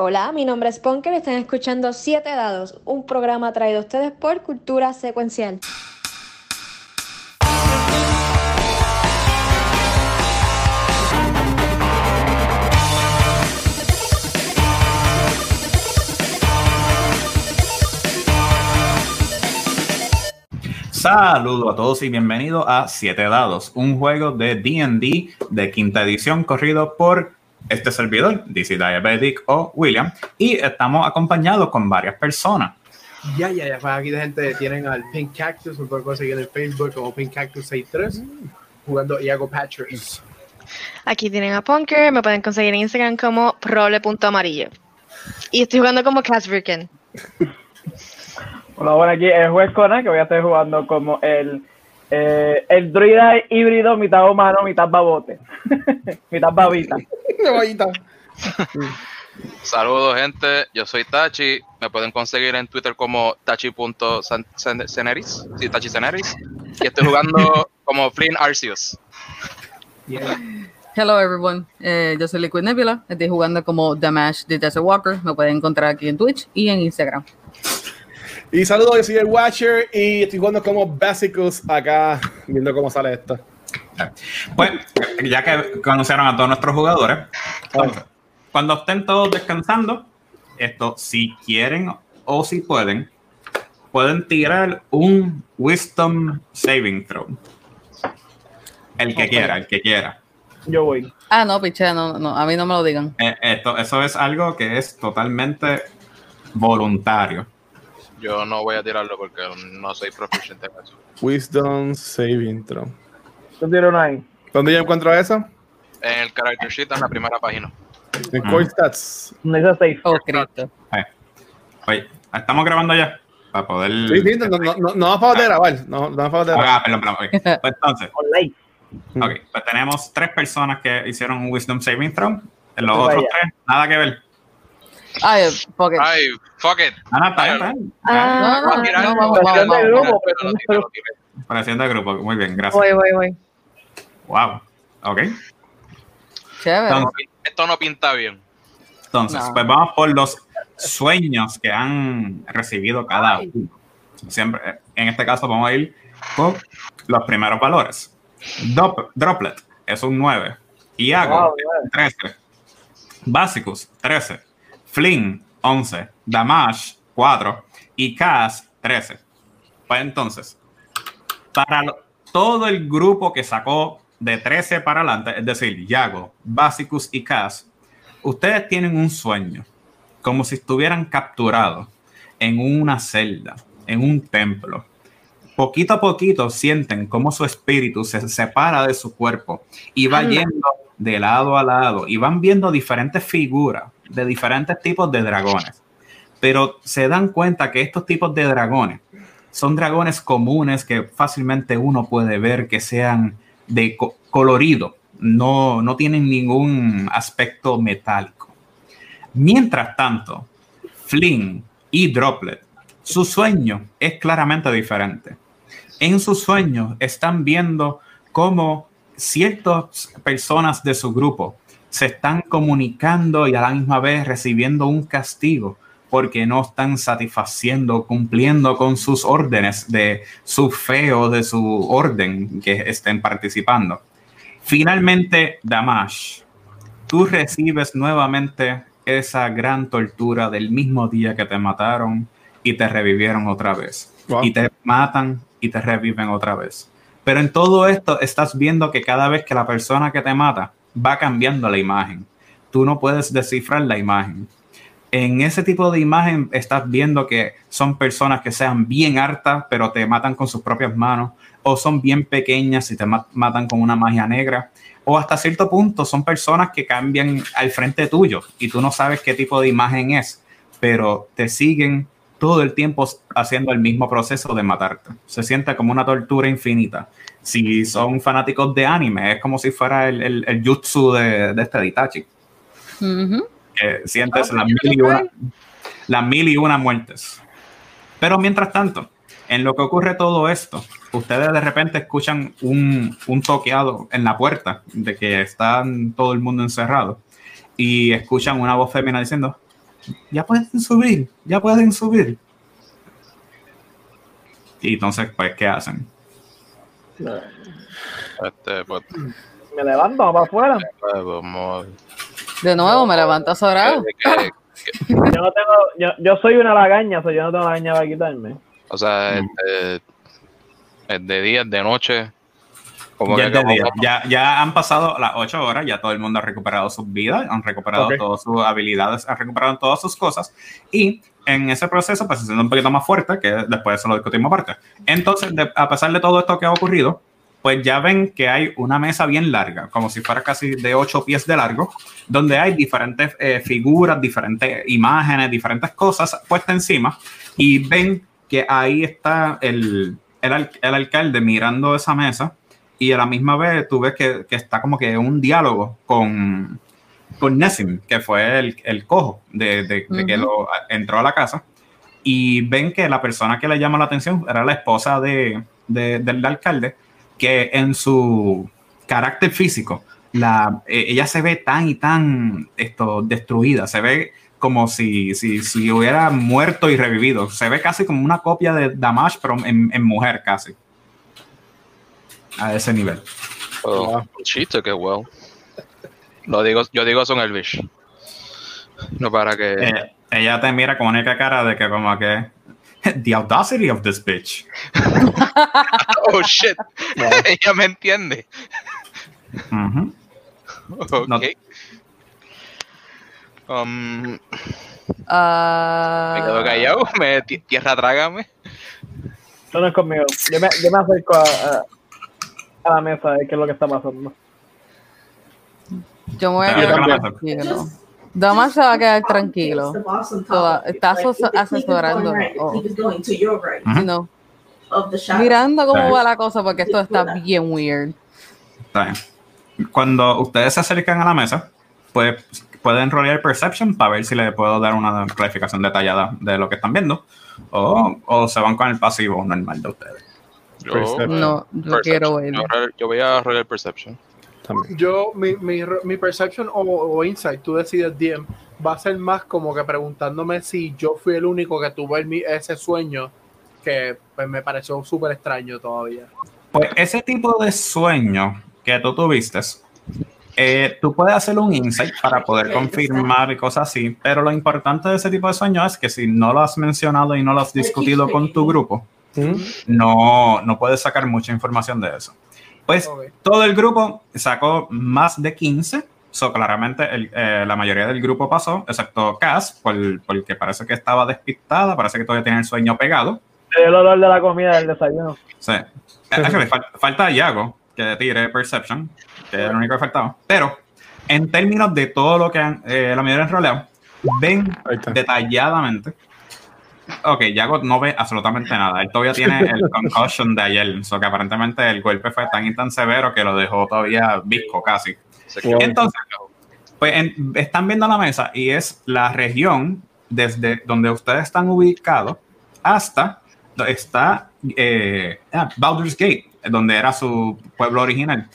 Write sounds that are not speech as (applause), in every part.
Hola, mi nombre es Ponker y están escuchando Siete Dados, un programa traído a ustedes por Cultura Secuencial. Saludos a todos y bienvenidos a Siete Dados, un juego de D&D de quinta edición corrido por este servidor, DC Diabetic o William, y estamos acompañados con varias personas. Ya, ya, ya, para aquí de gente tienen al Pink Cactus, me pueden conseguir en Facebook como Pink Cactus 63, jugando Iago Patchers. Aquí tienen a Punker, me pueden conseguir en Instagram como prole.amarillo. Y estoy jugando como Casbricken. Hola, bueno, aquí es Juez Conan, que voy a estar jugando como el, eh, el druida híbrido, mitad humano, mitad babote. (laughs) (laughs) mitad babita. Saludos, gente. Yo soy Tachi. Me pueden conseguir en Twitter como tachi.ceneris. Sí, Tachi Ceneris. Y estoy jugando (laughs) como Flynn Arceus. Hello everyone, eh, yo soy Liquid Nebula, estoy jugando como Damash de Desert Walker, me pueden encontrar aquí en Twitch y en Instagram. Y saludos, yo soy el Watcher y estoy jugando como Basicus acá, viendo cómo sale esto. Pues, ya que conocieron a todos nuestros jugadores, entonces, cuando estén todos descansando, esto, si quieren o si pueden, pueden tirar un Wisdom Saving Throw. El que quiera, el que quiera. Yo voy. Ah, no, piché, no, no, a mí no me lo digan. Eh, Esto, eso es algo que es totalmente voluntario. Yo no voy a tirarlo porque no soy proficiente en eso. Wisdom Saving Throw. Ahí. ¿Dónde yo encuentro eso? En el character sheet en la primera página. En. Core Stats. Oh. Eh, Oye, estamos grabando ya para poder. Sí, sí, no, no, no, no para de grabar. No, no para de grabar. Ah, perdón, perdón. (laughs) Pues entonces, Online. ok, pues tenemos tres personas que hicieron un Wisdom Saving Throw. Los otros tres, nada que ver. Ay, porque. Ay, fuck it. Ah, no, está bien, está bien. Ah, no, no, Mira, no, vamos, de grupo, presión de grupo. Muy bien, gracias. voy, voy, voy. Wow. Ok. Chévere. Entonces, Esto no pinta bien. entonces, No. pues vamos por los sueños que han recibido cada uno. Siempre, en este caso, vamos a ir con los primeros valores. Dop- Droplet es un 9. Iago, Wow, es un 13. Básicos, 13. Flynn, 11. Damash, 4. Y Cass, 13. Pues entonces, para lo- todo el grupo que sacó de 13 para adelante, es decir, Yago, Basicus y Cass, ustedes tienen un sueño, como si estuvieran capturados en una celda, en un templo. Poquito a poquito sienten cómo su espíritu se separa de su cuerpo y va yendo de lado a lado y van viendo diferentes figuras de diferentes tipos de dragones. Pero se dan cuenta que estos tipos de dragones son dragones comunes que fácilmente uno puede ver que sean de co- colorido, no, no tienen ningún aspecto metálico. Mientras tanto, Flynn y Droplet, su sueño es claramente diferente. En su sueño están viendo cómo ciertas personas de su grupo se están comunicando y a la misma vez recibiendo un castigo porque no están satisfaciendo, cumpliendo con sus órdenes de su fe o de su orden que estén participando. Finalmente, Damash, tú recibes nuevamente esa gran tortura del mismo día que te mataron y te revivieron otra vez. Wow. Y te matan y te reviven otra vez. Pero en todo esto estás viendo que cada vez que la persona que te mata va cambiando la imagen. Tú no puedes descifrar la imagen. En ese tipo de imagen estás viendo que son personas que sean bien hartas, pero te matan con sus propias manos, o son bien pequeñas y te ma- matan con una magia negra, o hasta cierto punto son personas que cambian al frente tuyo y tú no sabes qué tipo de imagen es, pero te siguen todo el tiempo haciendo el mismo proceso de matarte. Se siente como una tortura infinita. Si son fanáticos de anime, es como si fuera el, el, el jutsu de, de este de Itachi, Ujú. que sientes las mil, y una, las mil y una muertes. Pero mientras tanto, en lo que ocurre todo esto, ustedes de repente escuchan un, un toqueado en la puerta de que están todo el mundo encerrado y escuchan una voz femenina diciendo, ya pueden subir, ya pueden subir. Y entonces, pues, ¿qué hacen? Este, pues, Me levanto para afuera. De nuevo, me levanto sobrado. Yo no tengo, yo, yo soy una lagaña, so yo no tengo lagaña para quitarme. o sea, este, es de día, es de noche. Como Ya, que como- ya, ya han pasado las ocho horas, ya todo el mundo ha recuperado sus vidas, han recuperado Ok. todas sus habilidades, han recuperado todas sus cosas. Y en ese proceso, pues se siente un poquito más fuerte, que después de eso lo discutimos aparte. Entonces, de- a pesar de todo esto que ha ocurrido, pues ya ven que hay una mesa bien larga, como si fuera casi de ocho pies de largo, donde hay diferentes eh, figuras, diferentes imágenes, diferentes cosas puestas encima, y ven que ahí está el, el, el alcalde mirando esa mesa, y a la misma vez tú ves que, que está como que un diálogo con, con Nessim, que fue el, el cojo de, de- de que lo, entró a la casa, y ven que la persona que le llama la atención era la esposa de, de- del alcalde, que en su carácter físico, la, eh, ella se ve tan y tan esto, destruida, se ve como si, si, si hubiera muerto y revivido, se ve casi como una copia de Damash, pero en, en mujer casi. A ese nivel. Oh, she took it well. Lo digo, yo digo son Elvish. No para que. Eh, ella te mira con una cara de que como que the audacity of this bitch. (laughs) Oh shit. (laughs) Ella me entiende. Ujú. Ok. No. Um, Ah, me quedo callado. Me, tierra trágame. Eso no es conmigo. Yo me, yo me acerco a, a, a la mesa a ver qué es lo que está pasando. Yo me voy a quedar tranquilo. Damas se va a quedar tranquilo. Toda- está asesorando, oh. No, mirando cómo va la cosa porque esto está bien weird. Está bien. Cuando ustedes se acercan a la mesa, pues pueden rolear Perception para ver si le puedo dar una clarificación detallada de lo que están viendo. O, o se van con el pasivo normal de ustedes. Yo. No, yo quiero ver. Yo, voy a rolar Perception. Pues Yo, mi, mi, mi perception o, o insight, tú decides, DM, va a ser más como que preguntándome si yo fui el único que tuvo el mi- ese sueño que pues, me pareció súper extraño todavía. Pues ese tipo de sueño que tú tuviste, eh, tú puedes hacer un insight para poder confirmar y cosas así, pero lo importante de ese tipo de sueño es que si no lo has mencionado y no lo has discutido con tu grupo, no, no puedes sacar mucha información de eso. Pues Ok. todo el grupo sacó más de 15. So, claramente el- eh, la mayoría del grupo pasó, excepto Cass, por, porque parece que estaba despistada, parece que todavía tiene el sueño pegado. El olor de la comida del desayuno. Sí. Actually, fal- falta Yago, que tire Perception, que es lo único que faltaba. Pero, en términos de todo lo que han, eh, la mayoría han roleado, ven detalladamente. Ok, Yago no ve absolutamente nada. Él todavía tiene (laughs) el concussion de ayer. So que aparentemente el golpe fue tan y tan severo que lo dejó todavía visco casi. Wow. Entonces, pues en- están viendo la mesa y es la región desde donde ustedes están ubicados hasta donde está eh, ah, Baldur's Gate, donde era su pueblo original.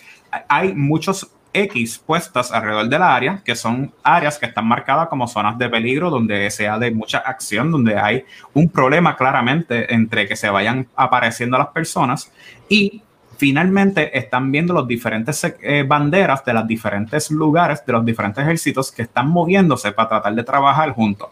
Hay muchos X puestas alrededor de la área, que son áreas que están marcadas como zonas de peligro, donde sea de mucha acción, donde hay un problema claramente entre que se vayan apareciendo las personas y finalmente están viendo los diferentes eh, banderas de los diferentes lugares, de los diferentes ejércitos que están moviéndose para tratar de trabajar juntos.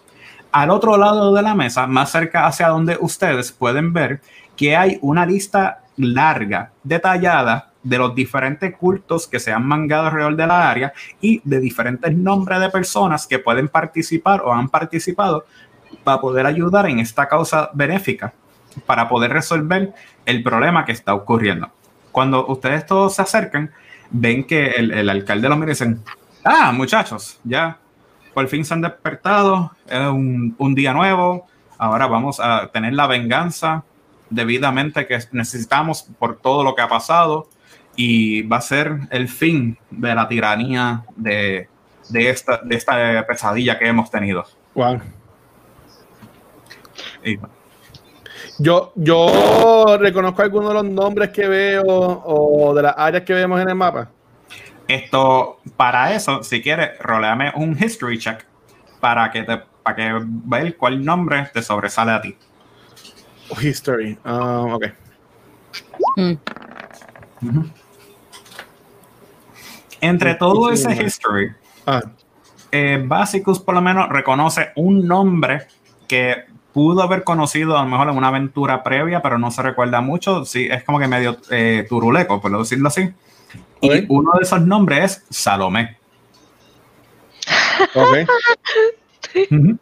Al otro lado de la mesa, más cerca hacia donde ustedes pueden ver que hay una lista larga, detallada de los diferentes cultos que se han mangado alrededor de la área y de diferentes nombres de personas que pueden participar o han participado para poder ayudar en esta causa benéfica, para poder resolver el problema que está ocurriendo. Cuando ustedes todos se acercan, ven que el, el alcalde los mira y dicen, ah, muchachos, ya por fin se han despertado, es un, un día nuevo, ahora vamos a tener la venganza debidamente que necesitamos por todo lo que ha pasado y va a ser el fin de la tiranía de, de esta, de esta pesadilla que hemos tenido. Wow. Y, Yo, yo reconozco algunos de los nombres que veo o de las áreas que vemos en el mapa. Esto, para eso, si quieres, roleame un history check para que te para que veas cuál nombre te sobresale a ti. History. Ah, ok. Mm. Entre todo ese history, Ah, eh, Basicus por lo menos reconoce un nombre que pudo haber conocido a lo mejor en una aventura previa, pero no se recuerda mucho. Sí, es como que medio eh, turuleco, por decirlo así. Y uno de esos nombres es Salomé. ok. (laughs) Ujú.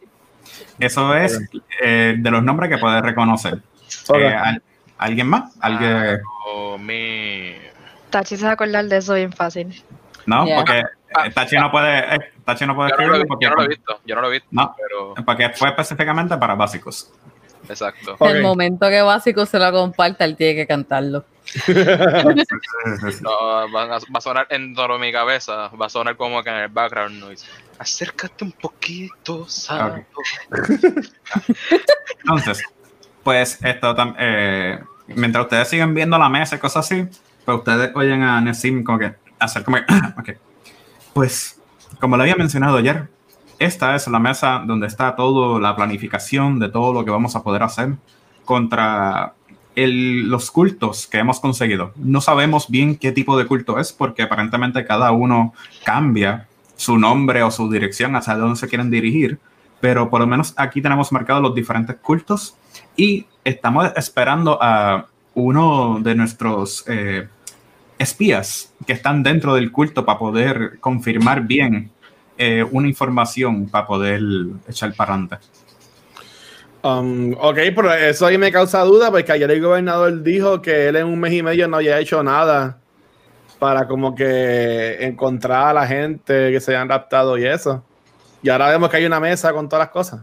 Eso es eh, de los nombres que puedes reconocer. Eh, ¿al- ¿Alguien más? ¿Alguien? Oh, mi. Tachi se va a acordar de eso bien fácil. No, Yeah. porque eh, Tachi no puede, eh, Tachi no puede Yo escribirlo porque, yo no lo he visto, yo no lo he visto, No. pero porque fue específicamente para básicos. exacto. Ok. El momento que Básico se lo comparta, él tiene que cantarlo. (laughs) No, va, a- va a sonar en toda mi cabeza, va a sonar como que en el background noise. Acércate un poquito, sapo. Entonces, pues esto eh, mientras ustedes siguen viendo la mesa y cosas así, pues ustedes oyen a Nessim como que hacer como (clears throat) ok. Pues, como lo había mencionado ayer, esta es la mesa donde está toda la planificación de todo lo que vamos a poder hacer contra los cultos que hemos conseguido. No sabemos bien qué tipo de culto es porque aparentemente cada uno cambia su nombre o su dirección hacia dónde se quieren dirigir, pero por lo menos aquí tenemos marcados los diferentes cultos y estamos esperando a uno de nuestros eh, espías que están dentro del culto para poder confirmar bien eh, una información para poder echar para adelante. Um, ok, pero eso ahí me causa duda porque ayer el gobernador dijo que él en un mes y medio no había hecho nada para como que encontrar a la gente que se hayan raptado y eso. Y ahora vemos que hay una mesa con todas las cosas.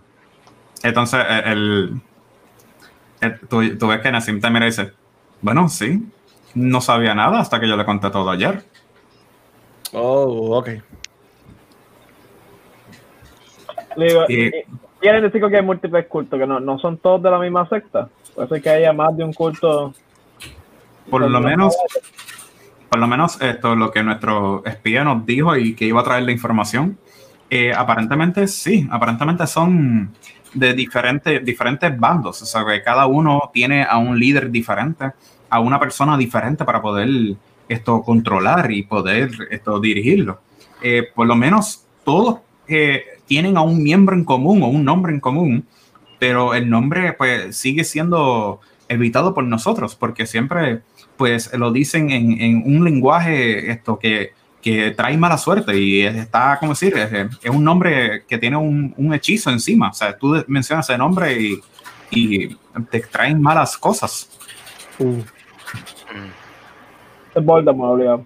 Entonces, eh, el, el- tú, tú ves que Nassim y dice, bueno, sí, no sabía nada hasta que yo le conté todo ayer. Oh, ok. Le digo, Y- quieren decir que hay múltiples cultos, que no, no son todos de la misma secta. Puede ser que haya más de un culto. Por lo menos, por lo menos esto es lo que nuestro espía nos dijo y que iba a traer la información. Eh, aparentemente sí, aparentemente son de diferentes, diferentes bandos, o sea que cada uno tiene a un líder diferente, a una persona diferente para poder esto controlar y poder esto dirigirlo. Eh, por lo menos todos eh, tienen a un miembro en común o un nombre en común, pero el nombre pues sigue siendo evitado por nosotros porque siempre pues lo dicen en, en un lenguaje esto que, que trae mala suerte y está, como decir, es, es un nombre que tiene un, un hechizo encima. O sea, tú mencionas ese nombre y, y te traen malas cosas. Uh. Es Voldemort, obligado.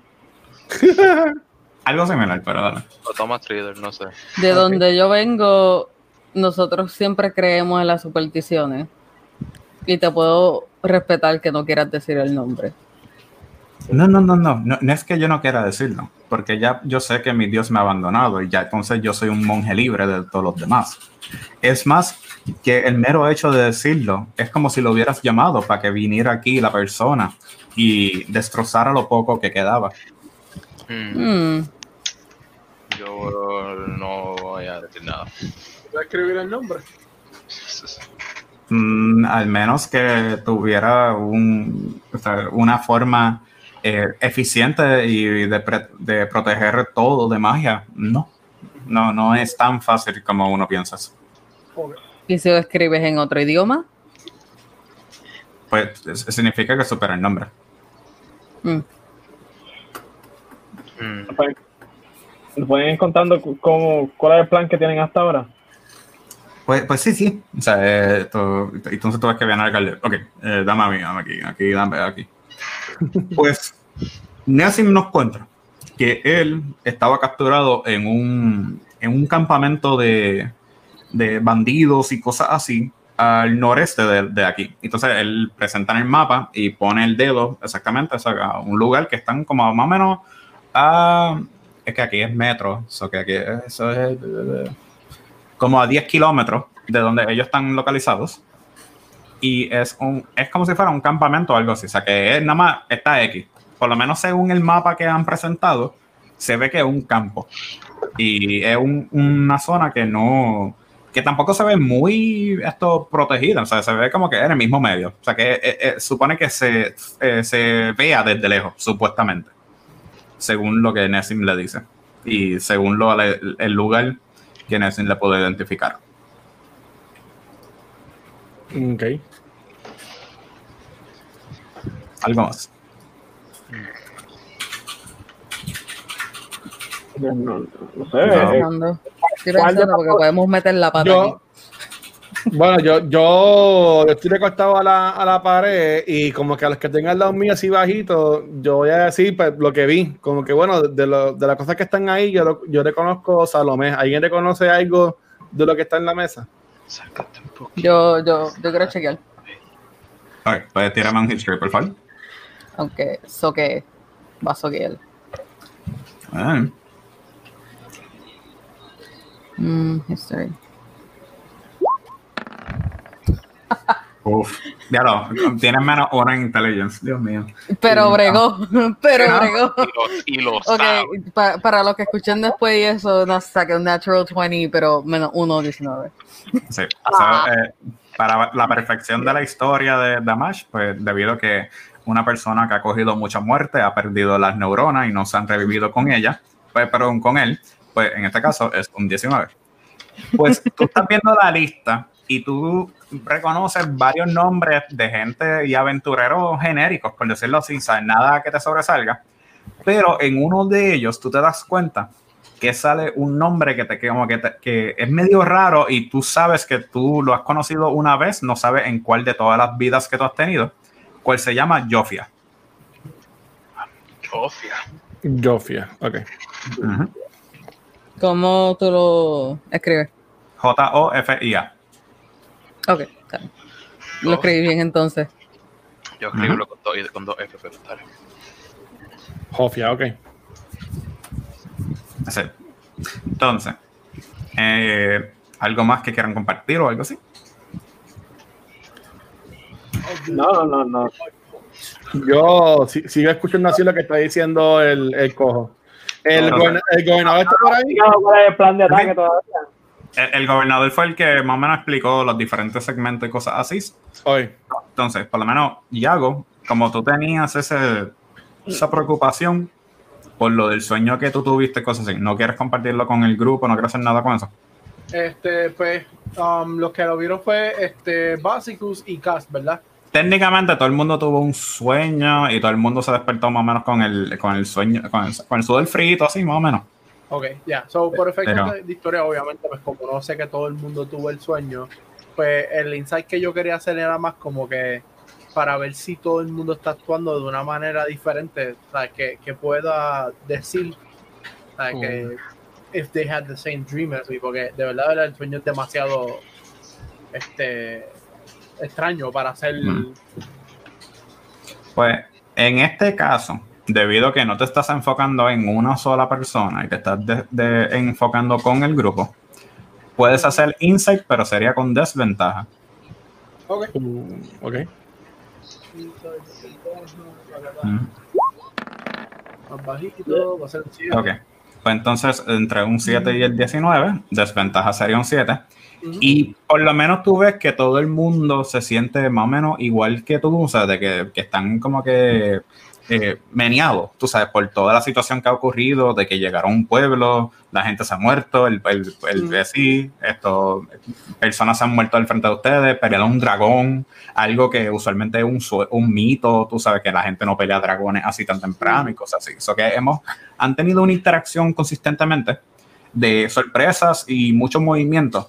(laughs) Algo similar, pero dale. O Thomas Trader, no sé. De donde yo vengo, nosotros siempre creemos en las supersticiones. Y te puedo respetar que no quieras decir el nombre. No, no, no, no, no, no es que yo no quiera decirlo, porque ya yo sé que mi Dios me ha abandonado y ya entonces yo soy un monje libre de todos los demás. Es más que el mero hecho de decirlo es como si lo hubieras llamado para que viniera aquí la persona y destrozara lo poco que quedaba. Mm, Yo no voy a decir nada. Voy a escribir el nombre. Mm, al menos que tuviera un, o sea, una forma eh, eficiente y de, pre- de proteger todo de magia. No, no, no es tan fácil como uno piensa. ¿Y si lo escribes en otro idioma? Pues es- significa que supera el nombre. Mm. Mm, ¿Nos pueden ir contando cómo, cuál es el plan que tienen hasta ahora? Pues, pues sí, sí. O sea, eh, esto- entonces tú ves que viene el alcalde. Ok, eh, dame a mí, dame aquí, aquí, dame aquí. (laughs) Pues Nassim nos cuenta que él estaba capturado en un, en un campamento de, de bandidos y cosas así al noreste de, de aquí. Entonces él presenta en el mapa y pone el dedo exactamente o sea, a un lugar que están como más o menos a... Es que aquí es metro, so que aquí eso es como a 10 kilómetros de donde ellos están localizados. Y es, un, es como si fuera un campamento o algo así. O sea, que es nada más está X. Por lo menos según el mapa que han presentado, se ve que es un campo. Y es un- una zona que no, que tampoco se ve muy esto protegida, o sea, se ve como que en el mismo medio. O sea, que eh, eh, supone que se, eh, se vea desde lejos, supuestamente, según lo que Nessim le dice y según lo, el lugar que Nessim le puede identificar. Ok. ¿Algo más? No, no, no sé. No. eh, Pensando. Estoy pensando porque podemos meter la pata Yo, aquí. bueno, yo, yo estoy recostado a la, a la pared y como que a los que tengan al lado mío así bajito, yo voy a decir pues, lo que vi. Como que bueno, de, lo- de las cosas que están ahí, yo, lo- yo reconozco Salomé. ¿Alguien reconoce algo de lo que está en la mesa? Sácate un poco. Yo, yo, yo quiero chequear. Ok, puedes tirarme un history, por favor. Aunque soque va a soquear. Ah, Mm, history. uf. Ya lo, tienes menos hora en intelligence, Dios mío. Pero bregó, (laughs) pero Ah. bregó. Y lo, y lo Ok, sabe. pa- para los que escuchen después y eso, nos saqué un natural 20, pero menos 1, 19. Sí. (laughs) O sea, eh, para la perfección de la historia de Damash, pues debido a que una persona que ha cogido mucha muerte ha perdido las neuronas y no se han revivido con ella, pues, perdón, con él, pues en este caso es un 19. Pues tú estás viendo la lista y tú reconoces varios nombres de gente y aventureros genéricos, por decirlo así, ¿sabes? nada que te sobresalga, pero en uno de ellos tú te das cuenta que sale un nombre que te que como que, te- que es medio raro y tú sabes que tú lo has conocido una vez, no sabes en cuál de todas las vidas que tú has tenido, cuál se llama Jofia. Jofia. Jofia, ok. Ujú. ¿Cómo tú lo escribes? J-O-F-I-A. Ok, está bien. Lo escribí bien entonces. Yo escribo con, dos, y- con dos F, pero dale. Jofia, ok. Sí. Entonces, eh, ¿algo más que quieran compartir o algo así? No, no, no. Yo si- sigo escuchando así lo que está diciendo el, el cojo. El, No, no. goberna- el gobernador está por ahí. No, ¿Cuál es el plan de ataque todavía? El, el gobernador fue el que más o menos explicó los diferentes segmentos y cosas así. Hoy. Entonces, por lo menos, Yago, como tú tenías ese, esa preocupación por lo del sueño que tú tuviste, cosas así, no quieres compartirlo con el grupo, no quieres hacer nada con eso. Este, pues, um, los que lo vieron fue este Basicus y Cast, ¿verdad? Técnicamente todo el mundo tuvo un sueño y todo el mundo se despertó más o menos con el, con el sueño, con el, con el sudor frito, así más o menos. Ok, ya. So, por efectos Pero- de, de historia, obviamente, pues como no sé que todo el mundo tuvo el sueño, pues el insight que yo quería hacer era más como que para ver si todo el mundo está actuando de una manera diferente, ¿sabes? Que, que pueda decir ¿sabes? que if they had the same dream as me, porque de verdad el sueño es demasiado este extraño para hacer Mm. Pues en este caso, debido a que no te estás enfocando en una sola persona y te estás de- de- enfocando con el grupo, puedes hacer insight, pero sería con desventaja. Ok. Uh, ok. Mm. más bajito, va a ser un siete. Ok. Pues entonces, entre un 7 y el 19, desventaja sería un 7. Ujú. Y por lo menos tú ves que todo el mundo se siente más o menos igual que tú, o sea, de que, que están como que eh, meneados, tú sabes, por toda la situación que ha ocurrido, de que llegaron a un pueblo, la gente se ha muerto, el, el, el Mm. vecino, esto, personas se han muerto al frente de ustedes, pelearon un dragón, algo que usualmente es un, un mito, tú sabes que la gente no pelea dragones así tan temprano y cosas así. Eso que hemos, han tenido una interacción consistentemente de sorpresas y muchos movimientos,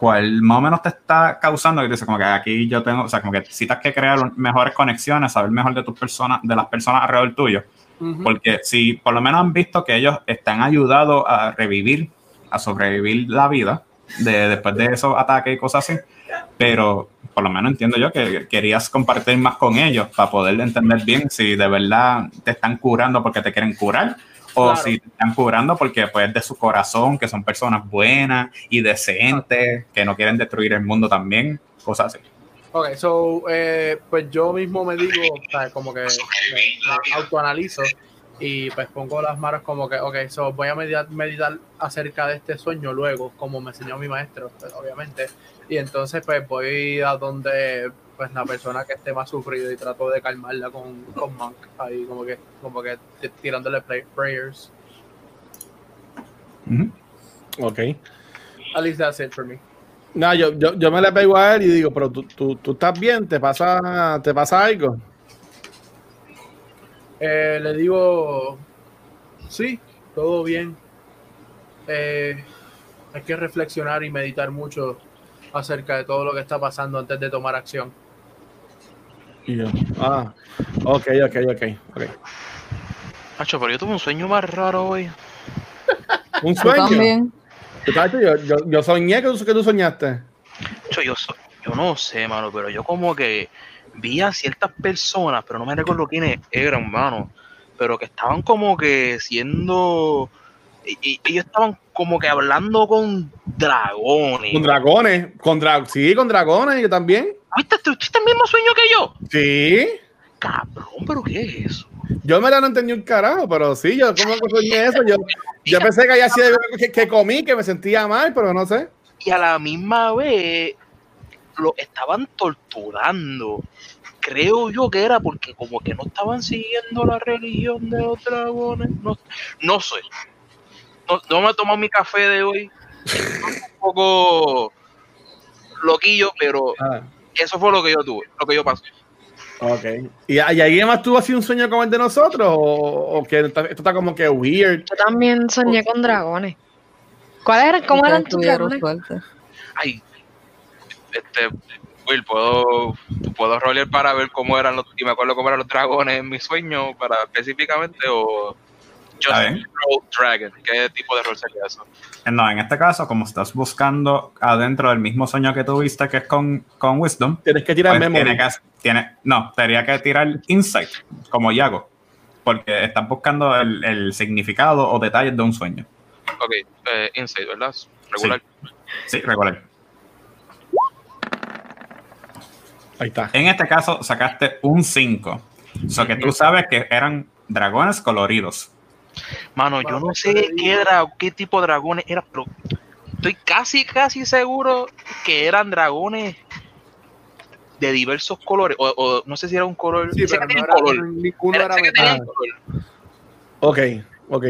cual más o menos te está causando que dices como que aquí yo tengo, o sea, como que necesitas que crear mejores conexiones, saber mejor de tus personas, de las personas alrededor tuyo, porque si por lo menos han visto que ellos están ayudados a revivir, a sobrevivir la vida de, después de esos ataques y cosas así, pero por lo menos entiendo yo que querías compartir más con ellos para poder entender bien si de verdad te están curando porque te quieren curar o Claro. si te están curando porque pues de su corazón, que son personas buenas y decentes, que no quieren destruir el mundo también, cosas así. Ok, so, eh, pues yo mismo me digo, o sea, como que me autoanalizo y pues pongo las manos como que, ok, so voy a meditar, meditar acerca de este sueño luego, como me enseñó mi maestro, pues, obviamente. Y entonces pues voy a donde pues la persona que esté más sufrida y trato de calmarla con, con Monk, ahí como que, como que tirándole play- prayers. Ok. At least that's it for me. No, yo, yo, yo me le pego a él y digo, pero tú, tú, tú estás bien, ¿Te pasa, ¿te pasa algo? Eh, le digo, sí, todo bien. Eh, hay que reflexionar y meditar mucho acerca de todo lo que está pasando antes de tomar acción. Y yo, ah, ok, ok, ok. ok. Macho, pero yo tuve un sueño más raro hoy. (laughs) Un sueño. también. Muchacho, Yo, yo, yo soñé que tú, que tú soñaste. Yo, so- yo no sé, mano, pero yo como que vi a ciertas personas, pero no me recuerdo quiénes eran, mano. Pero que estaban como que siendo. y- y- ellos estaban como que hablando con dragones. Con dragones. Con dra sí, con dragones, yo también. ¿Viste, tú tuviste el mismo sueño que yo? Sí. Cabrón, pero ¿qué es eso? Yo me la no entendí un carajo, pero sí, yo como que soñé eso. Yo, yo pensé que había sido que, que comí, que me sentía mal, pero no sé. y a la misma vez lo estaban torturando. Creo yo que era porque como que no estaban siguiendo la religión de los dragones. No, no sé. No, no me he tomado mi café de hoy. Estoy un poco loquillo, pero Ah, eso fue lo que yo tuve, lo que yo pasé. ok. ¿Y, y alguien más tuvo así un sueño como el de nosotros? ¿O, o que esto está como que weird? Yo también soñé con dragones. ¿Cuáles eran? ¿Cómo eran tus dragones? suerte. Ay, este, Will, puedo, puedo rolear para ver cómo eran los, y me acuerdo cómo eran los dragones en mi sueño, para específicamente, o Dragon, ¿qué tipo de rol sería eso? Eh, No, en este caso, como estás buscando adentro del mismo sueño que tuviste, que es con, con Wisdom, Tienes que tirar pues memory. tiene que, tiene, no, tendría que tirar Insight, como Yago, porque estás buscando el, el significado o detalles de un sueño. Ok, eh, Insight, ¿verdad? Regular. Sí, recuerda. Ahí está. En este caso, sacaste un 5. O sea que tú sabes que eran dragones coloridos. Mano, yo no sé qué, qué tipo de dragones eran, pero estoy casi, casi seguro que eran dragones de diversos colores, o, o no sé si era un color. Sí, sé pero que no tenían era, color. ninguno Era- metal. color. Ok, ok.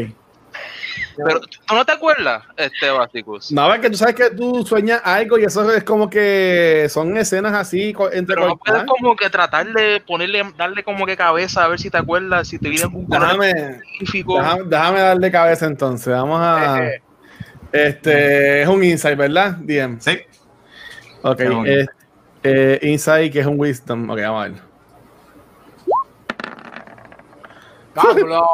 Pero tú no te acuerdas, este Basicus. No, es que tú sabes que tú sueñas algo y eso es como que son escenas así entre Pero no puedes como que tratar de ponerle, darle como que cabeza a ver si te acuerdas, si te viene algún color Déjame, específico. déjame, déjame darle cabeza entonces. Vamos a. Eh, Este es un insight, ¿verdad? DM. Sí, Ok. Un eh, eh, insight que es un wisdom. Ok, vamos a ver. ¡Pablo!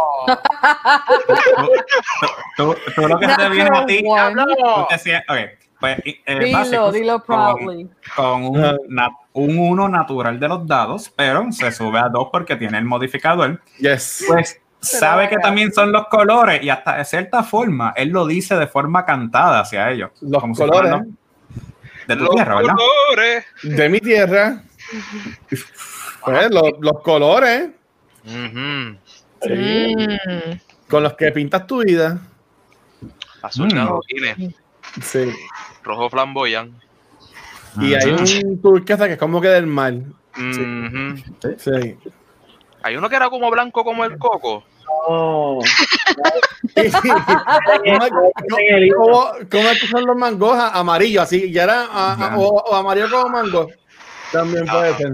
tú, tú- tú lo que te viene a ti, Natural one. tú te sientes- ok, pues, eh, Dilo, Basicus, dilo con- proudly. con un, na- un 1 natural de los dados, pero se sube a 2 porque tiene el modificador. Yes. Pues sabe que también son los colores y hasta de cierta forma él lo dice de forma cantada hacia ellos. Los como si colores fueran los- de tu Los tierra, ¿verdad? colores. de mi tierra. (laughs) Pues, los, los colores Ujú. Sí, Mm. con los que pintas tu vida. Azul Mm. Sí. rojo flamboyán. Y hay un turquesa que es como que del mar. Sí. Hay uno que era como blanco como el coco. No. ¿Cómo, es- cómo- cómo es que son los mangos A- amarillos? Así, ya era a- a- Ya. o, o amarillo como mango. También puede ser.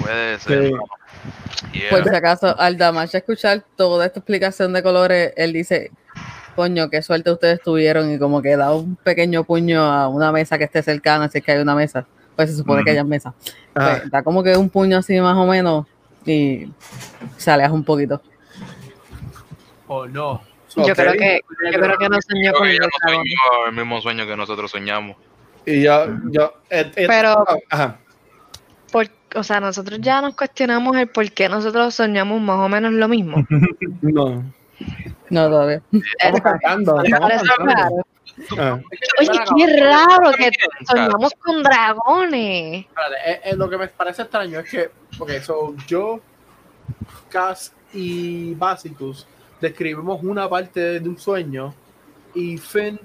Puede ser. Sí. Yeah. Por si acaso, al Damash escuchar toda esta explicación de colores, él dice, coño, qué suerte ustedes tuvieron y como que da un pequeño puño a una mesa que esté cercana, si es que hay una mesa, pues se supone que Ujú. haya mesa. Ajá. Pues, da como que un puño así más o menos y se aleja un poquito. Oh, no. Yo creo que yo creo que no soñó con que no el mismo sueño que nosotros soñamos. Y yo, yo, eh, eh, Pero- ajá. O sea, nosotros ya nos cuestionamos el por qué nosotros soñamos más o menos lo mismo. (laughs) No. No, todavía. Estamos cantando. Ah. Oye, qué raro que soñamos con dragones. Espérate, eh, eh, lo que me parece extraño es que, ok, so yo, Cass y Basicus describimos una parte de un sueño y Finn,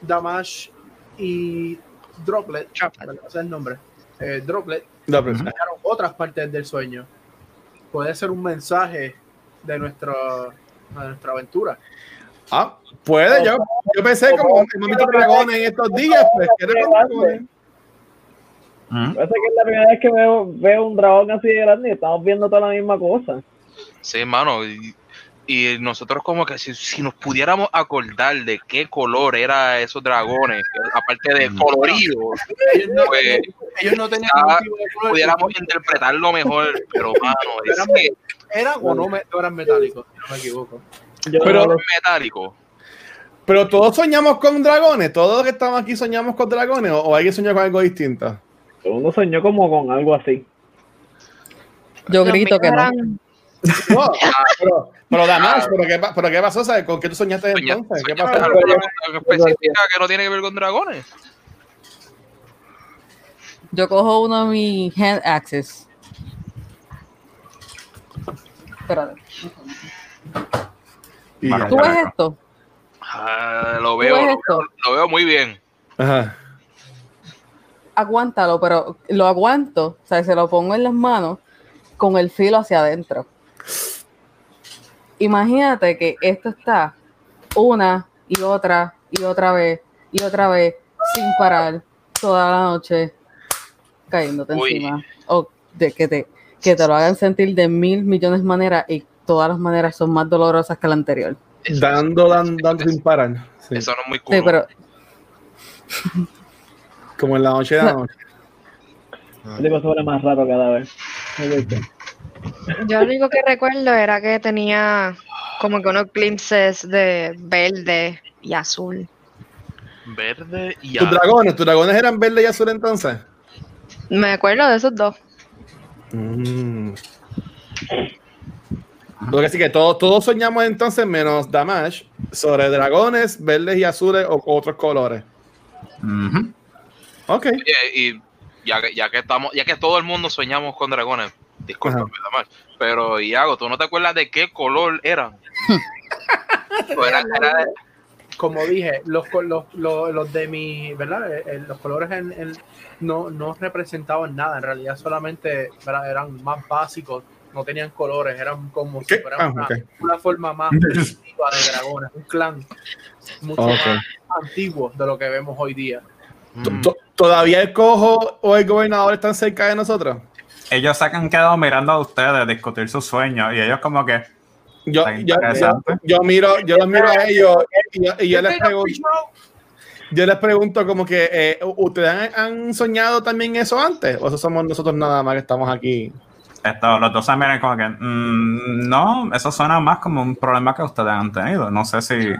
Damash y Droplet, ¿verdad? Ese es el nombre, eh, Droplet, No, pero- dejaron otras partes del sueño. Puede ser un mensaje de, nuestra de nuestra aventura. Ah, puede, yo, yo pensé como hemos visto dragones en estos días, pues, que es la primera vez que veo, veo un dragón así de grande y estamos viendo toda la misma cosa. Sí, mano. Y, y nosotros como que si, si nos pudiéramos acordar de qué color era esos dragones, aparte de colorido, Ellos no, Pues, ellos no tenían tipo de color. pudiéramos interpretarlo mejor, pero mano, es Eran, que eran o no, me- no eran metálicos, si no me equivoco. Yo Pero- no metálico. Pero todos soñamos con dragones, todos los que estamos aquí soñamos con dragones, o, o alguien soñó con algo distinto. lo- uno soñó como con algo así. Yo Los grito que no. No, ah, pero, pero Damash, ¿pero qué, pa- pero qué pasó? ¿Sabes? ¿Con qué tú soñaste Soña- entonces? ¿Qué pasó? algo específica que no tiene que ver con dragones. Yo cojo uno de mis hand axes. Espérate. ¿Tú ves esto? Ah, lo veo, ves lo esto? lo veo muy bien. Ajá. Aguántalo, pero lo aguanto, o sea, se lo pongo en las manos con el filo hacia adentro. Imagínate que esto está una y otra y otra vez y otra vez sin parar toda la noche cayéndote Uy. encima. O de que te, que te lo hagan sentir de mil millones de maneras y todas las maneras son más dolorosas que la anterior. Eso, Dando, dando, dando sin parar. Sí. eso no es muy cool. Sí, pero Como en la noche de la (laughs) noche. Más raro cada vez. (laughs) Yo lo único que recuerdo era que tenía como que unos glimpses de verde y azul. Verde y ¿Tus azul. dragones? ¿Tus dragones eran verdes y azul entonces? Me acuerdo de esos dos. Mm. Lo que sí que todos, todos soñamos entonces, menos Damash, sobre dragones verdes y azules o otros colores. Ok. Oye, y ya que, ya que estamos, ya que todo el mundo soñamos con dragones, disculpa, Ajá. pero Iago, ¿tú no te acuerdas de qué color eran? (laughs) O era- era de- Como dije, los, los, los, los de mi, ¿verdad? Eh, eh, los colores en, en- no, no representaban nada, en realidad solamente ¿verdad? eran más básicos, no tenían colores, eran como si ¿Qué? fuera Ah, una, forma más (laughs) primitiva de dragones, un clan mucho más antiguo de lo que vemos hoy día. T- ¿Todavía el cojo o el gobernador están cerca de nosotros? Ellos se han quedado mirando a ustedes discutir sus sueños y ellos como que Yo, Está yo, yo, interesante. yo miro, yo los miro a ellos y yo, y yo les pregunto, yo les pregunto como que eh, ¿ustedes han, han soñado también eso antes? ¿O eso somos nosotros nada más que estamos aquí? esto, los dos se miran como que "Mm, no, eso suena más como un problema que ustedes han tenido. No sé si,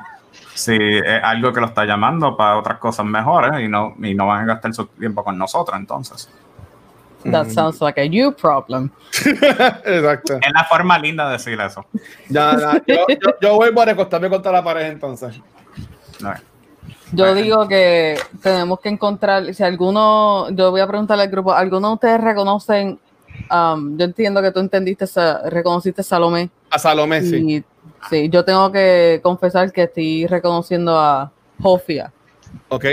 si es algo que lo está llamando para otras cosas mejores y no, y no van a gastar su tiempo con nosotros entonces. That Mm. sounds like a you problem. (laughs) Exacto. Es la forma linda de decir eso. Ya, ya, yo, yo, yo vuelvo a recostarme contra la pared entonces. No, Yo digo que tenemos que encontrar, si alguno, yo voy a preguntarle al grupo, ¿alguno de ustedes reconocen, um, yo entiendo que tú entendiste, esa- reconociste a Salomé, A Salomé, sí. y sí, yo tengo que confesar que estoy reconociendo a Jofia, ¿Ok?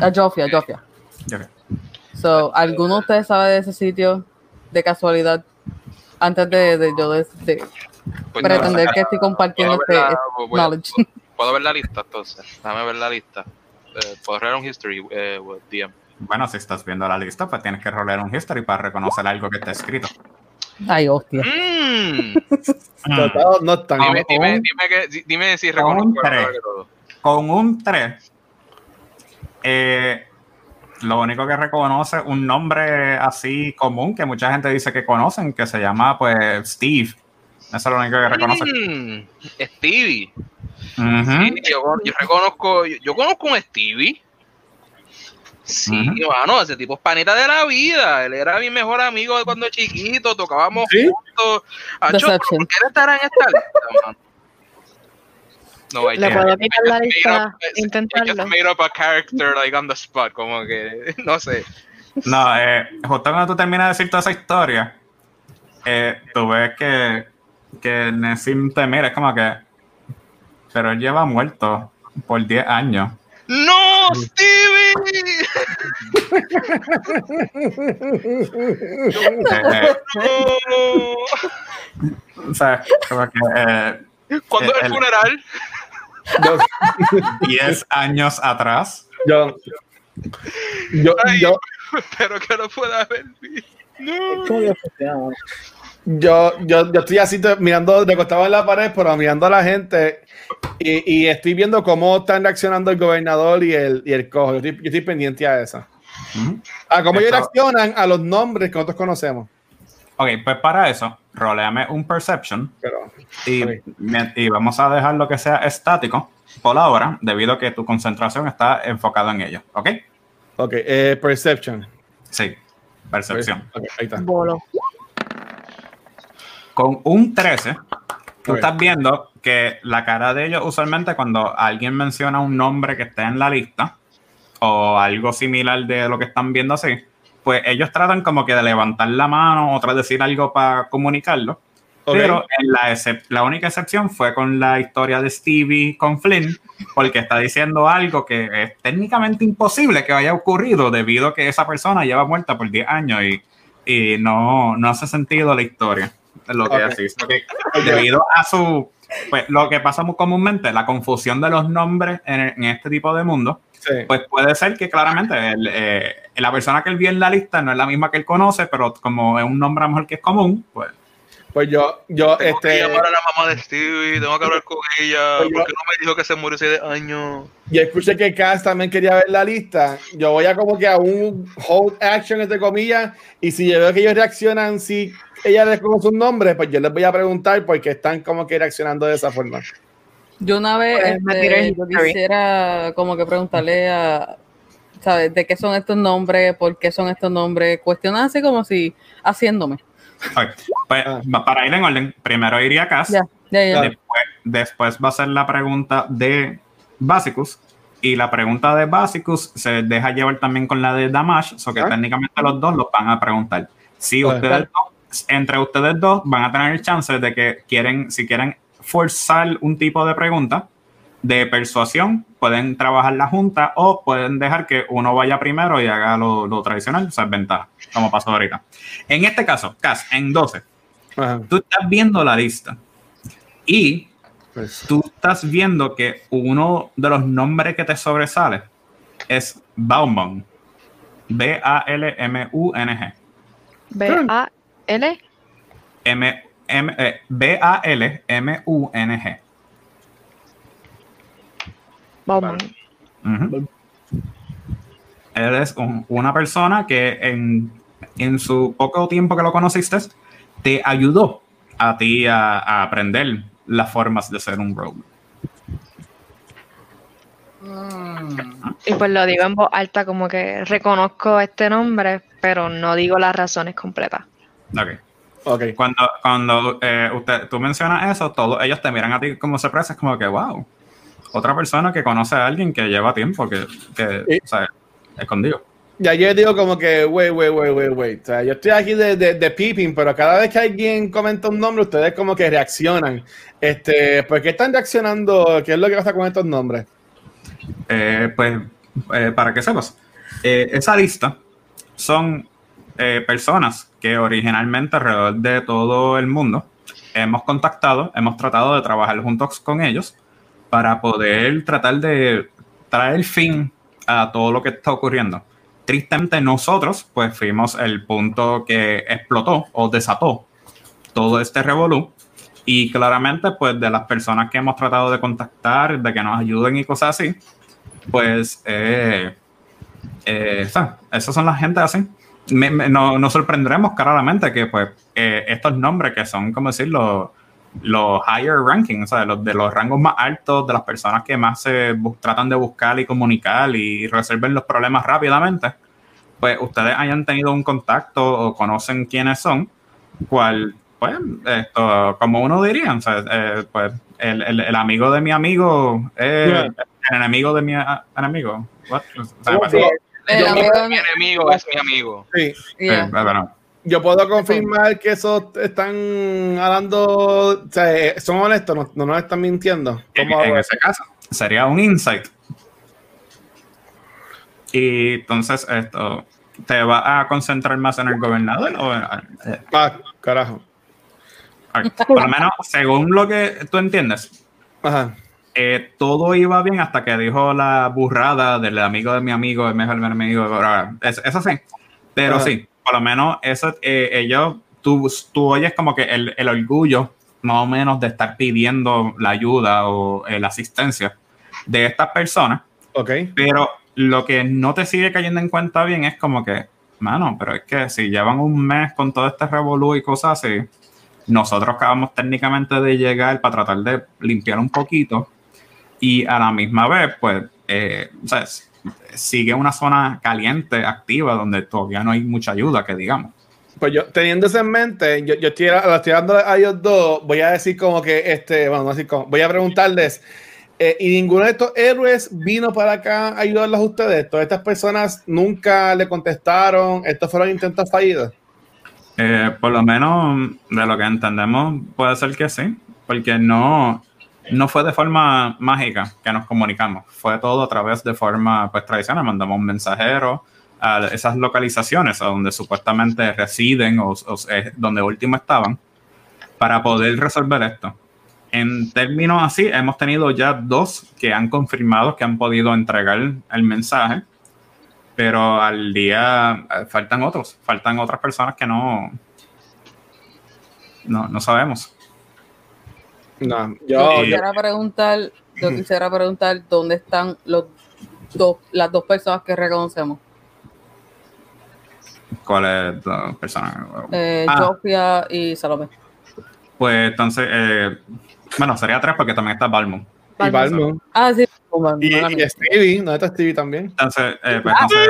a Jofia, Jofia. qué. So, ¿alguno de ustedes sabe de ese sitio de casualidad? Antes de, de yo de, de Pues pretender no, que estoy compartiendo este la- a- knowledge. (laughs) Puedo ver la lista entonces. Déjame ver la lista. Eh, Puedo leer un history, eh, DM. Bueno, si estás viendo la lista, pues tienes que rolear un history para reconocer algo que está escrito. Ay, hostia. Mm. (laughs) No, no. Dime, dime, dime, que, di- dime si un reconozco. Con un 3, lo único que reconoce un nombre así común que mucha gente dice que conocen, que se llama pues Steve. Eso es lo único que reconoce. Mm, Stevie. Sí, yo, yo reconozco, yo, yo conozco un Stevie. Sí, Ujú. mano, ese tipo es panita de la vida. Él era mi mejor amigo de cuando chiquito, tocábamos ¿Sí? juntos. Acho, Deception. ¿pero ¿Por qué él estará en esta lista, mano? No, I Le puedo I la lista, made up- I just intentarlo. made up a character like on the spot, como que, (laughs) no sé. No, eh, justo cuando tú terminas de decir toda esa historia, eh, tú ves que, que Nessim te mira, es como que, pero él lleva muerto por 10 años. ¡No, Stevie! Eh, (laughs) ¡No! (laughs) o sea, como que, eh, ¿Cuándo es El- el funeral? Yo, 10 (laughs) años atrás. yo, yo, Ay. yo, Espero que no pueda haber visto. No. yo, yo, yo estoy así mirando, recostado en la pared, pero mirando a la gente y, y estoy viendo cómo están reaccionando el gobernador y el, y el cojo. Yo estoy, yo estoy pendiente a eso. Ujú. A cómo ellos reaccionan a los nombres que nosotros conocemos. Ok, pues para eso, roleame un perception Pero, y, y vamos a dejar lo que sea estático por ahora, debido a que tu concentración está enfocada en ello. ¿Ok? ok, eh, Perception. Sí, percepción. Ahí está. Bolo. Con un 13, tú estás viendo que la cara de ellos, usualmente cuando alguien menciona un nombre que esté en la lista o algo similar de lo que están viendo así, pues ellos tratan como que de levantar la mano o tras decir algo para comunicarlo. Pero en la, única excepción fue con la historia de Stevie con Flynn, porque está diciendo algo que es técnicamente imposible que haya ocurrido debido a que esa persona lleva muerta por 10 años y, y no, no hace sentido la historia. Lo que Ok. así. (laughs) Debido a su. Pues lo que pasa muy comúnmente, la confusión de los nombres en, en este tipo de mundo, Sí. pues puede ser que claramente el, eh, la persona que él vio en la lista no es la misma que él conoce, pero como es un nombre a lo mejor que es común, pues Pues yo, yo, Tengo que este, llamar a la mamá de Stevie, tengo que hablar con ella. Oye, porque no me dijo que se murió hace 10 años? yo escuché que Cass también quería ver la lista. Yo voy a como que a un hold action, entre comillas, y si yo veo que ellos reaccionan, si ella les conoce un nombre, pues yo les voy a preguntar por qué están como que reaccionando de esa forma. Yo una vez Pues, me este, yo quisiera como que preguntarle a, ¿sabes? ¿De qué son estos nombres? ¿Por qué son estos nombres? Cuestionar así como si haciéndome. Ok, pues, Ah. para ir en orden, primero iría Cass, Ya, ya, ya. después, después va a ser la pregunta de Basicus, y la pregunta de Basicus se deja llevar también con la de Damash, o que Ah. técnicamente los dos los van a preguntar. Si ustedes dos, entre ustedes dos van a tener el chance de que quieren, si quieren forzar un tipo de pregunta de persuasión, pueden trabajar la junta o pueden dejar que uno vaya primero y haga lo, lo tradicional, o sea, ventaja, como pasó ahorita. En este caso, Cass, en 12, Ajá. tú estás viendo la lista y Pues, tú estás viendo que uno de los nombres que te sobresale es Bauman. B-A-L-M-U-N-G. B-A-L. M, M, eh, B-A-L-M-U-N-G. Bauman. Ujú. Él es un- una persona que en, en su poco tiempo que lo conociste, te ayudó a ti a, a aprender las formas de ser un rogue. Y pues lo digo en voz alta, como que reconozco este nombre, pero no digo las razones completas. Ok. ok. Cuando, cuando eh, usted, tú mencionas eso, todos ellos te miran a ti como sorpresa, es como que, wow, otra persona que conoce a alguien que lleva tiempo, que, que Sí. o sea, escondido. Ya yo digo como que, wait, wait, wait, wait, wait. O sea, yo estoy aquí de, de, de peeping, pero cada vez que alguien comenta un nombre, ustedes como que reaccionan. Este, ¿Por qué están reaccionando? ¿Qué es lo que pasa con estos nombres? Eh, pues, eh, para que sepas, eh, esa lista son personas que originalmente alrededor de todo el mundo hemos contactado, hemos tratado de trabajar juntos con ellos para poder tratar de traer fin a todo lo que está ocurriendo. Tristemente nosotros, pues fuimos el punto que explotó o desató todo este revolú y claramente, pues de las personas que hemos tratado de contactar, de que nos ayuden y cosas así, pues eh, eh, sea, esas son las gente así. Me- me- no- nos sorprenderemos claramente que pues eh, estos nombres que son, como decir, los, higher ranking, o sea, los de los rangos más altos, de las personas que más se tratan de buscar y comunicar y resolver los problemas rápidamente, pues ustedes hayan tenido un contacto o conocen quiénes son, cual, pues, esto, como uno diría, o sea, eh, pues el, el- el amigo de mi amigo es Yeah. el enemigo de mi a- enemigo. What? O. El amigo de mi- Mi enemigo es mi amigo. Sí. Yeah. eh, bueno, yo puedo confirmar que eso están hablando, o sea, eh, son honestos, no, no nos están mintiendo. En, ¿Cómo en hago ese caso, sería un insight. Y entonces, esto, ¿te va a concentrar más en el gobernador o en- eh, Ah, carajo. por lo menos, según lo que tú entiendes, Ajá. eh, todo iba bien hasta que dijo la burrada del amigo de mi amigo, el mejor amigo. Eso sí, pero Ajá. sí, por lo menos eso, eh, ellos, tú, tú oyes como que el, el orgullo, más o menos, de estar pidiendo la ayuda o eh, la asistencia de estas personas, Ok. pero lo que no te sigue cayendo en cuenta bien es como que, mano, pero es que si llevan un mes con todo este revolú y cosas así, nosotros acabamos técnicamente de llegar para tratar de limpiar un poquito y a la misma vez, pues, eh, o sea, s- sigue una zona caliente, activa, donde todavía no hay mucha ayuda, que digamos. Pues yo, teniendo eso en mente, yo, yo estoy, lo estoy dando a ellos dos, voy a decir como que, este, bueno, no decir como, voy a preguntarles, eh, ¿y ninguno de estos héroes vino para acá a ayudarlos a ustedes? Todas estas personas nunca le contestaron, estos fueron intentos fallidos. Eh, por lo menos de lo que entendemos, puede ser que sí, porque no, no fue de forma mágica que nos comunicamos, fue todo a través de forma pues, tradicional. Mandamos un mensajero a esas localizaciones a donde supuestamente residen o, o, eh, donde último estaban para poder resolver esto. En términos así, hemos tenido ya dos que han confirmado que han podido entregar el mensaje pero al día eh, faltan otros, faltan otras personas que no, no, no sabemos. No, Yo yo, quisiera preguntar, yo quisiera preguntar dónde están los dos, las dos personas que reconocemos. ¿Cuáles dos personas? Eh, Ah. Jofia y Salomé. Pues entonces, eh, bueno, sería tres porque también está Balmon. y Balmo. Ah, sí. mala Y, y. Stevie, ¿no está Stevie también? Entonces, eh, pues, Ah, entonces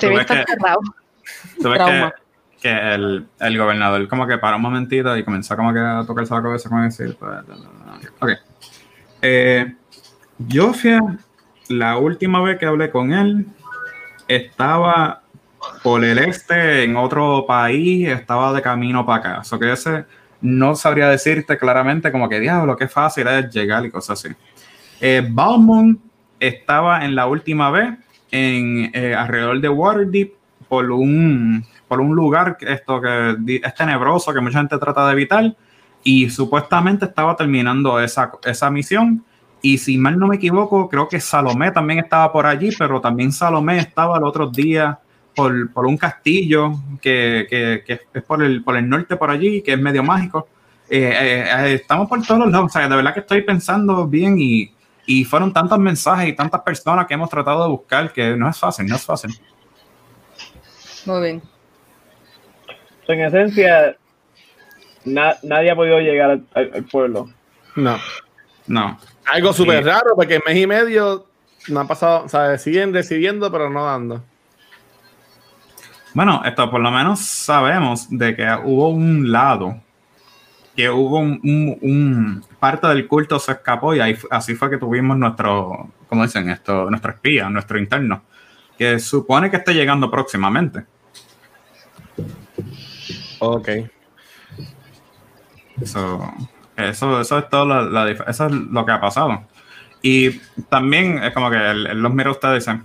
ves que- cerrado. tú ves Trauma. que, que el, el gobernador como que paró un momentito y comenzó como que a tocarse la cabeza como decir, ok. Eh, yo fui la última vez que hablé con él, estaba por el este en otro país, estaba de camino para acá. Eso que ese no sabría decirte claramente como que diablo, qué fácil es llegar y cosas así. Eh, Balmont estaba en la última vez en eh, alrededor de Waterdeep por un, por un lugar esto que es tenebroso que mucha gente trata de evitar y supuestamente estaba terminando esa, esa misión y si mal no me equivoco creo que Salomé también estaba por allí pero también Salomé estaba el otro día por, por un castillo que, que- que es por el, por el norte por allí que es medio mágico Eh, eh, eh, estamos por todos los lados o sea de verdad que estoy pensando bien y y fueron tantos mensajes y tantas personas que hemos tratado de buscar que no es fácil, no es fácil. Muy bien. En esencia, na- nadie ha podido llegar al, al- al pueblo. No. No. Algo súper Sí. raro, porque en mes y medio no ha pasado, o sea, siguen recibiendo, pero no dando. Bueno, esto por lo menos sabemos de que hubo un lado, que hubo un, un- un- parte del culto se escapó y ahí, así fue que tuvimos nuestro, ¿cómo dicen esto? Nuestro espía, nuestro interno, que supone que esté llegando próximamente. Ok. Eso, eso, eso es todo la, eso es lo que ha pasado. Y también es como que él, él los mira ustedes y dice,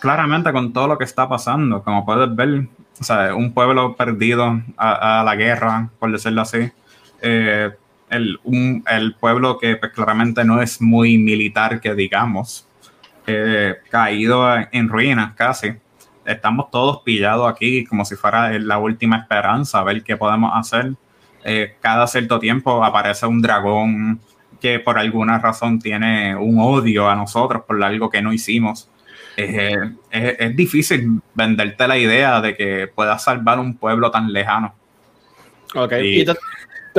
claramente con todo lo que está pasando, como puedes ver, o sea, un pueblo perdido a, la guerra, por decirlo así, eh, el, un- el pueblo que pues, claramente no es muy militar, que digamos, eh, caído en ruinas casi. Estamos todos pillados aquí como si fuera la última esperanza, a ver qué podemos hacer eh, cada cierto tiempo aparece un dragón que por alguna razón tiene un odio a nosotros por algo que no hicimos. Eh, es, es difícil venderte la idea de que puedas salvar un pueblo tan lejano. Ok. Y- Y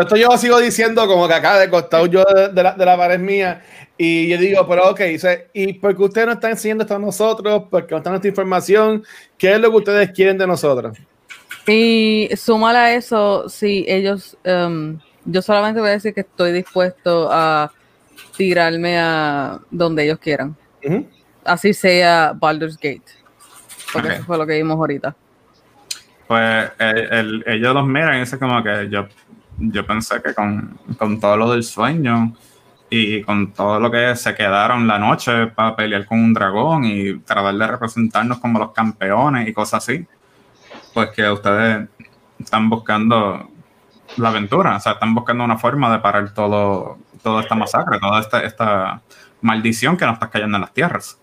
esto yo sigo diciendo como que acá de costado yo de, de la, de la pared mía. Y yo digo, pero ok, ¿y por qué ustedes no están enseñando esto a nosotros? ¿Por qué no están esta información? ¿Qué es lo que ustedes quieren de nosotros? Y súmale a eso, si ellos, em, yo solamente voy a decir que estoy dispuesto a tirarme a donde ellos quieran. Así sea Baldur's Gate. Porque eso fue lo que vimos ahorita. pues el- el- ellos los miran y dicen como que yo, yo pensé que con, con todo lo del sueño y con todo lo que se quedaron la noche para pelear con un dragón y tratar de representarnos como los campeones y cosas así, pues que ustedes están buscando la aventura, o sea, están buscando una forma de parar todo, toda esta masacre, toda esta, esta maldición que nos está cayendo en las tierras.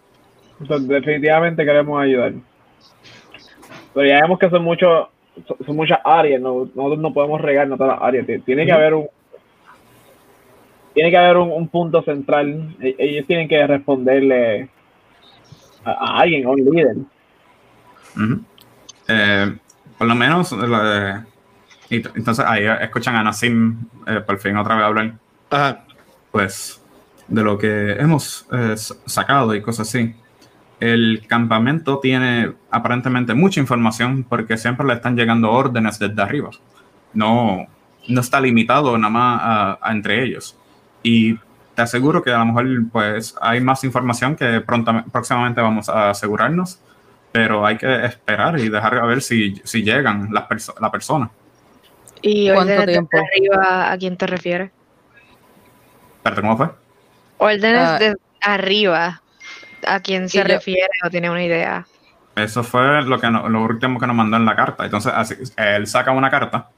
Entonces, definitivamente queremos ayudar. Pero ya vemos que son muchos, son, son muchas áreas, no- nosotros no podemos regarnos todas las áreas. Ti- Tiene que haber un tiene que haber un, un punto central. E- Ellos tienen que responderle a, a alguien, a un líder. Eh, por lo menos, eh, entonces ahí escuchan a Nassim eh, por fin otra vez hablar, Ajá. pues, de lo que hemos eh, sacado y cosas así. El campamento tiene aparentemente mucha información porque siempre le están llegando órdenes desde arriba. No, no está limitado nada más a, a entre ellos. Y te aseguro que a lo mejor pues hay más información que pronta- próximamente vamos a asegurarnos, pero hay que esperar y dejar a ver si, si llegan las perso- la persona. ¿Y ¿Cuánto órdenes desde tiempo? arriba a quién te refieres? Espérate, ¿cómo fue? Órdenes Ah. de arriba, ¿a quién se Y yo- refiere o tiene una idea? Eso fue lo, que no- lo último que nos mandó en la carta. Entonces, así, él saca una carta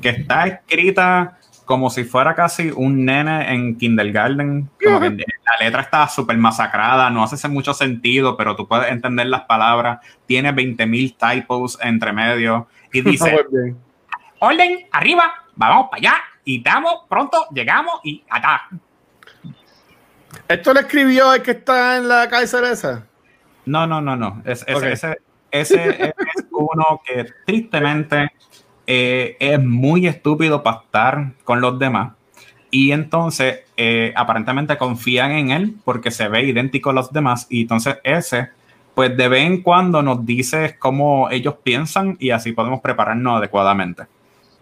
que está escrita como si fuera casi un nene en kindergarten. Como que la letra está súper masacrada, no hace mucho sentido, pero tú puedes entender las palabras. Tiene 20.000 typos entre medio y (laughs) dice. Orden, arriba, vamos para allá y estamos pronto, llegamos y acá. ¿Esto lo escribió el que está en la cabecera esa? No, no, no, no. Es-. Ese, ese es uno que tristemente eh, es muy estúpido para estar con los demás. Y entonces eh, aparentemente confían en él porque se ve idéntico a los demás. Y entonces ese, pues de vez en cuando nos dice cómo ellos piensan y así podemos prepararnos adecuadamente.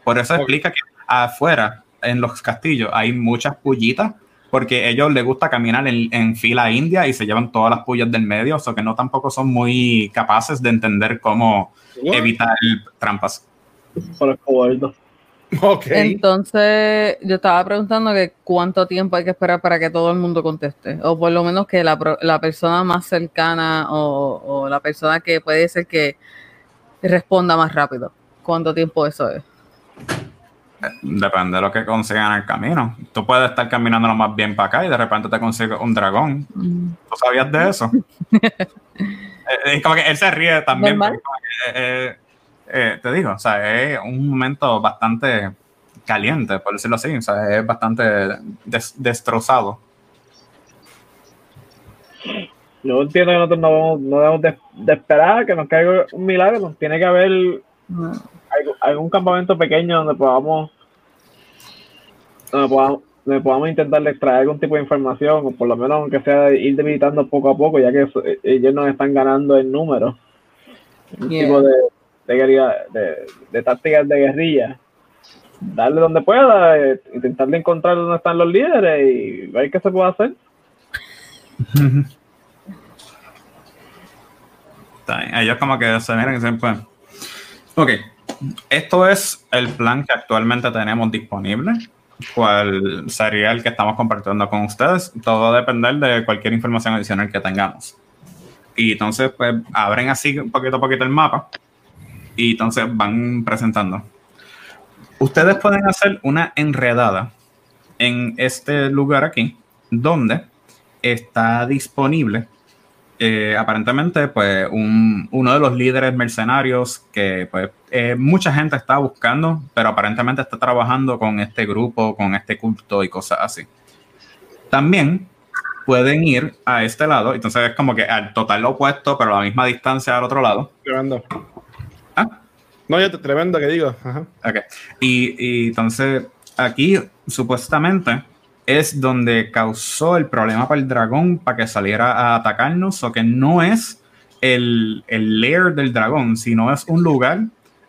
Por eso explica que afuera, en los castillos, hay muchas pullitas porque a ellos les gusta caminar en, en fila india y se llevan todas las pullas del medio, o sea que no tampoco son muy capaces de entender cómo evitar trampas. Por el cobardo. Ok. Entonces, yo estaba preguntando que cuánto tiempo hay que esperar para que todo el mundo conteste, o por lo menos que la, la persona más cercana o, o la persona que puede ser que responda más rápido. ¿Cuánto tiempo eso es? Depende de lo que consigan en el camino. Tú puedes estar caminando lo más bien para acá y de repente te consigues un dragón. ¿Tú sabías de eso? (laughs) Eh, Es como que él se ríe también. Porque eh, eh, te digo, o sea, es un momento bastante caliente, por decirlo así. O sea, es bastante des- destrozado. Yo entiendo que nosotros no, no debemos de, de esperar que nos caiga un milagro. Tiene que haber algún campamento pequeño donde podamos donde podamos, donde podamos intentar extraer algún tipo de información o por lo menos aunque sea ir debilitando poco a poco ya que eso- eh, ellos nos están ganando en número un Yeah. tipo de, de, guerrilla- de, de tácticas de guerrilla darle donde pueda eh, intentar encontrar dónde están los líderes y ver qué se puede hacer (laughs) Está bien. Ellos como que se miran y dicen, pues, ok, esto es el plan que actualmente tenemos disponible, cuál sería el que estamos compartiendo con ustedes. Todo va depender de cualquier información adicional que tengamos. Y entonces, pues, abren así poquito a poquito el mapa y entonces van presentando. Ustedes pueden hacer una enredada en este lugar aquí, donde está disponible eh, aparentemente, pues, un- uno de los líderes mercenarios que, pues, eh, mucha gente está buscando, pero aparentemente está trabajando con este grupo, con este culto y cosas así. También pueden ir a este lado, entonces es como que al total opuesto, pero a la misma distancia al otro lado. Tremendo. Ah. No, yo te tremendo que digo. Ajá. Ok. Y, y entonces aquí supuestamente es donde causó el problema para el dragón para que saliera a atacarnos, o que no es el, el lair del dragón, sino es un lugar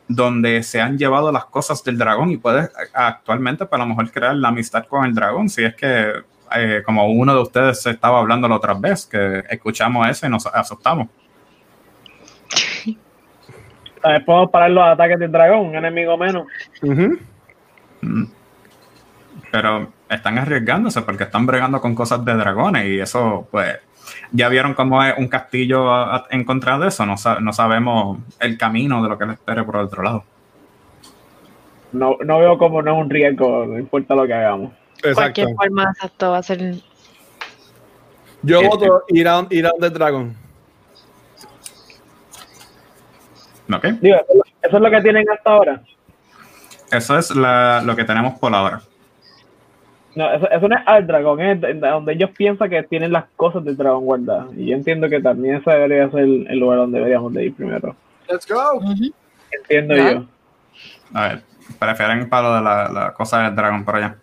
donde se han llevado las cosas del dragón y puedes actualmente para a lo mejor crear la amistad con el dragón, si es que eh, como uno de ustedes estaba hablando la otra vez, que escuchamos eso y nos asustamos. Podemos parar los ataques del dragón, un enemigo menos. Mm. Pero están arriesgándose porque están bregando con cosas de dragones y eso, pues, ya vieron cómo es un castillo a- a- en contra de eso. No, no sabemos el camino de lo que le espere por el otro lado. No, no veo como no es un riesgo, no importa lo que hagamos. Exacto. Cualquier forma, exacto, va a ser. Yo Eh, voto ir a, ir a The Dragon. ¿Ok? Digo, eso es lo- eso es lo que tienen hasta ahora. Eso es la- lo que tenemos por ahora. No, eso, eso no es al dragón, es de- de donde ellos piensan que tienen las cosas del dragón guardadas. Y yo entiendo que también ese debería ser el, el lugar donde deberíamos de ir primero. Let's go. Entiendo yo. A ver, prefieren para lo de la, la cosa del dragón por allá.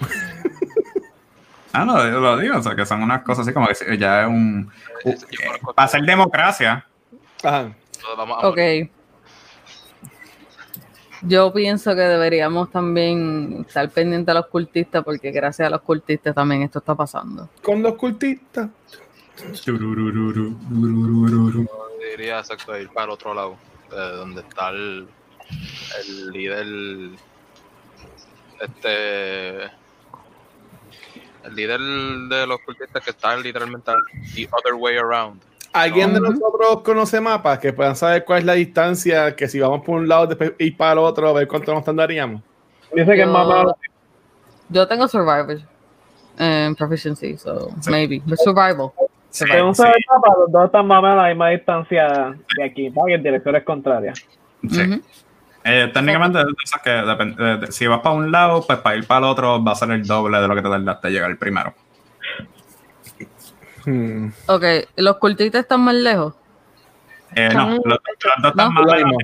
(laughs) ah, no, yo lo digo, o sea, que son unas cosas así como que si- ya es un... Uh, para hacer democracia, Ajá. Todos vamos a Ok. Yo pienso que deberíamos también estar pendientes a los cultistas porque gracias a los cultistas también esto está pasando. Con los cultistas. Diría exacto ir para el otro lado, de donde está el, el líder, este, el líder de los cultistas que está literalmente the other way around. ¿Alguien de nosotros conoce mapas que puedan saber cuál es la distancia? Que si vamos por un lado, después ir para el otro, a ver cuánto nos tardaríamos. Dice que es más Yo- malo. Yo tengo survivor en proficiency, so maybe. But survival. Sí, sí, se ve el mapa, los dos están más o menos a la misma distancia de aquí, porque el director es contraria. sí. Ujú. Eh, técnicamente, de esas que depende- de- de- si vas para un lado, pues para ir para el otro va a ser el doble de lo que te tardaste llegar primero. Hmm. Ok, ¿los cultistas están más lejos? Eh, no, los, los dos están No. más Mismo.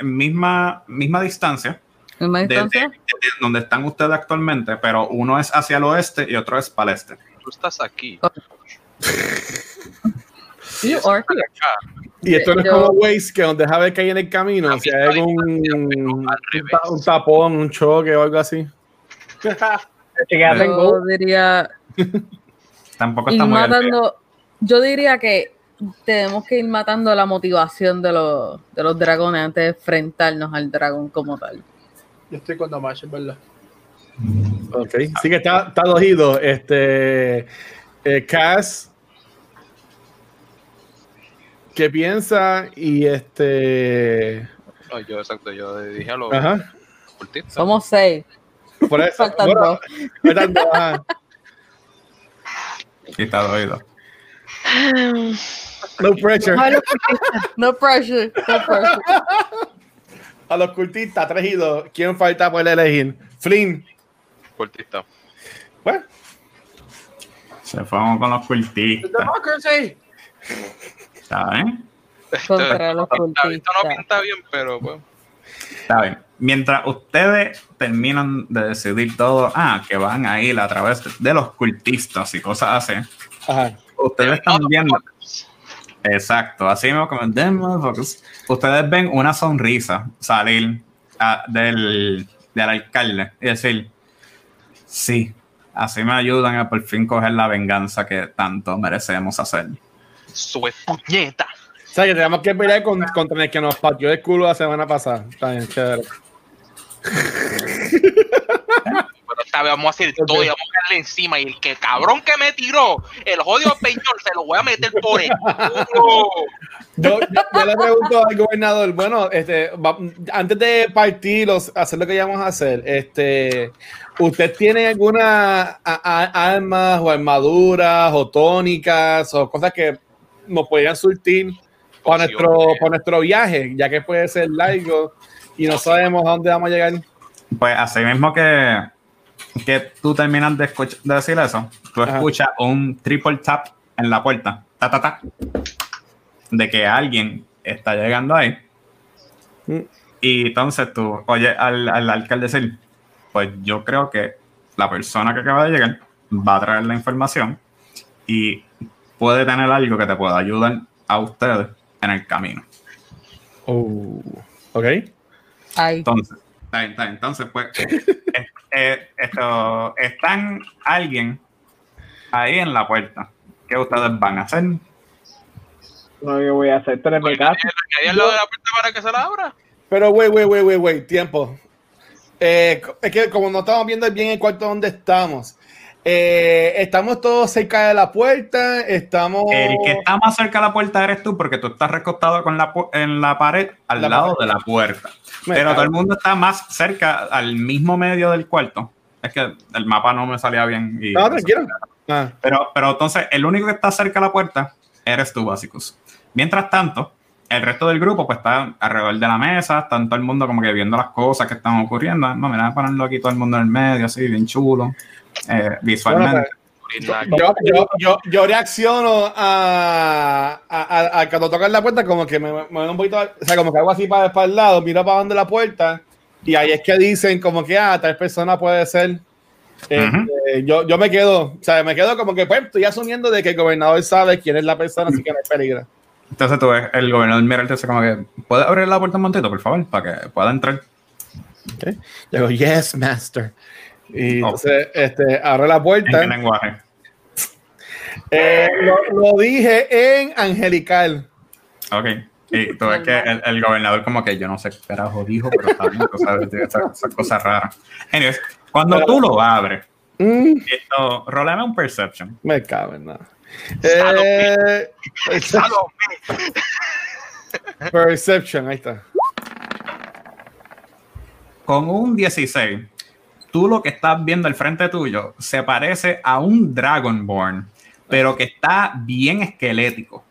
en misma, misma distancia ¿Misma distancia? de- de donde están ustedes actualmente, pero uno es hacia el oeste y otro es para el este. Tú estás aquí. You are here. Acá, Y esto no es como Waze que nos deja ver que hay en el camino. Si hay algún un, un tapón, un choque o algo así. En Yo diría Tampoco ir está muy matando. Yo diría que tenemos que ir matando la motivación de los, de los dragones antes de enfrentarnos al dragón como tal. Yo estoy con Damash, verdad. Ok. Sí que está, está dojido. Este. eh, Cass. ¿Qué piensa? Y este. no, yo exacto, yo dije a los Ajá. Somos seis. Por eso. Faltan Bueno, dos. faltan dos, ajá. Y está doído. (laughs) No pressure. Cultistas. No pressure. No pressure. A los cultistas, tres y dos. ¿Quién falta por elegir? Flynn. cultistas. Bueno, Se fueron con los cultistas. Democracy. ¿Saben? Contra los Esto no cultistas. pinta bien, pero pues. Está bien. Mientras ustedes terminan de decidir todo, ah, que van a ir a través de los cultistas y cosas así, ajá. ustedes están viendo. Exacto, así mismo como Ustedes ven una sonrisa salir ah, del, del alcalde y decir: Sí, así me ayudan a por fin coger la venganza que tanto merecemos hacer. Sube puñeta. O sea, que tenemos que pelear con, contra el que nos pateó el culo la semana pasada. Está bien, chévere. Pero esta vez vamos a hacer todo y vamos a caerle encima. Y el que cabrón que me tiró, el jodido peñón, se lo voy a meter por el culo. Yo, yo- yo le pregunto al gobernador, bueno, este, va- antes de partir, los- hacer lo que vamos a hacer, este, ¿usted tiene alguna a- a- armas o armaduras o tónicas o cosas que nos podrían surtir para nuestro, para nuestro viaje, ya que puede ser largo y no sabemos a dónde vamos a llegar? Pues así mismo que, que tú terminas de, escuch- de decir eso, tú Ajá. escuchas un triple tap en la puerta, ta, ta, ta, de que alguien está llegando ahí. Mm. Y entonces tú oye al, al alcalde decir, pues yo creo que la persona que acaba de llegar va a traer la información y puede tener algo que te pueda ayudar a ustedes en el camino. Oh, ok. Ay, Entonces, está bien, está bien. Entonces, pues, (laughs) eh, eh, esto, están alguien ahí en la puerta. ¿Qué ustedes van a hacer? No, yo voy a hacer tres mi casa. Ahí al lado de la puerta para que se la abra. Pero, güey, güey, güey, güey, güey, tiempo. Eh, es que como no estamos viendo bien el cuarto donde estamos, eh, estamos todos cerca de la puerta, estamos... El que está más cerca de la puerta eres tú porque tú estás recostado con la, en la pared al La lado pared. de la puerta. Me Pero cago. todo el mundo está más cerca al mismo medio del cuarto. Es que el mapa no me salía bien. Y No, tranquilo. Ah, Pero, pero entonces, el único que está cerca de la puerta eres tú, básicos. Mientras tanto, el resto del grupo pues está alrededor de la mesa, está todo el mundo como que viendo las cosas que están ocurriendo. No, mira, ponerlo aquí todo el mundo en el medio, así, bien chulo, eh, visualmente. yo, yo, yo, yo reacciono a, a, cuando tocan la puerta, como que me, me un poquito, o sea, como que hago así para, para el lado, miro para donde la puerta, y ahí es que dicen como que, ah, tal persona puede ser. Este, yo, yo me quedo, o sea, me quedo como que, pues, estoy asumiendo de que el gobernador sabe quién es la persona, así que no hay peligro. Entonces tú ves el gobernador mira y te dice como que, ¿puede abrir la puerta un momentito, por favor? Para que pueda entrar. Yo digo, yes, master. Y Oh. entonces, este, abre la ¿En puerta. qué lenguaje? Eh, lo, lo dije en angelical. Ok. Y tú ves que el, el gobernador como que yo no sé qué carajo dijo, pero está bien, tú sabes, esas cosas raras. Anyways, cuando tú lo abres, Mm, esto, rolame un perception. me cago en nada. Eh, Perception, ahí está. Con un 16, tú lo que estás viendo al frente tuyo se parece a un Dragonborn, pero que está bien esquelético.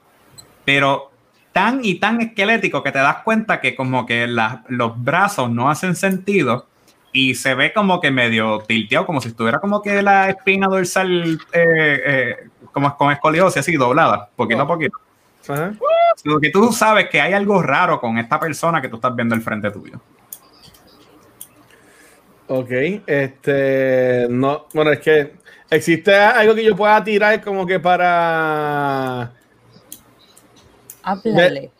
Pero tan y tan esquelético que te das cuenta que como que la- los brazos no hacen sentido y se ve como que medio tilteado, como si estuviera como que la espina dorsal eh, eh, como con escoliosis así doblada, poquito a poquito. Ajá. Lo que tú sabes que hay algo raro con esta persona que tú estás viendo al frente tuyo. Ok, este, no, bueno, es que existe algo que yo pueda tirar como que para Háblale.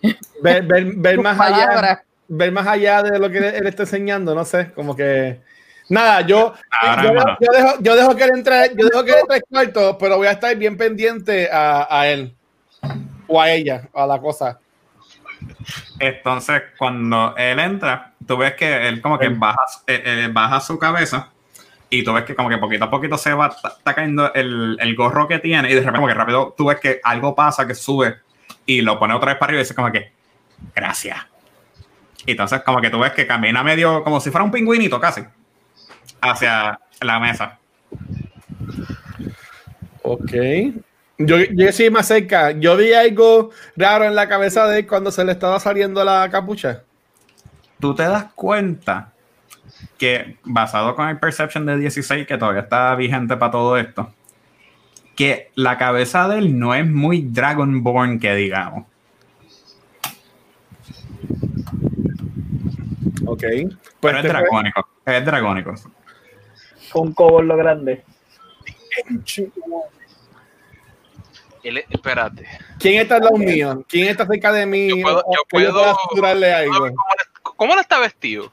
ver, ver, ver (laughs) más allá, ver más allá de lo que él está enseñando, no sé, como que nada, yo, Ahora, yo, dejo, hermano. yo, dejo, yo dejo que él entre, yo dejo que él entre cuarto, pero voy a estar bien pendiente a, a él o a ella, a la cosa. Entonces, cuando él entra, tú ves que él como que baja, eh, eh, baja su cabeza y tú ves que como que poquito a poquito se va, está, está cayendo el, el gorro que tiene y de repente como que rápido tú ves que algo pasa, que sube y lo pone otra vez para arriba y dice como que, gracias. Y entonces como que tú ves que camina medio, como si fuera un pingüinito casi, hacia la mesa. Ok. Yo, yo sí más cerca. Yo vi algo raro en la cabeza de él cuando se le estaba saliendo la capucha. tú te das cuenta que basado con el Perception de 16, que todavía está vigente para todo esto, que la cabeza de él no es muy Dragonborn que digamos. Ok. Pero Pues es te- dragónico. Es dragónico. Con cobo lo grande. Él- espérate. ¿Quién está al lado mío? ¿Quién está cerca de mí? Yo puedo- yo puedo- pueda susurrarle algo. ¿Cómo, cómo está vestido?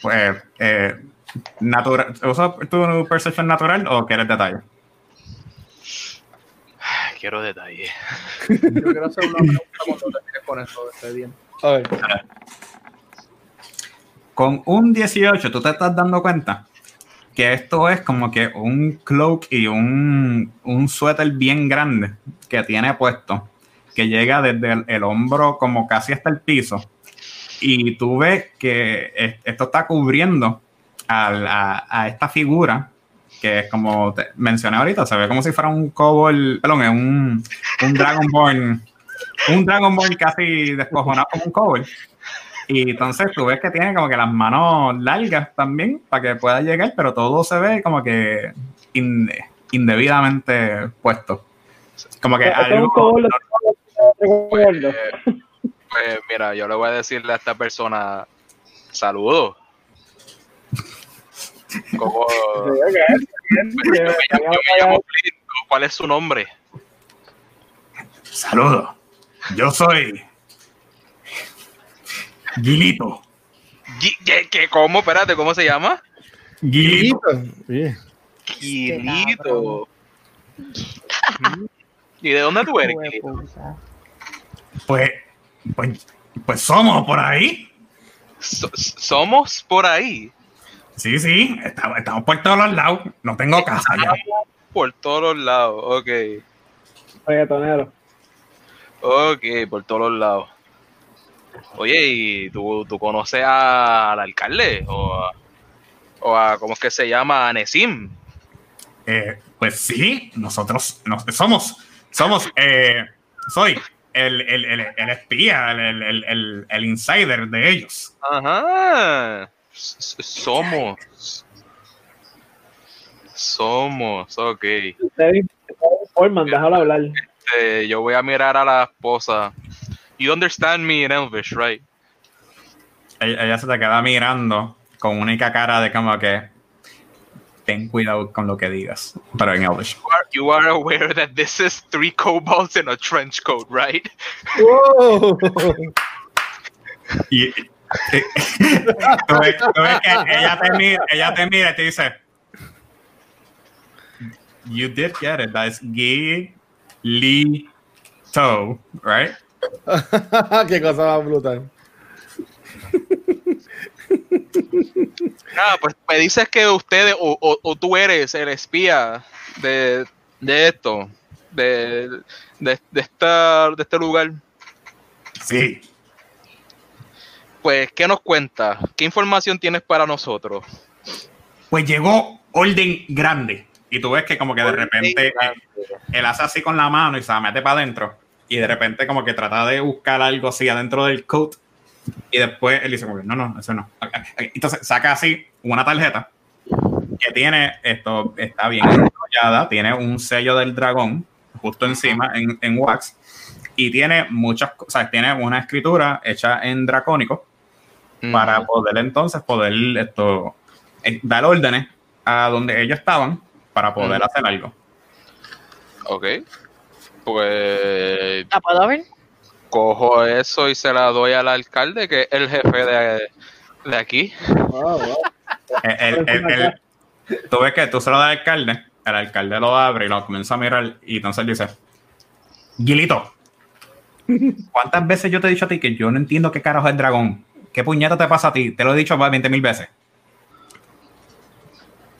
Pues, eh, natural, ¿Usas tu Perception natural o quieres detalle? Quiero detalle. Yo quiero hacer una pregunta cuando termines con eso, esté bien. A ver. Con un 18, tú te estás dando cuenta que esto es como que un cloak y un, un suéter bien grande que tiene puesto, que llega desde el, hombro como casi hasta el piso. Y tú ves que es- esto está cubriendo a, a esta figura, que es como te mencioné ahorita, se ve como si fuera un kobold, perdón, un, un Dragonborn, un Dragonborn casi descojonado como un kobold. Y entonces tú ves que tiene como que las manos largas también para que pueda llegar, pero todo se ve como que in- indebidamente puesto. Como que algo. Eh, pues mira, yo le voy a decirle a esta persona, saludos. Como, (laughs) yo, me- yo me llamo Flint, ¿cuál es su nombre? saludo. Yo soy Guilito. Gi- ¿Qué, qué, cómo? Espérate, ¿cómo se llama? Guilito. Bien. Quilito. ¿Y de dónde tú eres, Quilito? Pues Pues, pues somos por ahí. So- somos por ahí, Sí, sí, estamos, estamos por todos los lados. No tengo casa ya. por todos los lados. Ok, Reggaetonero. ok, por todos los lados. Oye, ¿y tú, tú conoces a- al alcalde? ¿O a, o a, cómo es que se llama? A Nesim. Eh, pues sí, nosotros nos- somos, somos, eh, soy el, el, el, el espía, el, el, el, el- el insider de ellos. Ajá. S- Somos. Somos, ok. Ustedes informan, déjalo hablar. Eh, yo voy a mirar a la esposa. You understand me in Elvish, right? Ella, ella se te queda mirando con única cara de como que ten cuidado con lo que digas, pero en Elvish. You are, you are aware that this is three kobolds in a trench coat, right? ¡Wow! (laughs) Y, y- (laughs) tú ves, tú ves que ella te, mira, ella te mira y te dice, You did get it. That's Gi Li To, right? (laughs) ¡Qué cosa más brutal! Nada, pues me dices que ustedes o, o- o tú eres el espía de, de esto, de, de, de esta, de este lugar. Sí. Pues, ¿qué nos cuenta? ¿Qué información tienes para nosotros? Pues llegó orden grande. Y tú ves que como que de repente eh, él hace así con la mano y se la mete para adentro. Y de repente como que trata de buscar algo así adentro del coat. Y después él dice no, no, eso no. Entonces saca así una tarjeta que tiene esto, está bien enrollada, tiene un sello del dragón justo encima en, en wax. Y tiene muchas cosas, tiene una escritura hecha en dracónico para poder entonces poder esto eh, dar órdenes a donde ellos estaban para poder hacer algo. Ok. Pues ¿La puedo ver? cojo eso y se la doy al alcalde, que es el jefe de, de aquí. Wow, wow. El- el- el- el- tú ves que tú se lo das al alcalde, el alcalde lo abre y lo comienza a mirar y entonces dice, Gilito, ¿cuántas veces yo te he dicho a ti que yo no entiendo qué carajo es el dragón? ¿Qué puñeta te pasa a ti? Te lo he dicho 20 mil veces.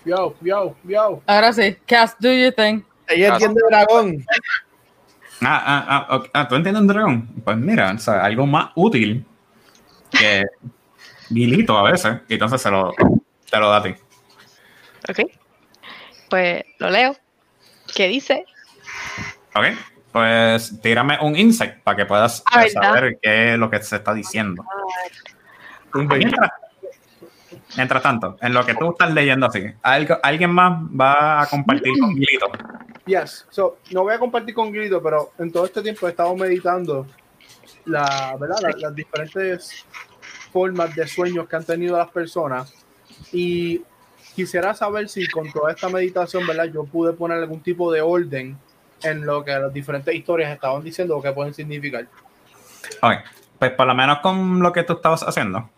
Yo, yo, yo. Ahora sí, Cass, do you think? Ella entiende dragón. Ah, ah, ah, ok. Ah, ¿tú entiendes un dragón? Pues mira, o sea, algo más útil que Gilito a veces, y entonces se lo, te lo da a ti. Ok. Pues lo leo. ¿Qué dice? Ok, pues tírame un insight para que puedas Ah, saber qué es lo que se está diciendo. Un veinte. Mientras, mientras tanto, en lo que tú estás leyendo así, ¿algo- ¿alguien más va a compartir con Gilito? Yes. So, no voy a compartir con Grito, pero en todo este tiempo he estado meditando la, ¿verdad? La- las diferentes formas de sueños que han tenido las personas. Y quisiera saber si con toda esta meditación, ¿verdad? Yo pude poner algún tipo de orden en lo que las diferentes historias estaban diciendo o que pueden significar. Ok, pues por lo menos con lo que tú estabas haciendo,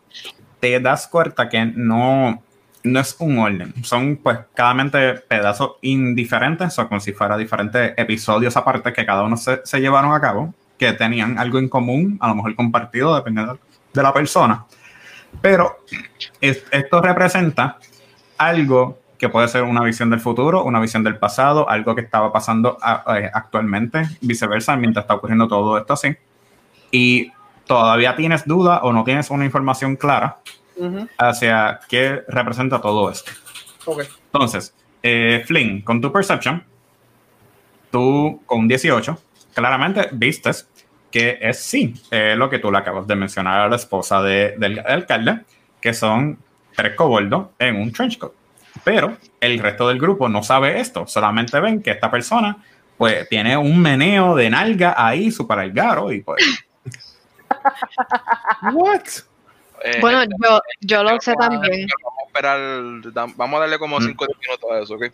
te das cuenta que no, no es un orden. Son pues claramente pedazos indiferentes, o como si fuera diferentes episodios aparte que cada uno se, se llevaron a cabo, que tenían algo en común, a lo mejor compartido, dependiendo de la persona. Pero es- esto representa algo que puede ser una visión del futuro, una visión del pasado, algo que estaba pasando eh, actualmente, viceversa, mientras está ocurriendo todo esto así. Y todavía tienes duda o no tienes una información clara hacia qué representa todo esto. Ok. Entonces, eh, Flynn, con tu perception, tú con 18, claramente vistes que es sí, eh, lo que tú le acabas de mencionar a la esposa de- del alcalde, que son tres coboldos en un trench coat. Pero el resto del grupo no sabe esto, solamente ven que esta persona pues tiene un meneo de nalga ahí super algaro y pues (laughs) What? Eh, Bueno, gente, yo, yo lo sé también. Vamos a esperar, vamos a darle como Mm. 5 minutos a eso, ¿ok?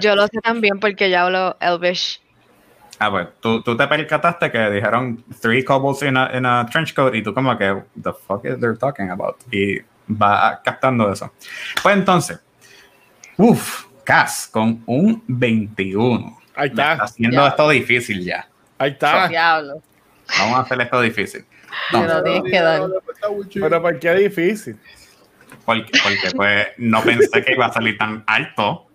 Yo lo sé también porque ya hablo Elvish. Ah, pues tú, tú te percataste que dijeron three kobolds in a, in a trench coat y tú como que, the fuck is they're talking about? Y va captando eso. Pues entonces, uff, Cass con un 21. Ahí Me está está. haciendo Ya. esto difícil ya. Ahí está. Diablo. Vamos a hacer esto difícil. Lo tienes que dar. Pero ¿por qué difícil? Porque, porque pues no pensé que iba a salir tan alto.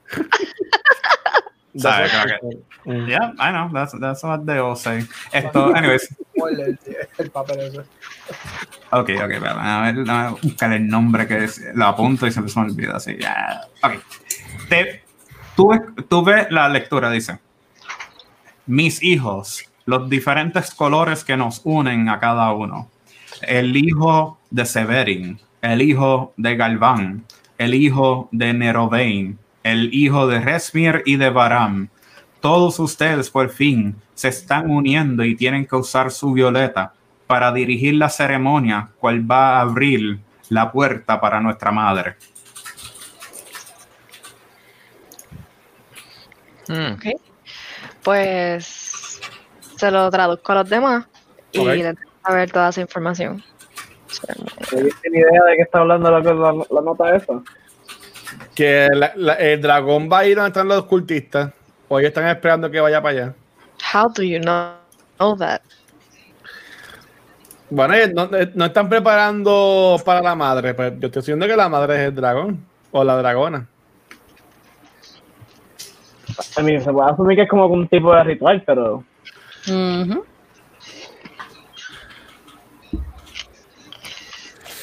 ¿Sabes? Creo que-. Yeah, I know, that's, that's what they all say. Esto, anyways, El, el- el papel ese. ok, ok, espera, a ver, déjame buscar el nombre que es, lo apunto y se me olvida, así, ya. Ok. Te, tú ves la lectura, dice, mis hijos, los diferentes colores que nos unen a cada uno. El hijo de Severin, el hijo de Galván, el hijo de Nerovein, el hijo de Resmir y de Baram. Todos ustedes por fin se están uniendo y tienen que usar su violeta para dirigir la ceremonia, cual va a abrir la puerta para nuestra madre. Mm. Pues se lo traduzco a los demás y Ok. les dejo saber toda esa información. ¿Tienes ni idea de qué está hablando la, la, la nota esa? Que la- la- el dragón va a ir donde están los cultistas. O ellos están esperando que vaya para allá. How do you know, know that? Bueno, ellos no, eh, no están preparando para la madre. Pero yo estoy diciendo que la madre es el dragón. O la dragona. A mí se puede asumir que es como un tipo de ritual, pero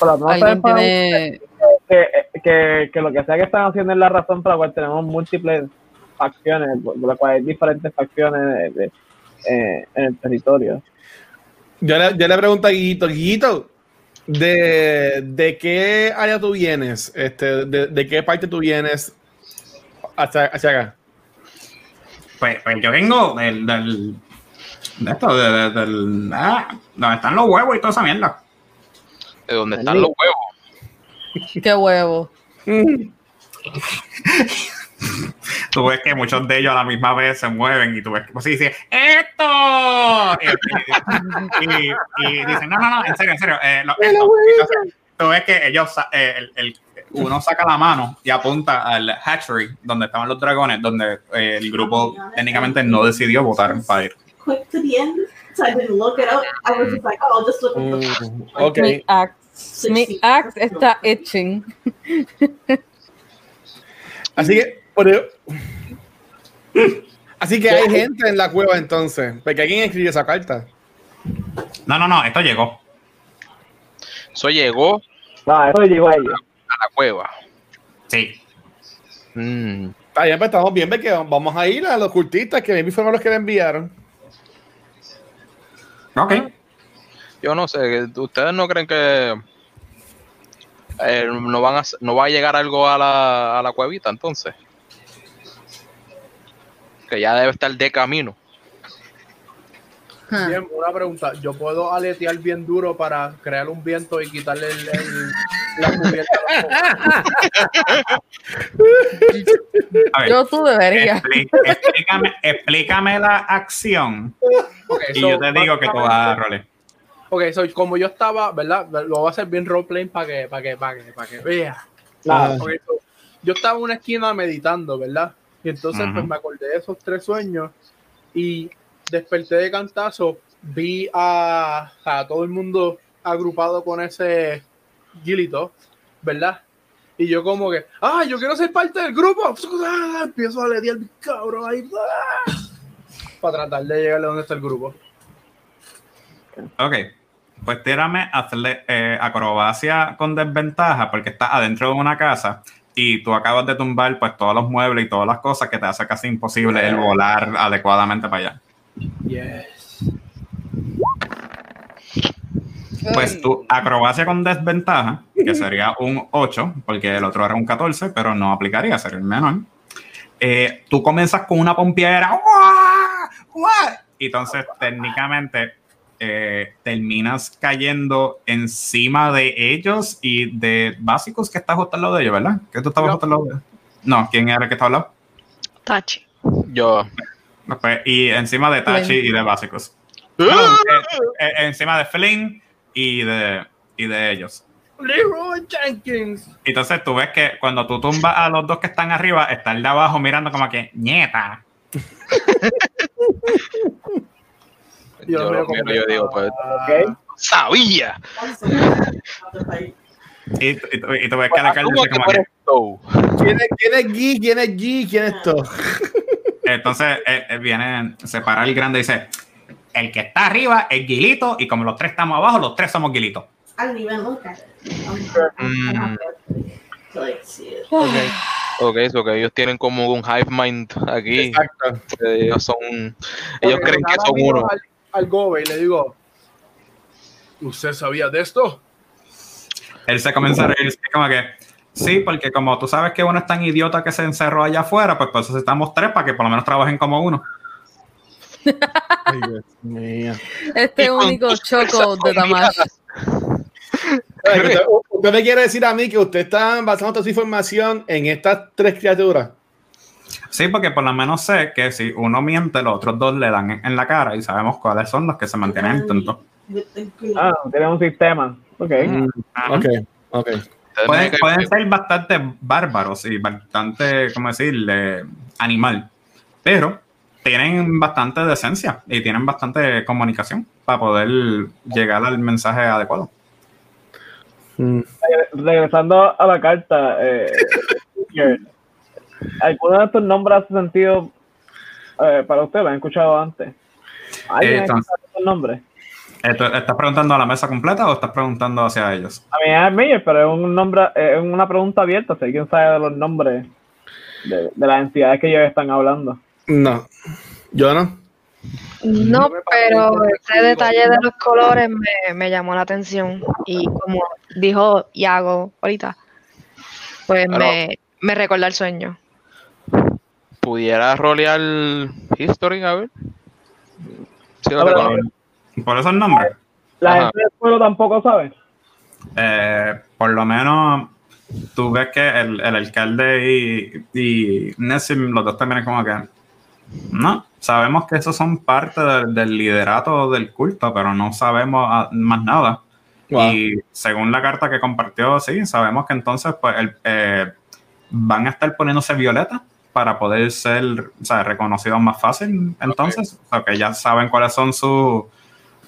No sé Alguien tiene. que, que, que lo que sea que están haciendo es la razón por la cual tenemos múltiples facciones, por por la cual hay diferentes facciones de- de- eh, en el territorio. Yo le, yo le pregunto a Guillito, Guillito, ¿de, ¿de qué área tú vienes? Este, de, de qué parte tú vienes hacia, hacia acá? Pues, pues yo vengo del, del de esto, de- de- del ah, donde están los huevos y toda esa mierda. ¿De dónde están los huevos? Qué huevo. (laughs) Tú ves que muchos de ellos a la misma vez se mueven y tú ves que pues, dice ¡Esto! Y, y- y dicen, no, no, no, en serio, en serio. eh, lo- esto". Entonces, tú ves que ellos, eh, el, el- uno saca la mano y apunta al hatchery donde estaban los dragones, donde eh, el grupo técnicamente no decidió votar para ir. Quick to the end, so I didn't look it up. I was just like, oh, I'll just look at the Mm, ok. Mi axe. Mi axe está itching. (laughs) Así que, por- (laughs) así que hay gente en la cueva entonces. Porque alguien escribió esa carta. No, no, no, esto llegó. Eso llegó No, eso llegó a a la cueva. Sí. Mm. Está bien, pues estamos bien, ve que vamos a ir a los cultistas que maybe fueron los que le enviaron. Ok. Yo no sé, ¿ustedes no creen que eh, no, van a, no va a llegar algo a la, a la cuevita entonces? Que ya debe estar de camino. Huh. Bien, una pregunta. ¿Yo puedo aletear bien duro para crear un viento y quitarle el, el- la cubierta? a ver, Yo tú deberías. expli- explícame, explícame la acción Ok, y so, yo te digo que tú vas a dar roles. Ok, so, como yo estaba, ¿verdad? Lo voy a hacer bien roleplaying para que, para que, para que, para que vea. Nada. Ok, so, yo estaba en una esquina meditando, ¿verdad? Y entonces Ujú. pues me acordé de esos tres sueños y desperté de cantazo, vi a, a todo el mundo agrupado con ese gilito, ¿verdad? Y yo como que, ah, yo quiero ser parte del grupo. Ah, (laughs) Empiezo a leer cabrón ahí. ah, para tratar de llegar a donde está el grupo. Ok. Pues tírame a hacerle eh, acrobacia con desventaja porque estás adentro de una casa y tú acabas de tumbar pues todos los muebles y todas las cosas que te hace casi imposible el volar adecuadamente para allá. Yes. Pues tu acrobacia con desventaja, que sería un 8, porque el otro era un 14, pero no aplicaría, sería el menor. Eh, tú comienzas con una pompiera, entonces técnicamente eh, terminas cayendo encima de ellos y de básicos que estás justo al lado de ellos, ¿verdad? Que tú estabas No. justo al lado de ellos. No, ¿quién era el que estaba al lado? Tachi. Yo. Pues, y encima de Tachi Flynn. y de básicos. No, eh, eh, encima de Flynn y de, y de ellos. Leroy Jenkins. Entonces tú ves que cuando tú tumbas a los dos que están arriba, está el de abajo mirando como que, nieta. (laughs) Yo Yo, lo miro, yo digo, pues, ah, Ok. Sabía. Y, y, y tú ves que Asumo dice que como que-. ¿Quién es, quién es Guy? ¿Quién es Guy? ¿Quién es esto? (laughs) Entonces eh, eh, viene, se para el grande y dice, el que está arriba es Guilito y como los tres estamos abajo, los tres somos Guilito. I'm, I'm Mm. Ok, eso que ellos tienen como un hive mind aquí. Exacto. que Ellos son. Ellos creen que son uno. Al, al Gobe y le digo, ¿usted sabía de esto? Él se comienza a reír, como que, sí, porque como tú sabes que uno es tan idiota que se encerró allá afuera, pues por eso estamos tres para que por lo menos trabajen como uno. Ay, Dios mío. Este único choco de. Ay, Usted, usted me quiere decir a mí que usted está basando toda su información en estas tres criaturas. Sí, porque por lo menos sé que si uno miente, los otros dos le dan en, en la cara y sabemos cuáles son los que se mantienen green. Ah, tiene un sistema. Ok. Mm, ok, ok. Pueden, ser bastante bárbaros y bastante, ¿cómo decirle? Animal. Pero tienen bastante decencia y tienen bastante comunicación para poder llegar al mensaje adecuado. Mm. Regresando a la carta, eh, (laughs) ¿alguno de estos nombres hace sentido eh, para usted? ¿Lo han escuchado antes? ¿Alguien Eh, ha entonces- escuchado estos nombres? ¿Esto- ¿Estás preguntando a la mesa completa o estás preguntando hacia ellos? A mí es Miller, pero es un nombre, es una pregunta abierta. Si alguien sabe de los nombres de, de las entidades que ellos están hablando. No, yo no. No, pero ese detalle de los colores me, me llamó la atención. Y como dijo Iago ahorita, pues Pero- me, me recordó el sueño. ¿Pudiera rolear History, a ver? Sí, lo A ver, reconozco. Por esos nombres. La Ajá. gente del pueblo tampoco sabe. Eh, por lo menos tú ves que el, el alcalde y, y Nessim, los dos también como que no, sabemos que esos son parte del, del liderato del culto, pero no sabemos ah, más nada. Wow. Y según la carta que compartió, sí, sabemos que entonces pues el- eh, van a estar poniéndose violetas para poder ser o sea, reconocidos más fácil. Entonces, o sea, que ya saben cuáles son sus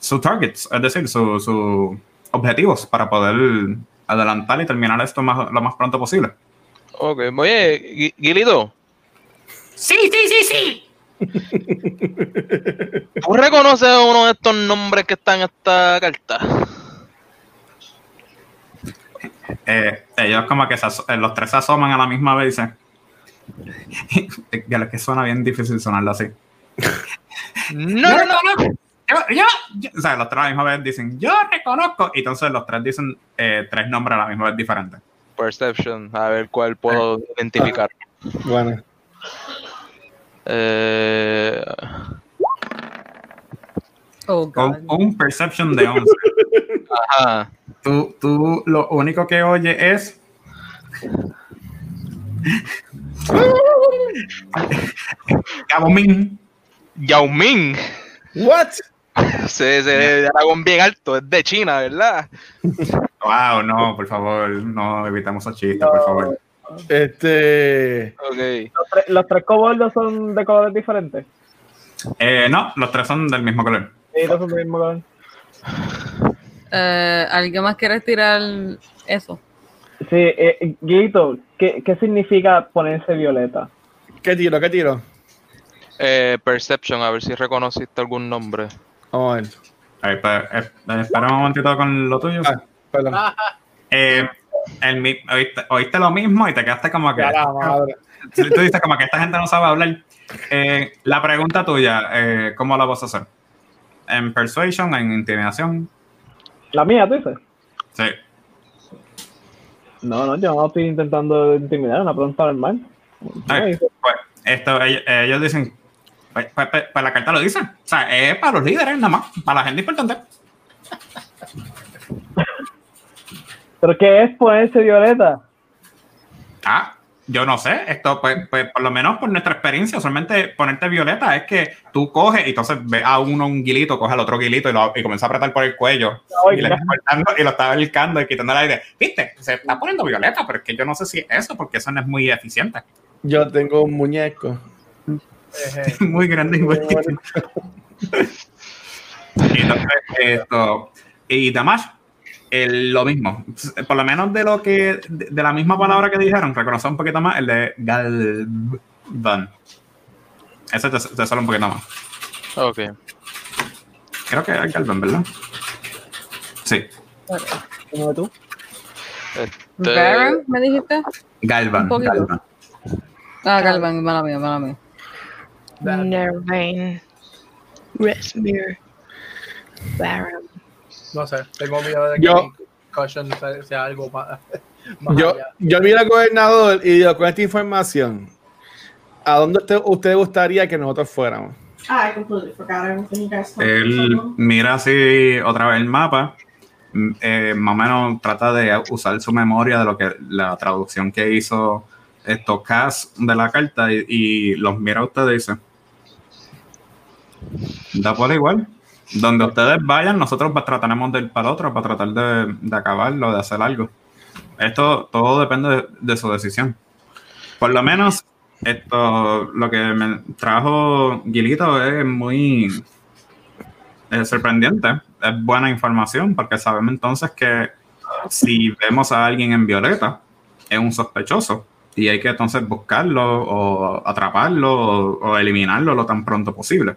sus targets, es decir, sus sus objetivos para poder adelantar y terminar esto más, lo más pronto posible. Ok, oye, Gui- Guilito, Sí, sí, sí, sí. (laughs) ¿tú reconoces uno de estos nombres que están en esta carta? Eh, ellos como que se eh, los tres se asoman a la misma vez y dicen, ya (laughs) lo que suena bien difícil sonarlo así. No, no, no. Yo, yo, yo- o sea, los tres a la misma vez dicen, yo reconozco. Y entonces los tres dicen eh, tres nombres a la misma vez diferentes. Perception, a ver cuál puedo identificar. Bueno, Eh, Oh, God. Un perception de 11. (laughs) ajá. Tú, tú lo único que oyes es. (laughs) Gabo Min. Yao Ming. what? Se, se de dragón bien alto, es de China, ¿verdad? Wow, no, por favor, no evitemos esos chistes, por favor. Este. Ok. Los tres, los tres coboldos son de colores diferentes. Eh, no, los tres son del mismo color. Sí, todos son del mismo color. Eh, ¿Alguien más quiere tirar eso? Sí, eh, Guito, ¿qué, ¿qué significa ponerse violeta? ¿Qué tiro? ¿Qué tiro? Eh, Perception, a ver si reconociste algún nombre. Vamos a ver. Eh, espera un momentito con lo tuyo. Ah, perdón. (laughs) Eh, el oíste, oíste lo mismo y te quedaste como que. Ya la madre. Tú dices como que esta gente no sabe hablar. Eh, la pregunta tuya, eh, ¿cómo la vas a hacer? ¿En persuasion? ¿En intimidación? ¿La mía, tú dices? Sí. No, no, yo no estoy intentando intimidar, una pregunta normal. Pues, esto, ellos, ellos dicen, pues, pues, pues, pues la carta lo dice. O sea, es para los líderes nada más, para la gente importante. ¿Pero qué es ponerse violeta? Ah, yo no sé, esto, pues, pues, por lo menos por nuestra experiencia, solamente ponerte violeta es que tú coges y entonces ves a uno un guilito, coge al otro guilito y, lo, y comienza a apretar por el cuello y, le está cortando y lo está acercando y quitando el aire. Viste, se está poniendo violeta, pero es que yo no sé si es eso, porque eso no es muy eficiente. Yo tengo un muñeco. Muy grande y muy Y entonces, esto, Y Damash, el- lo mismo. Por lo menos de lo que, de, de la misma palabra que dijeron, reconocer un poquito más el de Galvan. Ese te, te sale un poquito más. Ok. Creo que es Galvan, ¿verdad? Sí, ¿Cómo tú? Este, Baron, ¿me dijiste? Galvan. Galvan. Ah, Galvan, mala mía, mala mía. Nervain. Resmir. Baron. No sé, tengo miedo de que Yo- caution sea, sea algo más, (laughs) más Yo, allá. yo miro al gobernador y digo, con esta información, ¿a dónde usted, usted gustaría que nosotros fuéramos? I completely forgot everything you guys told Él mira así otra vez el mapa, mm, eh, más o menos trata de usar su memoria de lo que la traducción que hizo esto Cass de la carta y, y los mira a ustedes y dice, da por igual. Donde ustedes vayan, nosotros va- trataremos de ir para otro para tratar de, de acabarlo, de hacer algo. Esto todo depende de, su decisión. Por lo menos, esto, lo que me trajo Gilito es muy sorprendente. Es buena información porque sabemos entonces que si vemos a alguien en violeta, es un sospechoso y hay que entonces buscarlo o atraparlo o eliminarlo lo tan pronto posible.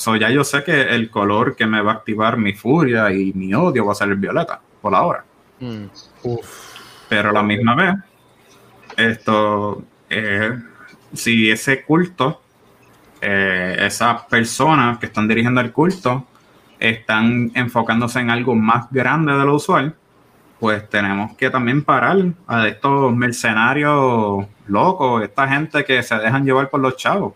So, ya yo sé que el color que me va a activar mi furia y mi odio va a ser el violeta, por ahora. mm, Pero a la misma vez, esto, eh, si ese culto, eh, esas personas que están dirigiendo el culto, están enfocándose en algo más grande de lo usual, pues tenemos que también parar a estos mercenarios locos, esta gente que se dejan llevar por los chavos.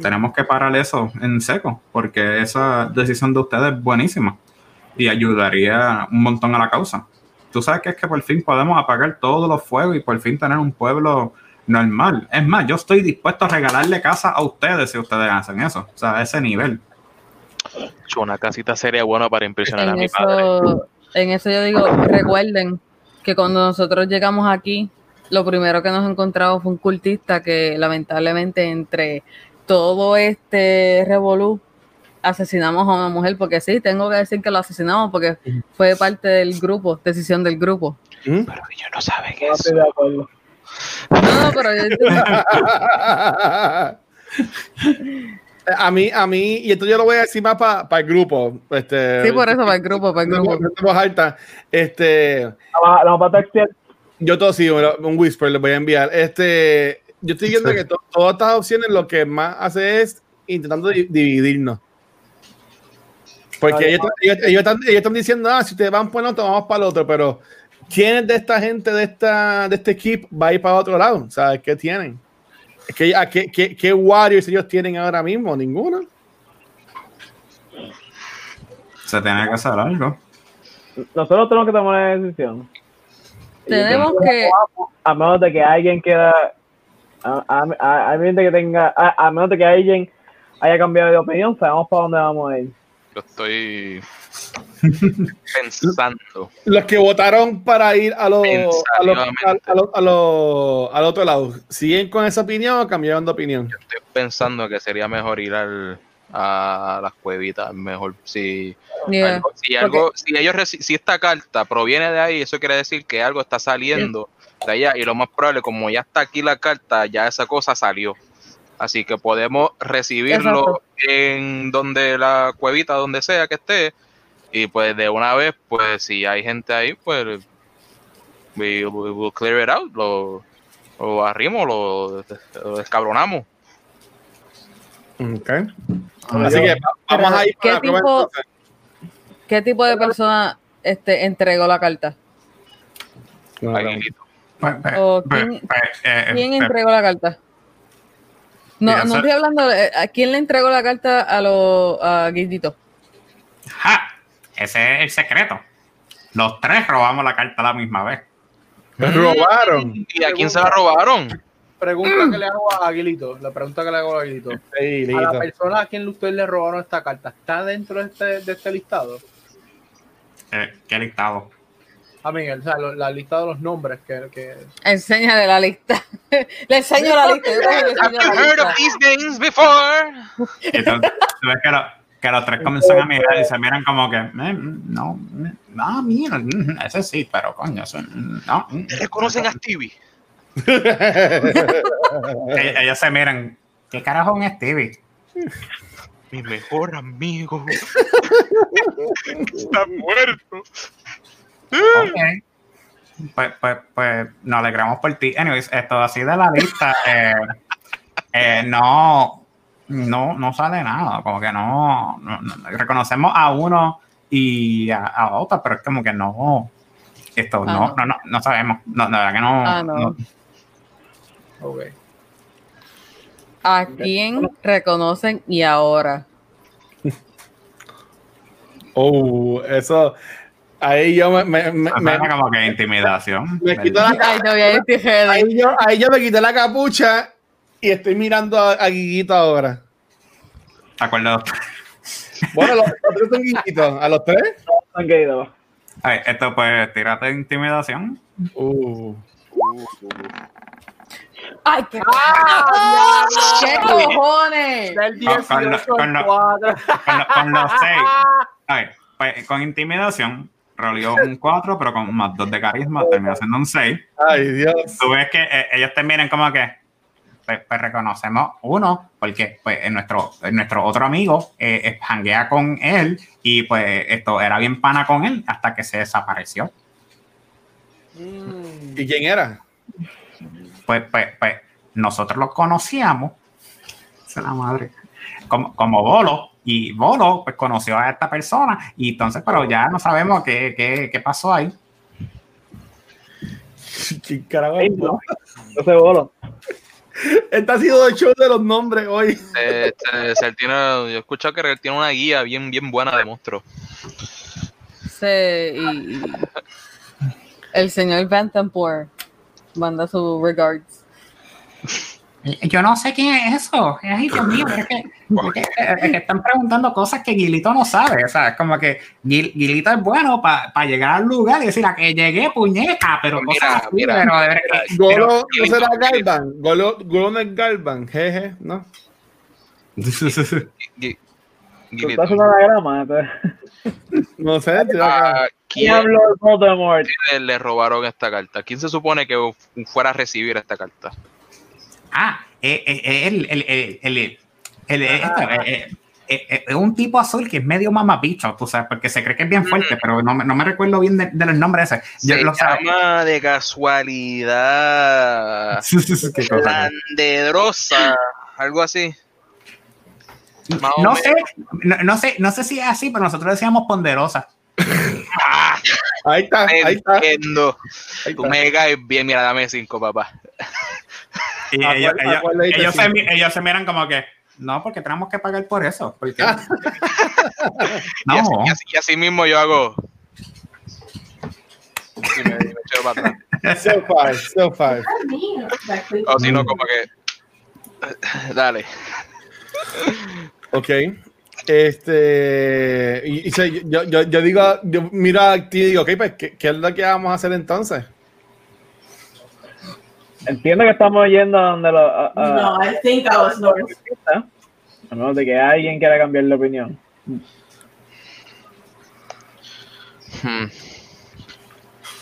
Tenemos que parar eso en seco, porque esa decisión de ustedes es buenísima y ayudaría un montón a la causa. Tú sabes que es que por fin podemos apagar todos los fuegos y por fin tener un pueblo normal. Es más, yo estoy dispuesto a regalarle casa a ustedes si ustedes hacen eso. O sea, a ese nivel. Una casita sería buena para impresionar a mi padre. en eso yo digo, recuerden que cuando nosotros llegamos aquí, lo primero que nos encontramos fue un cultista que lamentablemente entre todo este revolú asesinamos a una mujer, porque sí, tengo que decir que lo asesinamos porque fue parte del grupo, decisión del grupo. ¿Mm? Pero ellos no saben No eso. estoy de acuerdo. No, no, pero (laughs) a mí, a mí, y esto yo lo voy a decir más para el grupo. Este, sí, por eso, para el grupo, para el grupo. Este, La la yo todo sí, un un whisper les voy a enviar. Este, yo estoy viendo que to- todas estas opciones lo que más hace es intentando di- dividirnos. Porque ellos, ellos- ellos están, ellos están diciendo, ah, si ustedes van por el otro, vamos para el otro, pero ¿quiénes de esta gente, de, esta, de este equipo, va a ir para otro lado? ¿Sabes qué tienen? Que, ¿a ¿qué, qué, qué Warriors ellos tienen ahora mismo? Ninguno. Se tiene que hacer algo. Nosotros tenemos que tomar una decisión. Tenemos que, A menos de que alguien quiera. A, a, a- a menos de que tenga. A, a menos de que alguien haya cambiado de opinión, sabemos para dónde vamos a ir. Yo estoy (laughs) pensando. Los que votaron para ir a los, a los- a- a los- a los- al otro lado, ¿siguen con esa opinión o cambiaron de opinión? Estoy pensando que sería mejor ir al, a las cuevitas. Mejor si, Yeah. algo- si, algo, si, ellos si esta carta proviene de ahí, eso quiere decir que algo está saliendo de allá. Y lo más probable, como ya está aquí la carta, ya esa cosa salió. Así que podemos recibirlo Exacto. en donde la cuevita, donde sea que esté. Y pues de una vez, pues si hay gente ahí, pues we, we will clear it out. Lo, lo arrimos, lo, lo descabronamos. Ok. Así que va- vamos a ir ¿Qué para tipo-. ¿Qué tipo de persona este, entregó la carta? Aguilito. ¿O quién- Eh, ¿Quién entregó la carta? No, no estoy hablando de a quién le entregó la carta a los a Guildito. ¡Ja! Ese es el secreto. Los tres robamos la carta a la misma vez. Me robaron. ¿Y a quién se la robaron? Pregunta que le hago a Aguilito. La pregunta que le hago a Aguilito. Sí, A la persona a quien ustedes le robaron esta carta, ¿está dentro de este, de este listado? Eh, ¿Qué listado? A Miguel, o sea, lo- la lista de los nombres que, que Enséñale la lista. (laughs) le enseño la lista. Yo I've heard lista. of these names before. Entonces, tú ves que lo- que los tres comienzan a mirar y se miran como que, "Eh, no, eh, no, mira, mm, ese sí, pero coño, eso, mm, no. mm". ¿Reconocen a Stevie? (laughs) Ellos se miran, ¿qué carajo es un Stevie? Mi mejor amigo. (laughs) Está muerto. Ok. Pues, pues, pues nos alegramos por ti. Anyways, esto así de la lista, (laughs) eh, eh, no, no, no sale nada. Como que no, no- no- reconocemos a uno y a, a otro, pero es como que no. Esto Ah, no, no. no, no, sabemos. No, la verdad que no. Ah, no. no. Ok. ¿A quién reconocen y ahora? (laughs) Oh, eso. Ahí yo me, me, me, me- como que intimidación. me quito la ready. ahí, yo, ahí yo me quité la capucha y estoy mirando a, a Guiguito ahora. ¿Te acuerdas? Bueno, los, los tres son Guiguitos. ¿A los tres? Ok, dos. A ver, esto pues, tírate de intimidación. Uh. ¡Ay, qué, ¿Qué cojones! Del Con- con lo- 18 con al lo- 4. Con, lo- con los seis. A ver, pues, con intimidación, roleó un 4, pero con más 2 de carisma, terminó siendo un 6. Ay, Dios. Tú ves que eh, ellos te miran como que, pues, pues reconocemos uno, porque pues en nuestro, en nuestro otro amigo eh, eh, con él y pues esto era bien pana con él hasta que se desapareció. ¿Y quién era? Pues, pues, pues nosotros lo conocíamos, esa es la madre, como, como Bolo. Y Bolo pues conoció a esta persona y entonces, pero ya no sabemos qué, qué, qué pasó ahí. (laughs) ¿Quién carajo? No. Yo soy bolo. Este ha sido el show de los nombres hoy. Este, este, él tiene, yo he escuchado que él tiene una guía bien, bien buena de monstruos. Sí, y, y el señor Vantampor manda su regards. (laughs) Yo no sé quién es eso. Ay, Dios mío, es que, es que- es que están preguntando cosas que Gilito no sabe. O sea, es como que Gil- Gilito es bueno para llegar al lugar y decir a que llegué, puñeta, pero Mira, cosas así, mira, pero Golo, pero- ¿no será Galvan? Golo, Golo no es Galvan, jeje, ¿no? Estás una grama. No sé, tío, acá. ¿A quién de Voldemort. le robaron esta carta? ¿Quién se supone que fuera a recibir esta carta? Ah, eh, eh, eh, eh, es un tipo azul que es medio mamapicho, tú sabes, porque se cree que es bien fuerte, pero no, me- no me recuerdo bien de, de los nombres ese. Yo Se lo sabía. llama de casualidad. Landedrosa, algo así. No sé, no, no sé, no sé si es así, pero nosotros decíamos ponderosa. Ah, Ahí está, ahí está. ahí Tú está. me caes bien, mira, dame cinco, papá. Y Acuer- ellos, ellos- se, ellos se miran como que, no, porque tenemos que pagar por eso. Porque, (laughs) Y, así, no, y así- y así mismo yo hago. Y me, me echo para atrás. (laughs) So five, so. Exactly. O si no, como que. Dale. Ok. Este. Y, y se- yo, yo, yo digo, yo miro a ti y digo, ok, pues, ¿qué, qué es lo que vamos a hacer entonces? Entiendo que estamos yendo a donde lo. No, I think I was north. A menos de que alguien quiera cambiar de opinión. Hmm.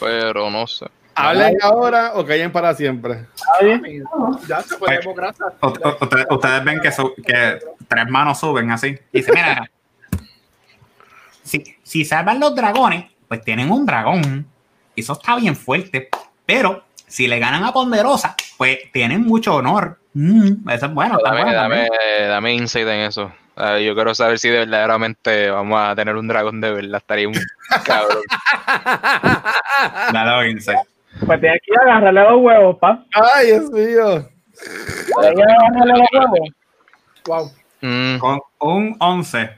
Pero no sé. ¿Hablen ahora o callen para siempre? Ya se fue democracia. Ustedes, ustedes ven que, su- que tres manos suben así. Y dicen, mira, si, si salvan los dragones, pues tienen un dragón. Eso está bien fuerte. Pero si le ganan a Ponderosa, pues tienen mucho honor. Mm, eso es bueno. está Dame, bueno dame, también. dame insight en eso. Yo quiero saber si de verdaderamente vamos a tener un dragón de verdad. Estaría un cabrón. (laughs) Dale insight. Pues tienes que ir a agarrarle los huevos, pa. Ay, Dios mío. Agarrarle los huevos. Wow, Mm, Con un 11,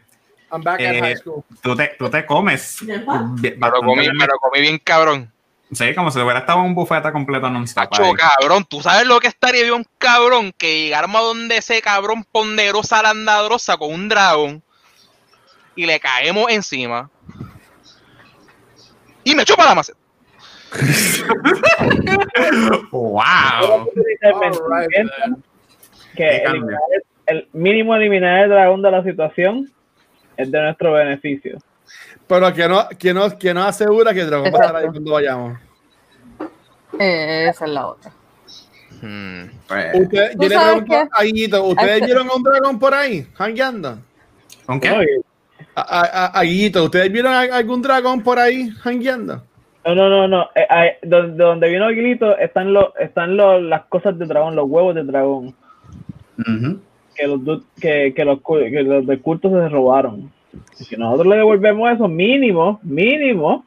I'm back at Eh, high school. tú te, tú te comes. Me, lo comí, me lo comí bien cabrón. Sí, como si hubiera estado en un bufete completo. Tacho, ahí. cabrón, tú sabes lo que estaría bien cabrón que llegáramos a donde ese cabrón ponderosa landadrosa con un dragón y le caemos encima y me chupa la maceta. (laughs) ¡Wow! Right, que eliminar el mínimo eliminar el dragón de la situación es de nuestro beneficio. Pero que no, que no, que no asegura que el dragón va a estar ahí cuando vayamos. Eh, esa es la otra. Hmm. Pues, Usted, ¿Tú yo le sabes pregunto qué? a Guillito, ¿ustedes vieron a un dragón por ahí, hangueando? ¿Con qué? Oye, A, a, a- a Guillito, ¿ustedes vieron a- algún dragón por ahí, hangueando? No, no, no, no. Eh, ahí, donde, donde vino Aguilito están, los están los, las cosas de dragón, los huevos de dragón. Que los, que, que los, que los de culto se robaron. Y si nosotros le devolvemos eso, mínimo, mínimo,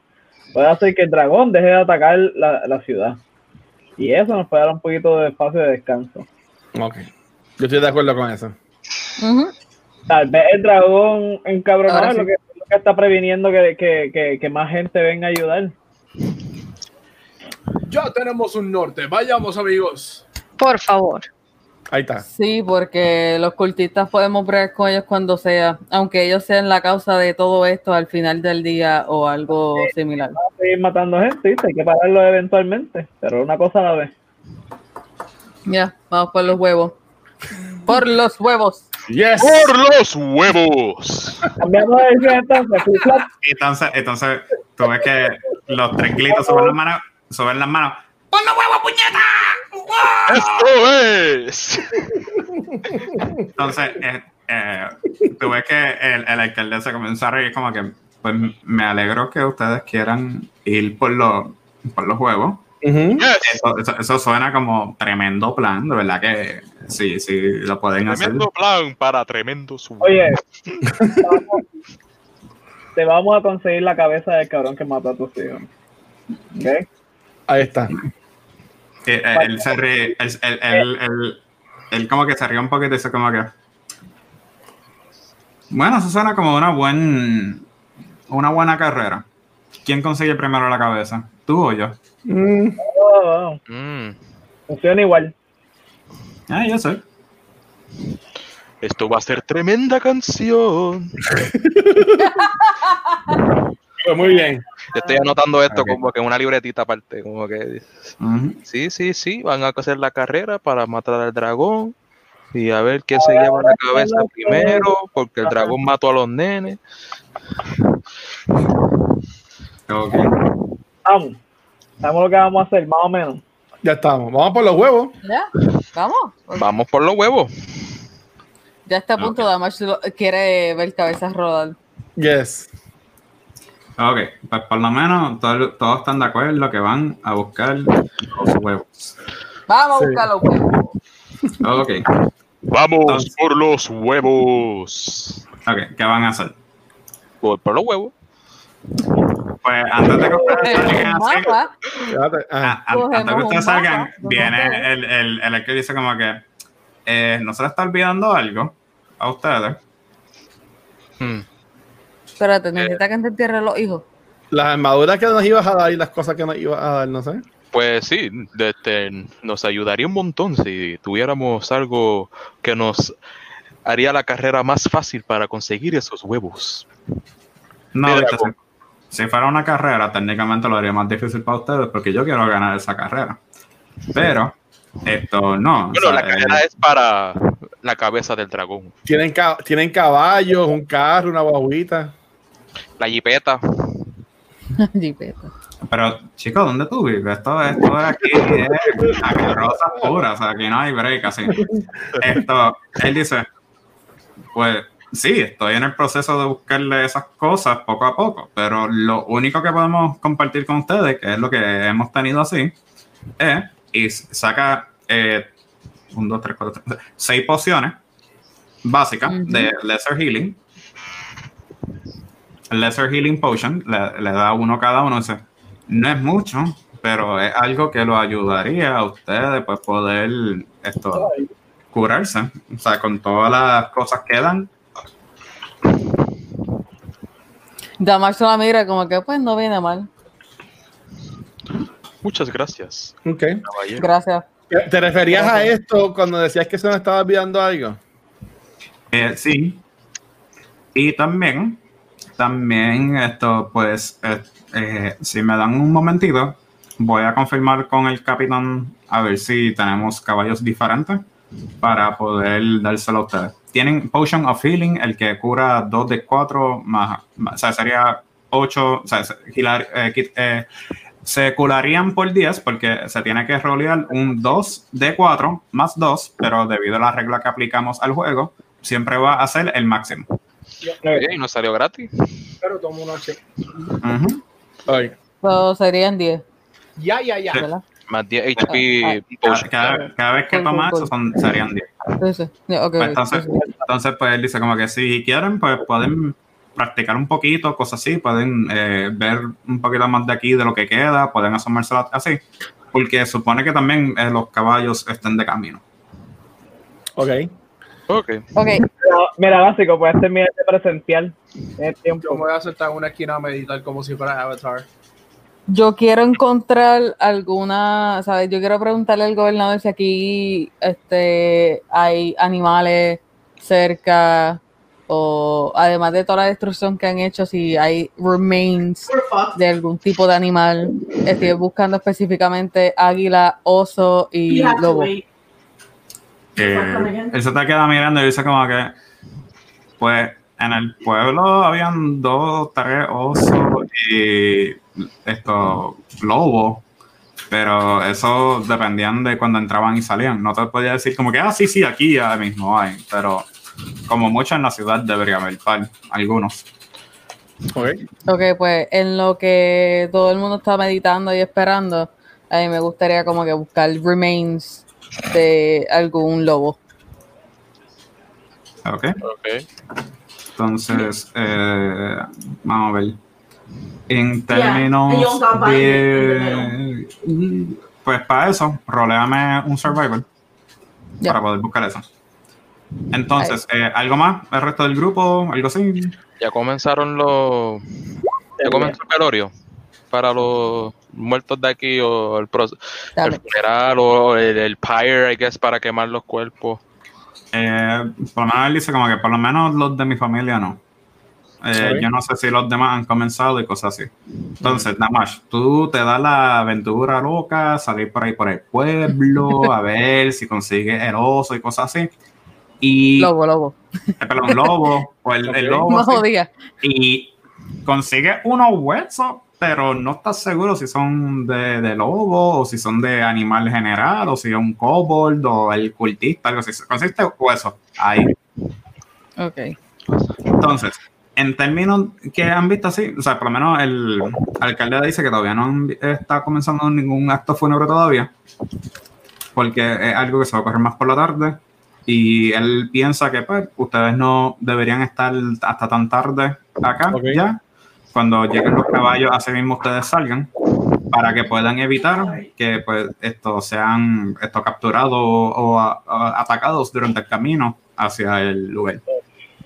puede hacer que el dragón deje de atacar la, la ciudad. Y eso nos puede dar un poquito de espacio de descanso. Ok. Yo estoy de acuerdo con eso. Tal vez el dragón encabronado es lo que, lo que está previniendo que, que, que, que más gente venga a ayudar. Ya tenemos un norte. Vayamos, amigos. Por favor. Ahí está. Sí, porque los cultistas podemos bregar con ellos cuando sea, aunque ellos sean la causa de todo esto al final del día o algo similar. Vamos a seguir matando gente, ¿viste? hay que pararlo eventualmente, pero una cosa a la vez. Ya, vamos por los huevos. Por los huevos. Yes. ¡Por los huevos! Cambiamos de entonces. Entonces, entonces, tú ves que los tres glitos suben las manos, suben las manos. ¡Pon los huevos, puñeta! ¡Esto es! Entonces, eh, eh, tú ves que el, el alcalde se comenzó a reír como que, pues me alegro que ustedes quieran ir por los, por los. Yes. Eso, eso- eso suena como tremendo plan, de verdad que sí, sí, lo pueden hacer. Tremendo plan para tremendos huevos. Oye, te vamos a conseguir la cabeza del cabrón que mató a tus hijos. ¿Ok? Ahí está. Que, eh, él se ríe, él, él- él- él- él como que se ríe un poquito y dice como que... Bueno, eso suena como una, buen, una buena carrera. ¿Quién consigue primero la cabeza? ¿Tú o yo? Mm, Oh, oh, Mm. funciona igual. Ah, yo sé. Esto va a ser tremenda canción. (laughs) pues muy bien. Yo estoy anotando esto como que en una libretita aparte, como que Ujú. sí, sí, sí, van a hacer la carrera para matar al dragón y a ver quién se lleva la cabeza primero, porque el dragón mató a los nenes. Ok. Vamos. Sabemos lo que vamos a hacer, más o menos. Ya estamos. Vamos por los huevos. Ya, vamos. Vamos por los huevos. Ya está a punto, Damash lo- quiere ver cabezas rodar. Yes. Ok, pues por lo menos todos, todos están de acuerdo que van a buscar los huevos. Vamos a buscar los huevos. Ok, Vamos Entonces- por los huevos. ok, ¿qué van a hacer? Voy por los huevos. Pues antes de que ustedes salgan un salgan, viene el, el, el que dice como que eh, no se le está olvidando algo a ustedes. Hmm. Espérate, necesita que te entierre los hijos. Las armaduras que nos ibas a dar y las cosas que nos ibas a dar, no sé. Pues sí, este, nos ayudaría un montón si tuviéramos algo que nos haría la carrera más fácil para conseguir esos huevos. No, viste, si, si fuera una carrera, técnicamente lo haría más difícil para ustedes porque yo quiero ganar esa carrera. Pero esto no. o Bueno, sea, la carrera el- es para la cabeza del dragón. Tienen, ca- tienen caballos, un carro, una guaguita. La jipeta. (laughs) Jipeta. Pero, chicos, ¿dónde tú vives? Esto, esto de aquí es aquí rosas puras, o sea, aquí no hay break así. Esto, él dice, pues sí, estoy en el proceso de buscarle esas cosas poco a poco, pero lo único que podemos compartir con ustedes, que es lo que hemos tenido así, es, y saca eh, un, dos, tres, cuatro, tres, seis pociones básicas de Lesser Healing. Lesser Healing Potion, le, le da uno cada uno. Dice, no es mucho, pero es algo que lo ayudaría a ustedes pues poder esto curarse. O sea, con todas las cosas que dan. Damash la mira como que pues no viene mal. Muchas gracias, Ok. caballero. Gracias. ¿Te te referías a esto cuando decías que se nos estaba olvidando algo? Eh, sí. Y también, también esto, pues, eh, eh, si me dan un momentito, voy a confirmar con el capitán a ver si tenemos caballos diferentes para poder dárselo a ustedes. tienen Potion of Healing, el que cura 2 de 4, más, más- o sea, sería 8, o sea, se, gilar- eh, eh, se curarían por 10 porque se tiene que rolear un 2 de 4 más 2, pero debido a la regla que aplicamos al juego, siempre va a ser el máximo. Oye, y no salió gratis. Pero tomo una che- Ujú. Ay. So, serían 10, Ya, ya, ya. ¿verdad? Más 10 HP Cada, potion. cada- cada vez que toma eso son, serían 10. Sí, sí. Ya, ok, Pues entonces, sí, sí. entonces, pues él dice como que si quieren, pues pueden practicar un poquito, cosas así, pueden eh, ver un poquito más de aquí de lo que queda, pueden asomarse así, porque supone que también eh, los caballos estén de camino. Ok. Ok. Ok, Mira, mira, básico, puedes terminar de presencial. Tienes Yo me tiempo. voy a sentar en una esquina a meditar como si fuera Avatar. yo quiero encontrar alguna, ¿sabes? Yo quiero preguntarle al gobernador si aquí este, hay animales cerca o además de toda la destrucción que han hecho, si hay remains de algún tipo de animal. Estoy buscando específicamente águila, oso y lobo. wait. Eh, él se está quedando mirando y dice como que, pues en el pueblo habían dos, tres osos y estos lobos, pero eso dependían de cuando entraban y salían. No te podía decir como que, ah, sí, sí, aquí ya mismo hay, pero como mucho en la ciudad debería haber par, algunos. Ok. Ok, pues en lo que todo el mundo está meditando y esperando, a mí me gustaría como que buscar remains de algún lobo. ¿Ok? Ok. Entonces, eh, vamos a ver. En Yeah, términos by de... Pues para eso, roleame un survivor Ya. para poder buscar eso. Entonces, eh, ¿algo más? ¿El resto del grupo? ¿Algo así? Ya comenzaron los. Ya comenzó el velorio para los muertos de aquí o el, pro- el funeral o el, el pyre, I guess, para quemar los cuerpos. Eh, por lo menos él dice como que por lo menos los de mi familia no. Eh. Yo no sé si los demás han comenzado y cosas así. Entonces, Namash, tú te das la aventura loca, salir por ahí por el pueblo, a ver si consigues el oso y cosas así. Y, Lobo, lobo. eh, perdón, lobo, o el, el lobo. Más y consigue unos huesos, pero no estás seguro si son de, de lobo o si son de animal general o si es un kobold o el cultista, algo así. Consiste huesos ahí. Ok. Entonces, en términos que han visto así, o sea, por lo menos el alcalde dice que todavía no han- está comenzando ningún acto fúnebre todavía, porque es algo que se va a correr más por la tarde. Y él piensa que pues ustedes no deberían estar hasta tan tarde acá ya. Cuando lleguen los caballos, así mismo ustedes salgan para que puedan evitar que pues estos sean estos capturados o, o a- a- atacados durante el camino hacia el lugar.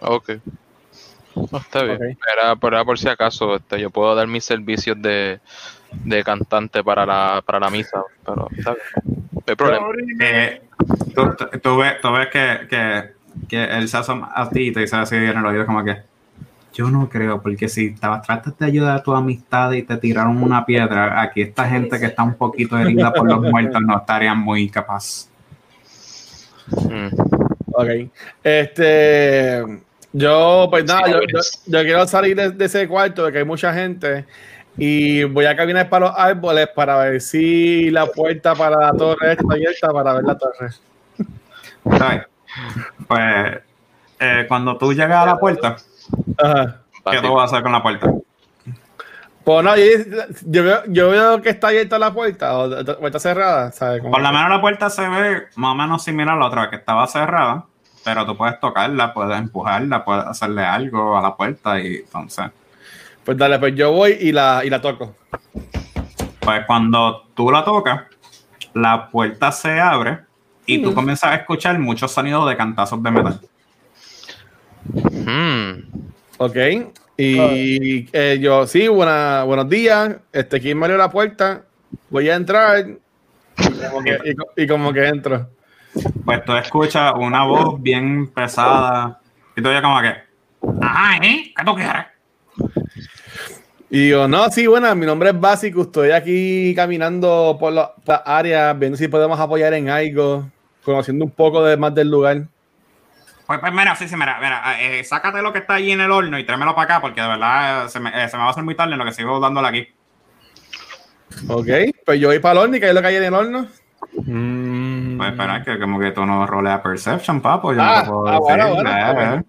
Ok. Está bien. Ok. Era, pero era por si acaso, este, yo puedo dar mis servicios de, de cantante para la, para la misa, pero está bien. No hay problema. Eh, tú, tú- tú ves, tú ves que, que, que él se asoma a ti y te dice así en el oído como que yo no creo, porque si estabas tratas de ayudar a tu amistad y te tiraron una piedra, aquí esta gente que está un poquito herida por los muertos no estarían muy capaz. Mm. Ok. Este. Yo, pues nada, yo, yo- yo quiero salir de, de ese cuarto de que hay mucha gente y voy a caminar para los árboles para ver si la puerta para la torre está abierta para ver la torre. ¿Sabes? Pues eh, cuando tú llegas a la puerta, Ajá. ¿qué tú vas a hacer con la puerta? Pues no, yo, veo, yo veo que está abierta la puerta o, está cerrada, ¿sabes? Por lo menos la puerta se ve más o menos similar a la otra que estaba cerrada, pero tú puedes tocarla, puedes empujarla, puedes hacerle algo a la puerta y entonces, Pues dale, pues yo voy y la, y la toco. pues cuando tú la tocas, la puerta se abre y tú comienzas a escuchar muchos sonidos de cantazos de metal. Mm. Ok. Y eh, yo, sí, buena, buenos días. Este, ¿quién me abrió la puerta? Voy a entrar. Y como que, y co- y como que entro. Pues tú escuchas una voz bien pesada y tú ya como que, ajá, ¿eh? ¿Qué tú quieres? Y digo, no, sí, bueno, mi nombre es Básico. Estoy aquí caminando por la, por la área, viendo si podemos apoyar en algo, conociendo un poco de, más del lugar. Pues, pues mira, sí, sí, mira, mira, eh, sácate lo que está allí en el horno y tráemelo para acá porque de verdad eh, se me, eh, se me va a hacer muy tarde en lo que sigo dándole aquí. Ok, pues yo voy para el horno y que es lo que hay en el horno. Pues espera, que como que tú no roleas Perception, papo, yo Ah, no te puedo ah, bueno, decir,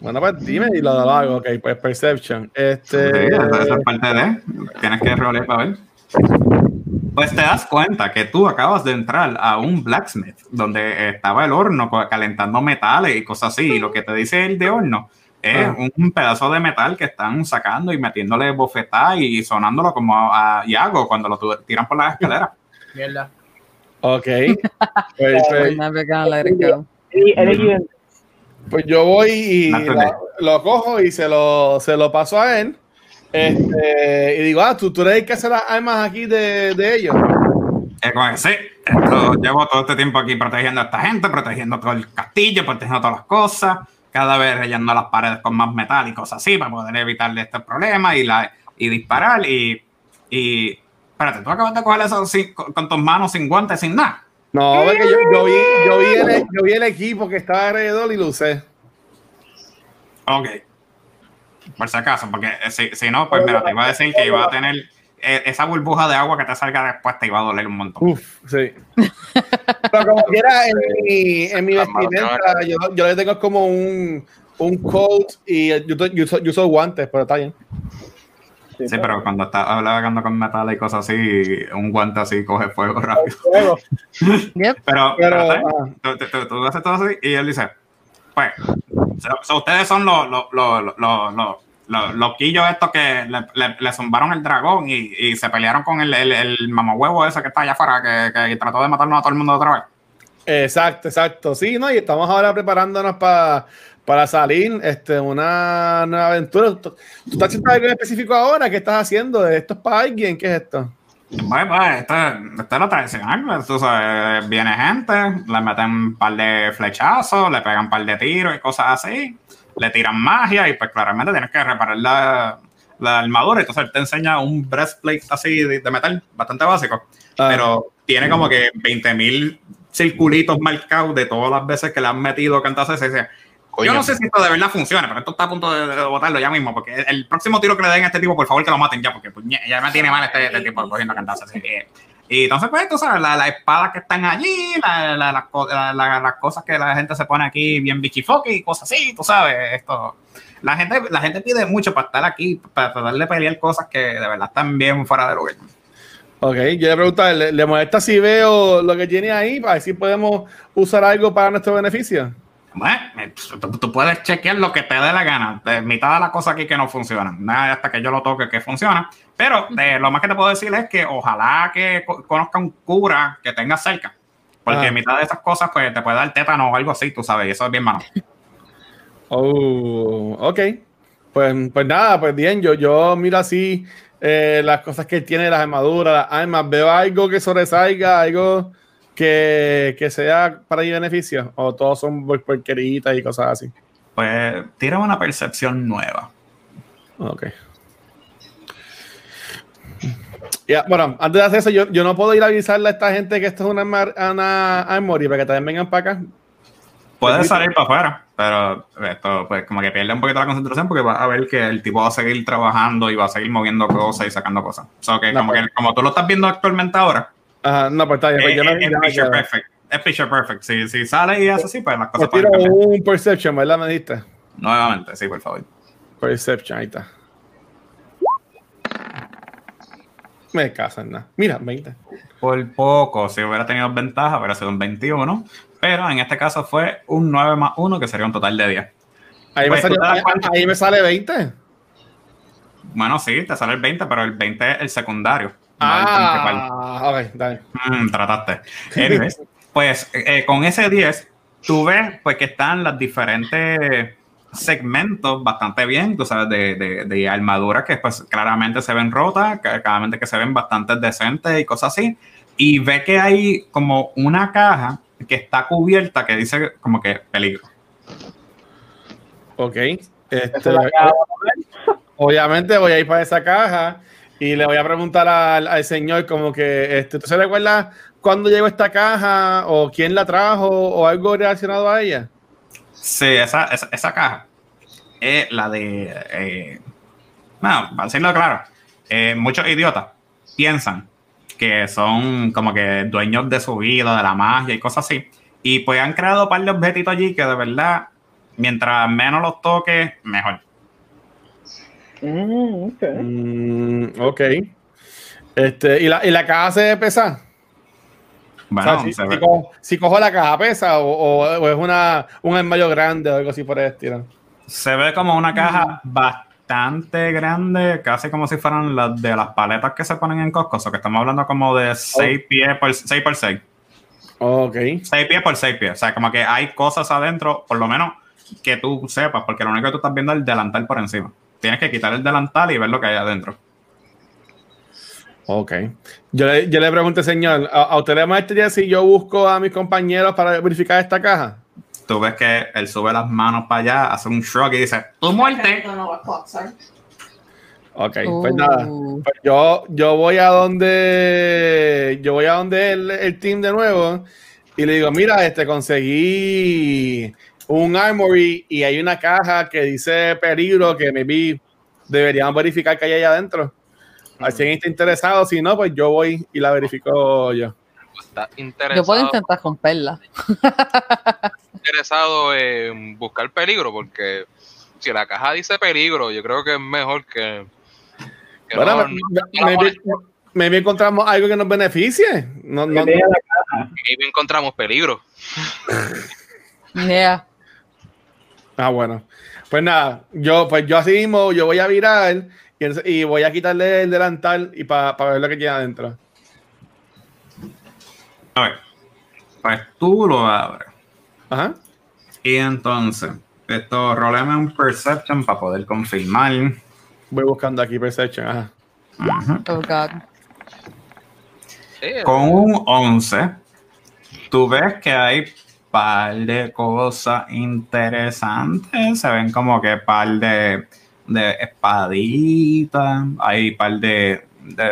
bueno, eh, pues dime y lo, lo hago. Ok, pues Perception. Sí, Este. esa esa es parte de. Tienes que rolear para ver. Pues te das cuenta que tú acabas de entrar a un blacksmith donde estaba el horno calentando metales y cosas así. Y lo que te dice el de horno es Ah. un pedazo de metal que están sacando y metiéndole bofetadas y sonándolo como a Iago cuando lo tiran por las escaleras. Mierda. Ok. (laughs) Pues, pues, Never gonna let it go. Y el equivalente. pues yo voy y lo, lo cojo y se lo, se lo paso a él. Este, y digo, ah, tú, tú eres el que hace las armas aquí de, de ellos. Que sí, esto, llevo todo este tiempo aquí protegiendo a esta gente, protegiendo todo el castillo, protegiendo todas las cosas, cada vez rellenando las paredes con más metal y cosas así para poder evitarle este problema y, la, y disparar. Y, y espérate, tú acabas de coger eso sin- con, con tus manos sin guantes, sin nada. No, porque yo, yo vi, yo, vi el, yo vi el equipo que estaba alrededor y lo usé. Ok. Por si acaso, porque eh, si, si no, pues mira, te iba a decir que iba a tener eh, esa burbuja de agua que te salga después, te iba a doler un montón. Uf, sí. Pero como quiera, en mi, en mi vestimenta, yo, yo le tengo como un, un coat y yo, yo, uso, yo uso guantes, pero está bien. Sí, pero cuando estás hablando con metal y cosas así, un guante así coge fuego (laughs) rápido. Yep. (laughs) Pero, ah. tú, tú- tú- tú haces todo así y él dice, pues, ustedes son los, los, los, los, los, los- los loquillos estos que le, le, zumbaron el dragón y, y se pelearon con el, el, el mamahuevo ese que está allá afuera, que, que trató de matarnos a todo el mundo otra vez. Exacto, exacto. Sí, ¿no? Y estamos ahora preparándonos pa- para salir este, una nueva aventura. ¿Tú, tú estás haciendo algo en específico ahora? ¿Qué estás haciendo? ¿Esto es para alguien? ¿Qué es esto? Pues, pues, esto, esto es lo tradicional, pues, tú sabes, viene gente, le meten un par de flechazos, le pegan un par de tiros y cosas así, le tiran magia y pues claramente tienes que reparar la, la armadura. Entonces él te enseña un breastplate así de, de metal, bastante básico, Ah. pero tiene como que 20.000 circulitos marcados de todas las veces que le han metido cantas Yo no sé si esto de verdad funciona, pero esto está a punto de, de botarlo ya mismo, porque el próximo tiro que le den a este tipo, por favor que lo maten ya, porque pues, ya me tiene mal este, este tipo cogiendo cantazos. así que- Y entonces, pues, tú sabes, la- las espadas que están allí, la- la- las co- la- la- las cosas que la gente se pone aquí bien bichifoque y cosas así, tú sabes, esto. La gente, la gente pide mucho para estar aquí, para tratar de pelear cosas que de verdad están bien fuera de lugar. Ok, yo le pregunto, ¿le, le molesta si veo lo que tiene ahí para ver si podemos usar algo para nuestro beneficio? Bueno, eh, tú, tú puedes chequear lo que te dé la gana. De mitad de las cosas aquí que no funcionan. Nada hasta que yo lo toque que funciona. Pero eh, lo más que te puedo decir es que ojalá que co- conozca un cura que tenga cerca. Porque Ah. mitad de esas cosas pues te puede dar tétano o algo así, tú sabes. Y eso es bien malo. (laughs) Oh, ok. Pues, pues nada, pues bien, yo, yo miro así eh, las cosas que tiene, las armaduras, las armas, veo algo que sobresalga, algo que, que sea para mi beneficio, o todos son por- porqueritas y cosas así. Pues tira una percepción nueva. Ok. Ya, bueno, antes de hacer eso, yo, yo no puedo ir a avisarle a esta gente que esto es una, una armory para que también vengan para acá. Puedes salir para afuera, pero esto pues como que pierde un poquito la concentración porque vas a ver que el tipo va a seguir trabajando y va a seguir moviendo cosas y sacando cosas. O sea, que No, como, pues. que como tú lo estás viendo actualmente ahora, Ajá, no, pues está bien. Pues es picture perfect. Es picture perfect. Si, si sale y hace así, pues las Pues cosas tiro cambiar. un perception, ¿verdad? Me diste. Nuevamente, sí, por favor. Perception, ahí está. Me casan nada. Mira, 20. Por poco, si hubiera tenido ventaja, hubiera sido un 21. Pero en este caso fue un 9 más 1, que sería un total de 10. Ahí, Pues, me, ¿tú salió- ahí- ahí me sale 20. Bueno, sí, te sale el 20, pero el 20 es el secundario. Ah, ok, dale. Mm, trataste. Anyways, pues eh, con ese 10, tú ves pues, que están los diferentes segmentos bastante bien, tú sabes, de, de, de armaduras que pues claramente se ven rotas, que- claramente que se ven bastante decentes y cosas así. Y ve que hay como una caja que está cubierta que dice como que peligro. Ok. Este, obviamente voy a ir para esa caja y le voy a preguntar al, señor como que, este, ¿tú se recuerda cuándo llegó esta caja o quién la trajo o algo relacionado a ella? Sí, esa, esa, esa caja es la de. eh, bueno, para decirlo claro, eh, muchos idiotas piensan que son como que dueños de su vida, de la magia y cosas así. Y pues han creado un par de objetitos allí que de verdad, mientras menos los toques, mejor. Mm, ok. Mm, ok. Este, ¿y, la, ¿Y la caja se pesa? Bueno, O sea, si, se si ve- cojo, si cojo la caja, ¿pesa? O, o- o es una, un armario grande o algo así por el estilo? Se ve como una caja bastante grande, casi como si fueran las de las paletas que se ponen en Costco. O sea, que estamos hablando como de 6 pies por 6 por 6. Ok. 6 pies por 6 pies. O sea, como que hay cosas adentro, por lo menos que tú sepas, porque lo único que tú estás viendo es el delantal por encima. Tienes que quitar el delantal y ver lo que hay adentro. Ok. Yo le, yo le pregunté, señor, ¿a, a usted le molestaría si yo busco a mis compañeros para verificar esta caja? Tú ves que él sube las manos para allá, hace un shrug y dice, tu muerte. Ok, pues nada. Pues yo, yo voy a donde yo voy a donde el, el team de nuevo y le digo, mira, este conseguí un armory y hay una caja que dice peligro que maybe deberíamos verificar que hay ahí adentro. A ver si alguien está interesado, si no, pues yo voy y la verifico yo. Está yo interesado, puedo intentar romperla. interesado en buscar peligro, porque si la caja dice peligro, yo creo que es mejor que. que Bueno, no- me- no- me- encontramos algo que nos beneficie. No, maybe encontramos peligro. Yeah. Ah, bueno. Pues nada, yo, pues yo así mismo, yo voy a virar y, voy a quitarle el delantal y para ver lo que tiene adentro. A ver, pues tú lo abres. Ajá. Y entonces, esto, roleme un perception para poder confirmar. Voy buscando aquí Perception. Ajá. Oh, God. Sí, Con un 11, tú ves que hay par de cosas interesantes. Se ven como que par de, de espaditas, hay par de, de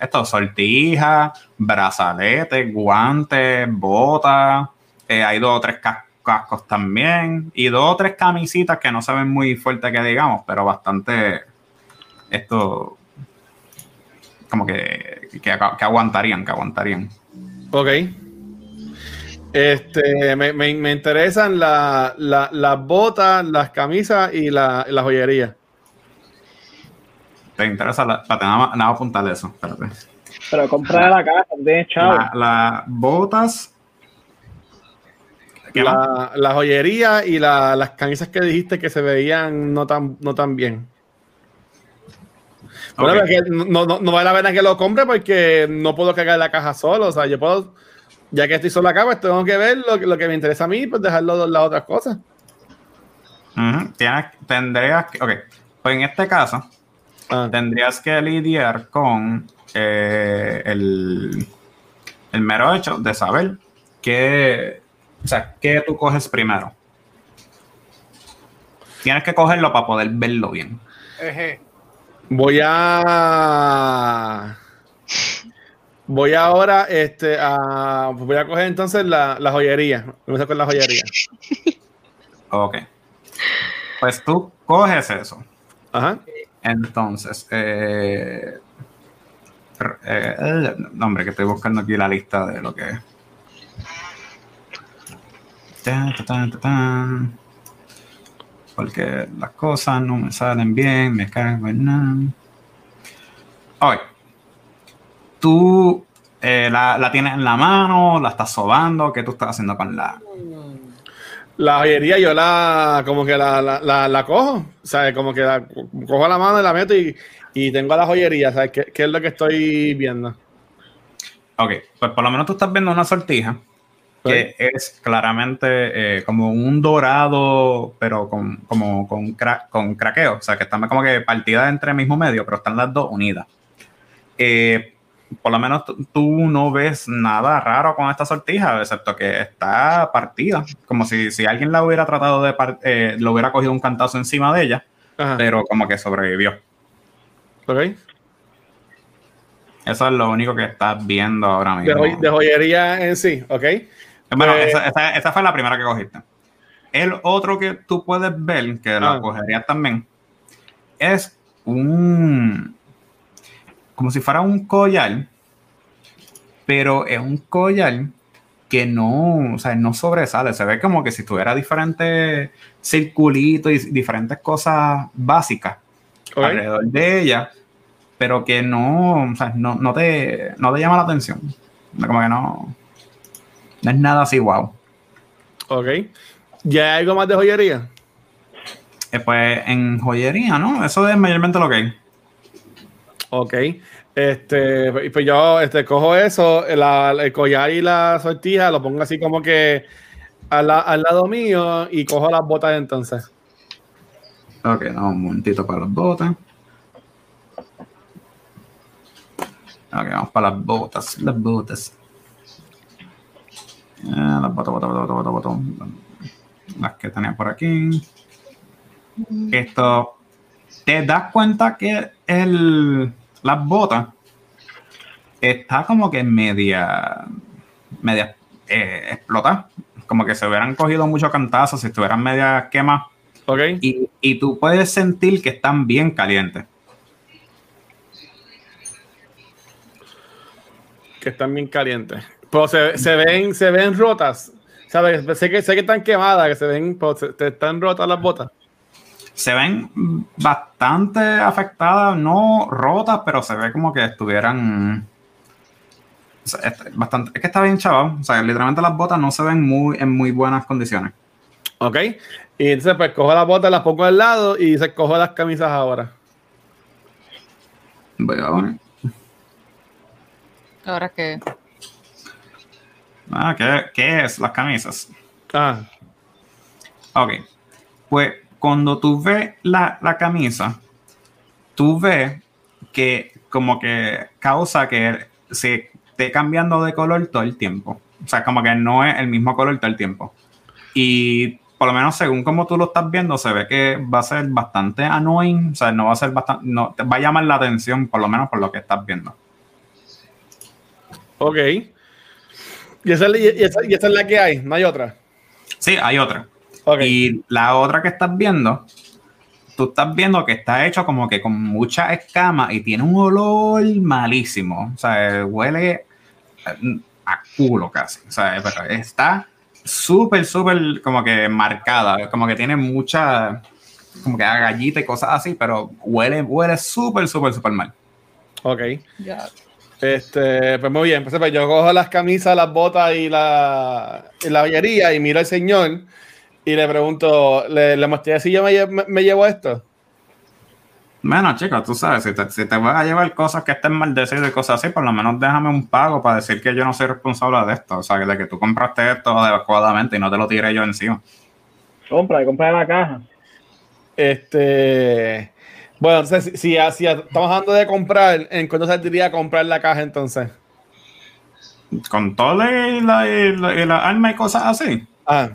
estos sortijas, brazaletes, guantes, botas. eh, hay dos o tres cas- cascos también. Y dos o tres camisitas que no se ven muy fuertes que digamos, pero bastante esto como que, que, que aguantarían, que aguantarían. Ok. Este, me, me, me interesan la- la- las botas, las camisas y la, la joyería. ¿Te interesa? La, espérate, nada, nada más apuntarle eso. Espérate. Pero compra la caja, de chavo. La- Las botas. La, la joyería y la- las camisas que dijiste que se veían no tan, no tan bien. Bueno, no, no, no vale la pena que lo compre porque no puedo cargar la caja solo. O sea, yo puedo, ya que estoy solo acá, pues tengo que ver lo, que- lo que me interesa a mí, pues dejarlo las otras cosas. Tienes, tendrías que. Ok. Pues en este caso, Ah, tendrías que lidiar con eh, el, el mero hecho de saber qué, o sea, qué tú coges primero. Tienes que cogerlo para poder verlo bien. Eje. voy a. Voy ahora este, a. Voy a coger entonces la, la joyería. A con la joyería. (laughs) Ok. Pues tú coges eso. Ajá. Entonces, eh, eh, no, hombre, que estoy buscando aquí la lista de lo que es. Tan, tan, tan, tan, tan. Porque las cosas no me salen bien, me cago en nada. Ok. Tú eh, la, la tienes en la mano, la estás sobando, ¿qué tú estás haciendo con la, La joyería yo la como que la, la, la, la cojo, ¿sabes? Como que la co- cojo la mano y la meto y, y tengo la joyería, ¿sabes? ¿Qué, qué es lo que estoy viendo? Ok, pues por lo menos tú estás viendo una sortija que es claramente eh, como un dorado, pero con, como con, cra- con craqueo, o sea, que están como que partidas entre el mismo medio, pero están las dos unidas. Eh, por lo menos tú- no ves nada raro con esta sortija, excepto que está partida, como si, si alguien la hubiera tratado de, eh, lo hubiera cogido un cantazo encima de ella, Ajá. pero como que sobrevivió. Ok. Eso es lo único que estás viendo ahora De, mismo. joy- de joyería en sí, ¿ok? Bueno, Pues- esa, esa- esa fue la primera que cogiste. el otro que tú puedes ver, que lo Ah. cogerías también, es un. Como si fuera un collar, pero es un collar que no, o sea, no sobresale. Se ve como que si tuviera diferentes circulitos y diferentes cosas básicas alrededor de ella, pero que no, o sea, no, no te, no te llama la atención. Como que no, no es nada así, wow. Ok. ¿Ya hay algo más de joyería? Eh, pues en joyería, ¿no? Eso es mayormente lo que hay. Ok. Este, pues yo este, cojo eso, el collar y la sortija, lo pongo así como que al, al lado mío y cojo las botas entonces. Ok, un momentito para las botas. Ok, vamos para las botas, las botas. Eh, las botas, botas, botas, botas, botas. Las que tenía por aquí. Esto, ¿te das cuenta que el, las botas está como que media, media eh, explotada? Como que se hubieran cogido muchos cantazos si estuvieran media quemadas. Ok. Y, y tú puedes sentir que están bien calientes. Que están bien calientes. Pero se, se ven, se ven rotas. ¿Sabes? Sé que, sé que están quemadas, que se ven, pero se, te están rotas las botas. Se ven bastante afectadas, no rotas, pero se ve como que estuvieran. o sea, es, bastante, es que está bien chaval. O sea, literalmente las botas no se ven muy, en muy buenas condiciones. Ok. Y entonces, pues cojo las botas, las pongo al lado y se cojo las camisas ahora. Voy a poner. Ahora que. Ah, ¿qué, qué es las camisas? Ah, Ok. Pues cuando tú ves la, la camisa, tú ves que como que causa que se esté cambiando de color todo el tiempo. O sea, como que no es el mismo color todo el tiempo. Y por lo menos según como tú lo estás viendo, se ve que va a ser bastante annoying. O sea, no va a ser bastante, no, te va a llamar la atención, por lo menos por lo que estás viendo. ok. Y esa, es- y esa- y esa es la que hay, no hay otra. Sí, hay otra. Y la otra que estás viendo, tú estás viendo que está hecho como que con mucha escama y tiene un olor malísimo. O sea, huele eh, a culo casi. O sea, pero está súper, súper como que marcada. Como que tiene mucha, como que a gallita y cosas así, pero huele, huele súper, súper, súper mal. Ok. Ya. Este, pues muy bien. Pues, pues, yo cojo las camisas, las botas y la, y la joyería y miro al señor y le pregunto, le, le mostré si yo me, lle- me- me llevo esto. Bueno, chicos, tú sabes, si te, si te vas a llevar cosas que estén maldecidas y cosas así, por lo menos déjame un pago para decir que yo no soy responsable de esto. O sea, que de que tú compraste esto adecuadamente y no te lo tiré yo encima. Compra, compra la caja. Este, bueno, entonces, si, si, si estamos hablando de comprar, ¿en cuánto saldría comprar la caja entonces? Con todo y la, y la, y la arma y cosas así, Ah,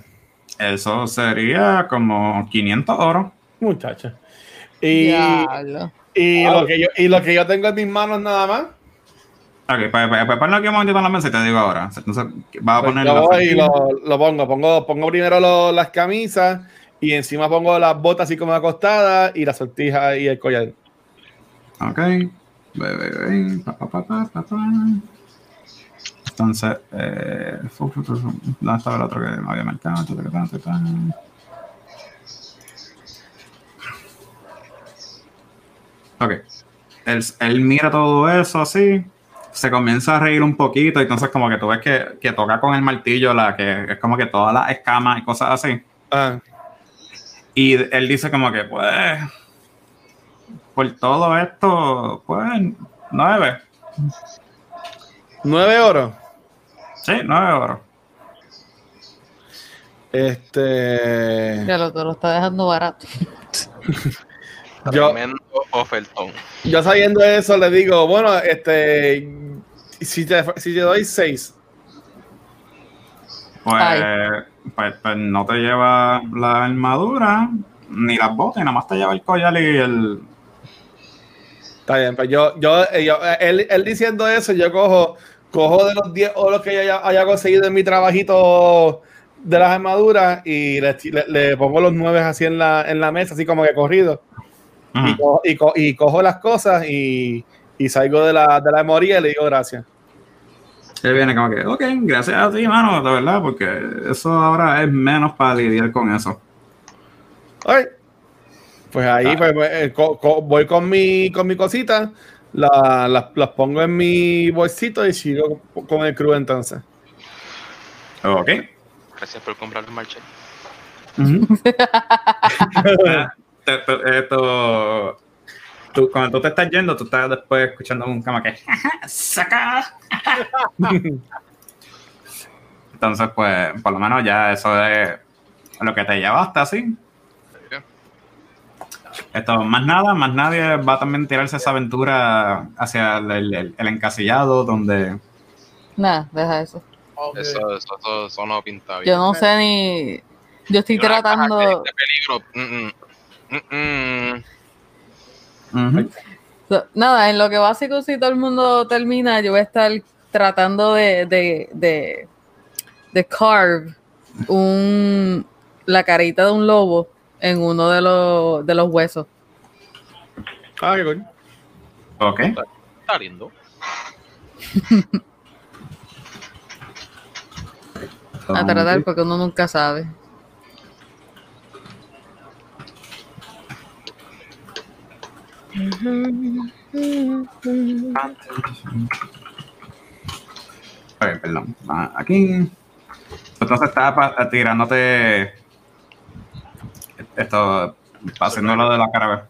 eso sería como 500 oro. muchacha. Y, y, lo que yo, y lo que yo tengo en mis manos nada más. Ok, pues, pues, pues ponlo aquí un momentito en la mesa y te digo ahora. Entonces, vas a Pues poner yo voy y lo, lo pongo. pongo. Pongo primero lo- las camisas y encima pongo las botas así como acostadas y la sortija y el collar. Ok. Ve, ve, ve. Pa, pa, pa, pa, pa, pa. Entonces, eh, ¿dónde estaba el otro que me había marcado? Ok. Él, él mira todo eso así, se comienza a reír un poquito, y entonces como que tú ves que, que toca con el martillo, la que es como que todas las escamas y cosas así. Ah, Y él dice como que, pues, por todo esto, pues, nueve. nueve oro. Sí, nueve euros. Este. Ya lo, te lo está dejando barato. (laughs) Yo, Tremendo ofertón. yo sabiendo eso le digo, bueno, este. Si te, si te doy seis. Pues, Ay. pues, pues no te lleva la armadura, ni las botas, y nada más te lleva el collar y el... Está bien, pues yo, yo, eh, yo- eh, él, él diciendo eso, yo cojo, cojo de los 10 oros que haya, haya conseguido en mi trabajito de las armaduras y le, le- le pongo los nueve así en la, en la mesa, así como que corrido. Y, Ujú. co- y, co- y cojo las cosas y, y salgo de la, de la memoria y le digo gracias. Él viene como que, ok, gracias a ti, mano, de verdad, porque eso ahora es menos para lidiar con eso. Ay. Pues ahí Ah. pues, pues, eh, voy con mi, con mi cosita, la- las las pongo en mi bolsito y sigo con el crew entonces. Ok. Gracias por comprar el marché. (laughs) Ah, esto, tú, cuando tú te estás yendo, tú estás después escuchando un cama que saca. (laughs) Entonces, pues, por lo menos ya eso es lo que te llevaste así. Esto, más nada, más nadie va a también tirarse esa aventura hacia el, el- el- el encasillado donde Nada, deja eso. Eso, eso, eso, eso no pinta bien. Yo no sé ni. Yo estoy tratando. de peligro. mm, mm, mm, mm. So, Nada, en lo que básico, si todo el mundo termina, yo voy a estar tratando de, de, de, de carve un, la carita de un lobo en uno de los, de los huesos. Ah, qué cool. Ok. Está lindo. A tratar porque uno nunca sabe. Ok, perdón. Ah, Aquí. Entonces estaba tirándote esto, haciendo lo de la cara.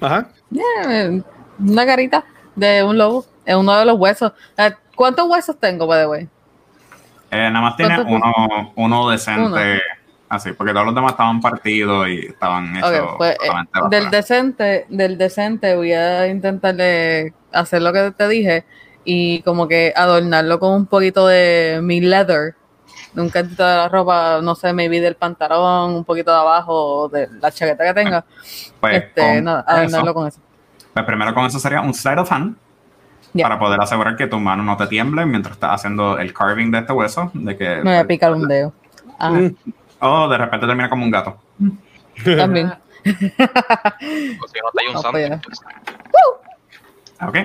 Ajá. Yeah, una carita de un lobo en uno de los huesos. Eh, ¿Cuántos huesos tengo, by the way? Eh, nada más tiene ¿Cuántos uno, uno decente, Uno. así, porque todos los demás estaban partidos y estaban hechos. Ok, pues, eh, del decente, del decente voy a intentarle hacer lo que te dije y como que adornarlo con un poquito de mi leather, de un cantito de la ropa, no sé, maybe del pantalón, un poquito de abajo, de la chaqueta que tenga, Pues, este, con nada, eso, con eso. pues primero con eso sería un sleight of hand para poder asegurar que tu mano no te tiemble mientras estás haciendo el carving de este hueso, de que Me voy a picar un dedo. Ajá, Mm. o de repente termina como un gato. (laughs) también. O si no, te hay un No, santo. ya. Ok.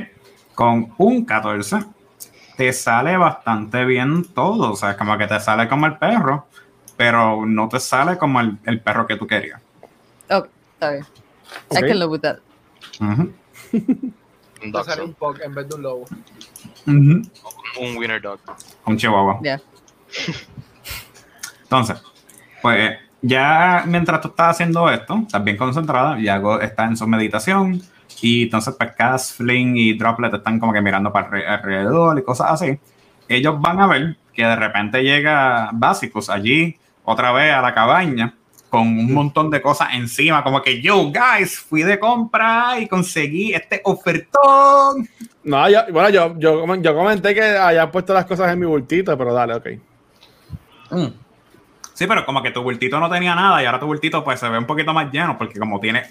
Con un 14 te sale bastante bien todo. O sea, como que te sale como el perro, pero no te sale como el, el perro que tú querías. Ok, está bien. I can live with that. (laughs) Un Te dog, sale un pug en vez de un lobo. Un winner dog. Un chihuahua. Ya. (laughs) Entonces, pues ya mientras tú estás haciendo esto, estás bien concentrada, Yago está en su meditación y entonces pues Cass, Flynn y Droplet están como que mirando para alre- alrededor y cosas así. Ellos van a ver que de repente llega Básicos allí otra vez a la cabaña con un montón de cosas encima, como que yo, guys, fui de compra y conseguí este ofertón. No, yo, bueno, yo, yo, yo comenté que había puesto las cosas en mi bultito, pero dale, ok. Sí, pero como que tu bultito no tenía nada y ahora tu bultito pues se ve un poquito más lleno porque como tiene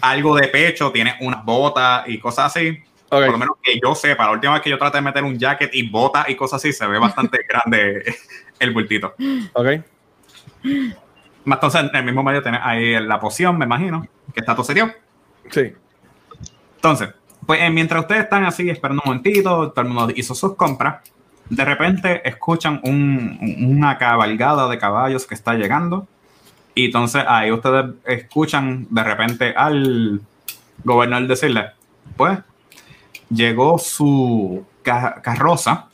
algo de pecho, tiene unas botas y cosas así. Por lo menos que yo sepa, la última vez que yo traté de meter un jacket y botas y cosas así, se ve bastante (laughs) grande el bultito. Ok. Entonces en el mismo medio tienes ahí la poción, me imagino, que está todo serio. Sí. Entonces, pues eh, mientras ustedes están así esperando un momentito, todo el mundo hizo sus compras, de repente escuchan un- un- una cabalgada de caballos que está llegando y entonces ahí ustedes escuchan de repente al gobernador decirle, pues llegó su ca- carroza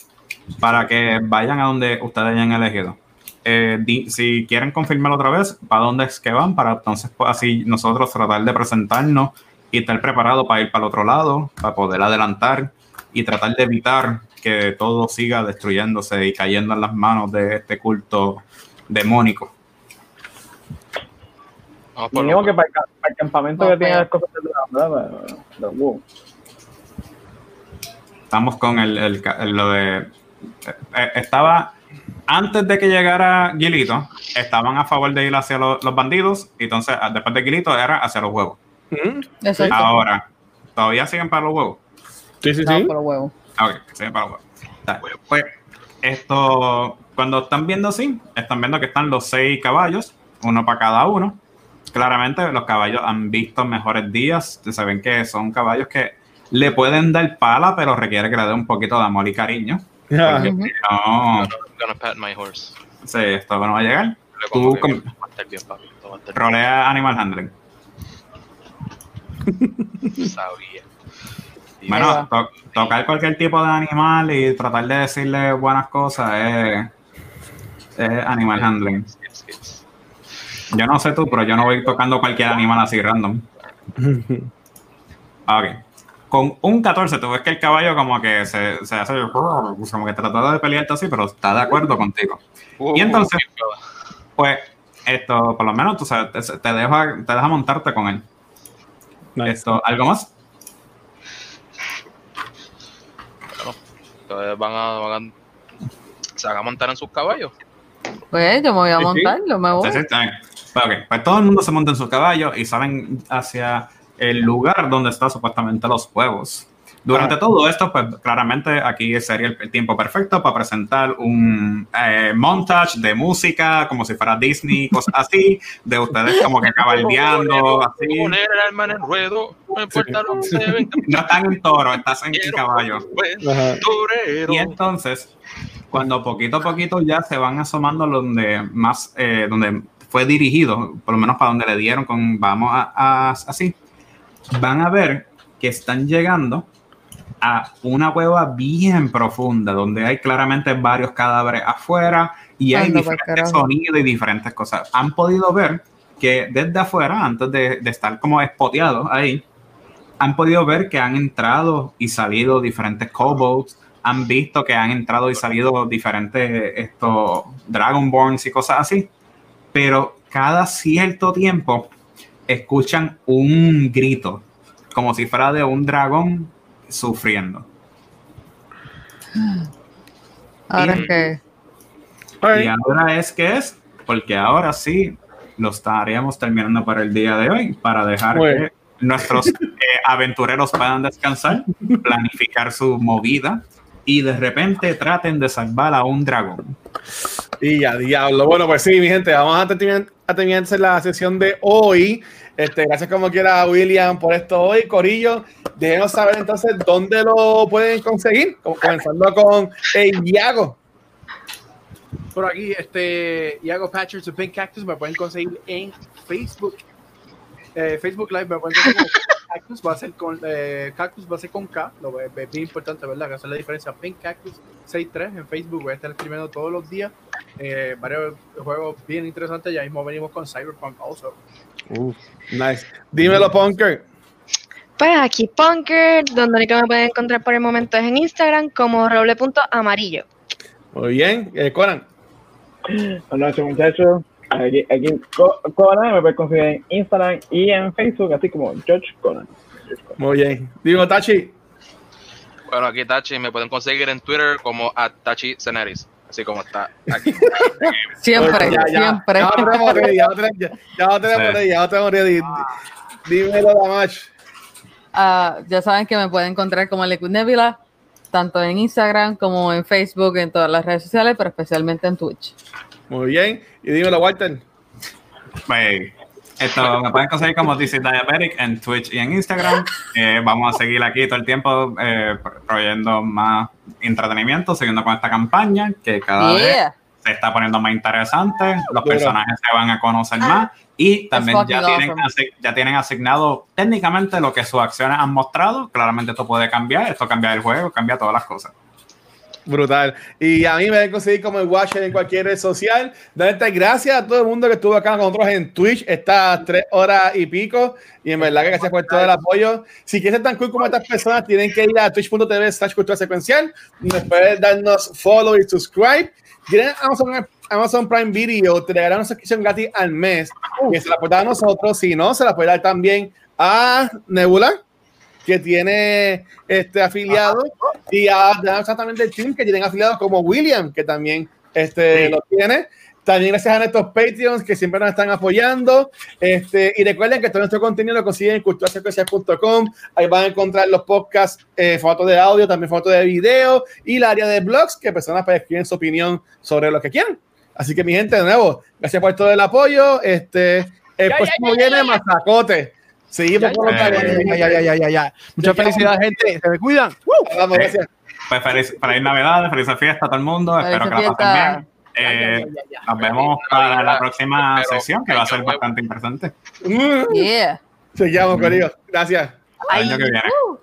para que vayan a donde ustedes hayan elegido. Eh, si quieren confirmarlo otra vez, ¿para dónde es que van? Para entonces pues, así nosotros tratar de presentarnos y estar preparados para ir para el otro lado, para poder adelantar y tratar de evitar que todo siga destruyéndose y cayendo en las manos de este culto demónico. Vamos por Mínimo que para el, ca- para el campamento Vamos que tiene para las cosas de la ¿verdad? Pero, wow. Estamos con el, el ca- lo de... eh, estaba... Antes de que llegara Gilito, estaban a favor de ir hacia los, los bandidos y entonces ah, después de Gilito era hacia los huevos. Mm, Exacto. Ahora, ¿todavía siguen para los huevos? Sí, sí, No, sí. por los huevos. Ah, Ok, siguen para los huevos. Pues esto, cuando están viendo así, están viendo que están los seis caballos, uno para cada uno. Claramente los caballos han visto mejores días, se ven que son caballos que le pueden dar pala, pero requiere que le dé un poquito de amor y cariño. Porque si no, I'm gonna pat my horse. sí, esto no va a llegar. Tú bien, papi. rolea Animal Handling. (laughs) Sabía. Bueno, to- tocar cualquier tipo de animal y tratar de decirle buenas cosas es, es Animal Handling. skips, skips. Yo no sé tú, pero yo no voy tocando cualquier animal así random. (laughs) Ok. Con un 14, tú ves que el caballo como que se, se hace como que trata de pelearte así, pero está de acuerdo contigo. Y entonces, uh, pues, esto, por lo menos, tú sabes, te, te deja, te deja montarte con él. Nice. Esto, ¿algo más? Entonces van a, van a- se van a montar en sus caballos. Pues yo me voy a Sí, sí. montar, yo me voy. Sí, bien. Pues, ok, pues todo el mundo se monta en su caballo y salen hacia el lugar donde están supuestamente los huevos. Durante Ah. todo esto, pues claramente aquí sería el, el tiempo perfecto para presentar un eh, montage de música, como si fuera Disney, (laughs) cosas así, de ustedes como que cabaldeando, así. Poner el alma en el ruedo, no importa lo que se. (laughs) No están en toro, estás en Quiero caballo. torero. Y entonces, cuando poquito a poquito ya se van asomando donde más, eh, donde fue dirigido, por lo menos para donde le dieron con vamos a, a- así, van a ver que están llegando a una cueva bien profunda, donde hay claramente varios cadáveres afuera y hay diferentes sonidos y diferentes cosas. Han podido ver que desde afuera, antes de, de estar como espoteados ahí, han podido ver que han entrado y salido diferentes kobolds, han visto que han entrado y salido diferentes estos Dragonborns y cosas así, pero cada cierto tiempo escuchan un grito, como si fuera de un dragón sufriendo. Ahora Y- es que. Y ahora es que es, porque ahora sí lo estaríamos terminando para el día de hoy, para dejar que nuestros eh, aventureros puedan descansar, planificar su movida y de repente traten de salvar a un dragón. Y ya, diablo. Bueno, pues sí, mi gente, vamos a terminar, a terminar la sesión de hoy. Este, gracias como quiera, William, por esto hoy. Corillo, déjenos saber entonces dónde lo pueden conseguir. Com- Comenzando con el Iago. Por aquí, este, Iago Patchers de Pink Cactus me pueden conseguir en Facebook. Eh, Facebook Live me pueden conseguir Cactus, va a ser con, eh, Cactus va a ser con K, lo es es bien importante, ¿verdad? Que hacer la diferencia. Pink Cactus 63 en Facebook, voy a estar escribiendo todos los días eh, varios juegos bien interesantes. Ya mismo venimos con Cyberpunk also. Nice. Dímelo, Punker. Pues aquí Punker, donde único me pueden encontrar por el momento es en Instagram como roble.amarillo. Muy bien. Eh, Conan. Buenas noches, muchachos. Aquí, aquí Co- Conan me puedes conseguir en Instagram y en Facebook, así como George Conan. George Conan. Muy bien. Dímelo, Tachi. Bueno, aquí Tachi me pueden conseguir en Twitter como a Tachi Ceneris, así como está aquí. (laughs) Siempre, Ya, ya, siempre. Ya lo tenemos ready, ya lo tenemos- ya- ya lo tenemos ready, ya lo tenemos ready. Dímelo, Damach. Ah, ya saben que me pueden encontrar como Liquid Nebula, tanto en Instagram como en Facebook, en todas las redes sociales, pero especialmente en Twitch. Muy bien. Y dímelo, Walter. Pues, esto me pueden conseguir como DC Diabetic en Twitch y en Instagram. Eh, vamos a seguir aquí todo el tiempo eh, proveyendo más entretenimiento, siguiendo con esta campaña que cada vez se está poniendo más interesante, los personajes se van a conocer más y también ya tienen, ya tienen asignado técnicamente lo que sus acciones han mostrado. Claramente esto puede cambiar, esto cambia el juego, cambia todas las cosas. Brutal. Y a mí me pueden conseguir como el Watcher en cualquier red social. Darle gracias a todo el mundo que estuvo acá con nosotros en Twitch estas tres horas y pico. Y en verdad que gracias por todo el apoyo. Si quieres ser tan cool como estas personas, tienen que ir a twitch.tv slash cultura secuencial. Nos puedes darnos follow y subscribe. Tienen Amazon, Amazon Prime Video, te regalan una suscripción gratis al mes. Que se la puede dar a nosotros. Si no, se la puede dar también a Nebula que tiene este afiliado y a, exactamente el team que tienen afiliados como William que también este Sí. lo tiene También gracias a nuestros Patreons que siempre nos están apoyando. Este, y recuerden que todo nuestro contenido lo consiguen en culturasecuencial.com. Ahí van a encontrar los podcasts, eh, fotos de audio, también fotos de video y el área de blogs que personas para escribir su opinión sobre lo que quieran. Así que mi gente, de nuevo, gracias por todo el apoyo. Este, el Ya, próximo ya, ya, viene. Mazacote. Seguimos con los ya, ya, ya, ya, ya, ya, ya. Mucha Ya, ya. felicidad, gente. Se me cuidan. Vamos, gracias. Pues feliz, feliz Navidad, feliz fiesta a todo el mundo. Espero que la pasen bien. Eh, nos vemos para la próxima Pero, sesión que va a ser bastante interesante. Mm. Yeah. Seguimos, querido. Gracias. El año que viene. Uh.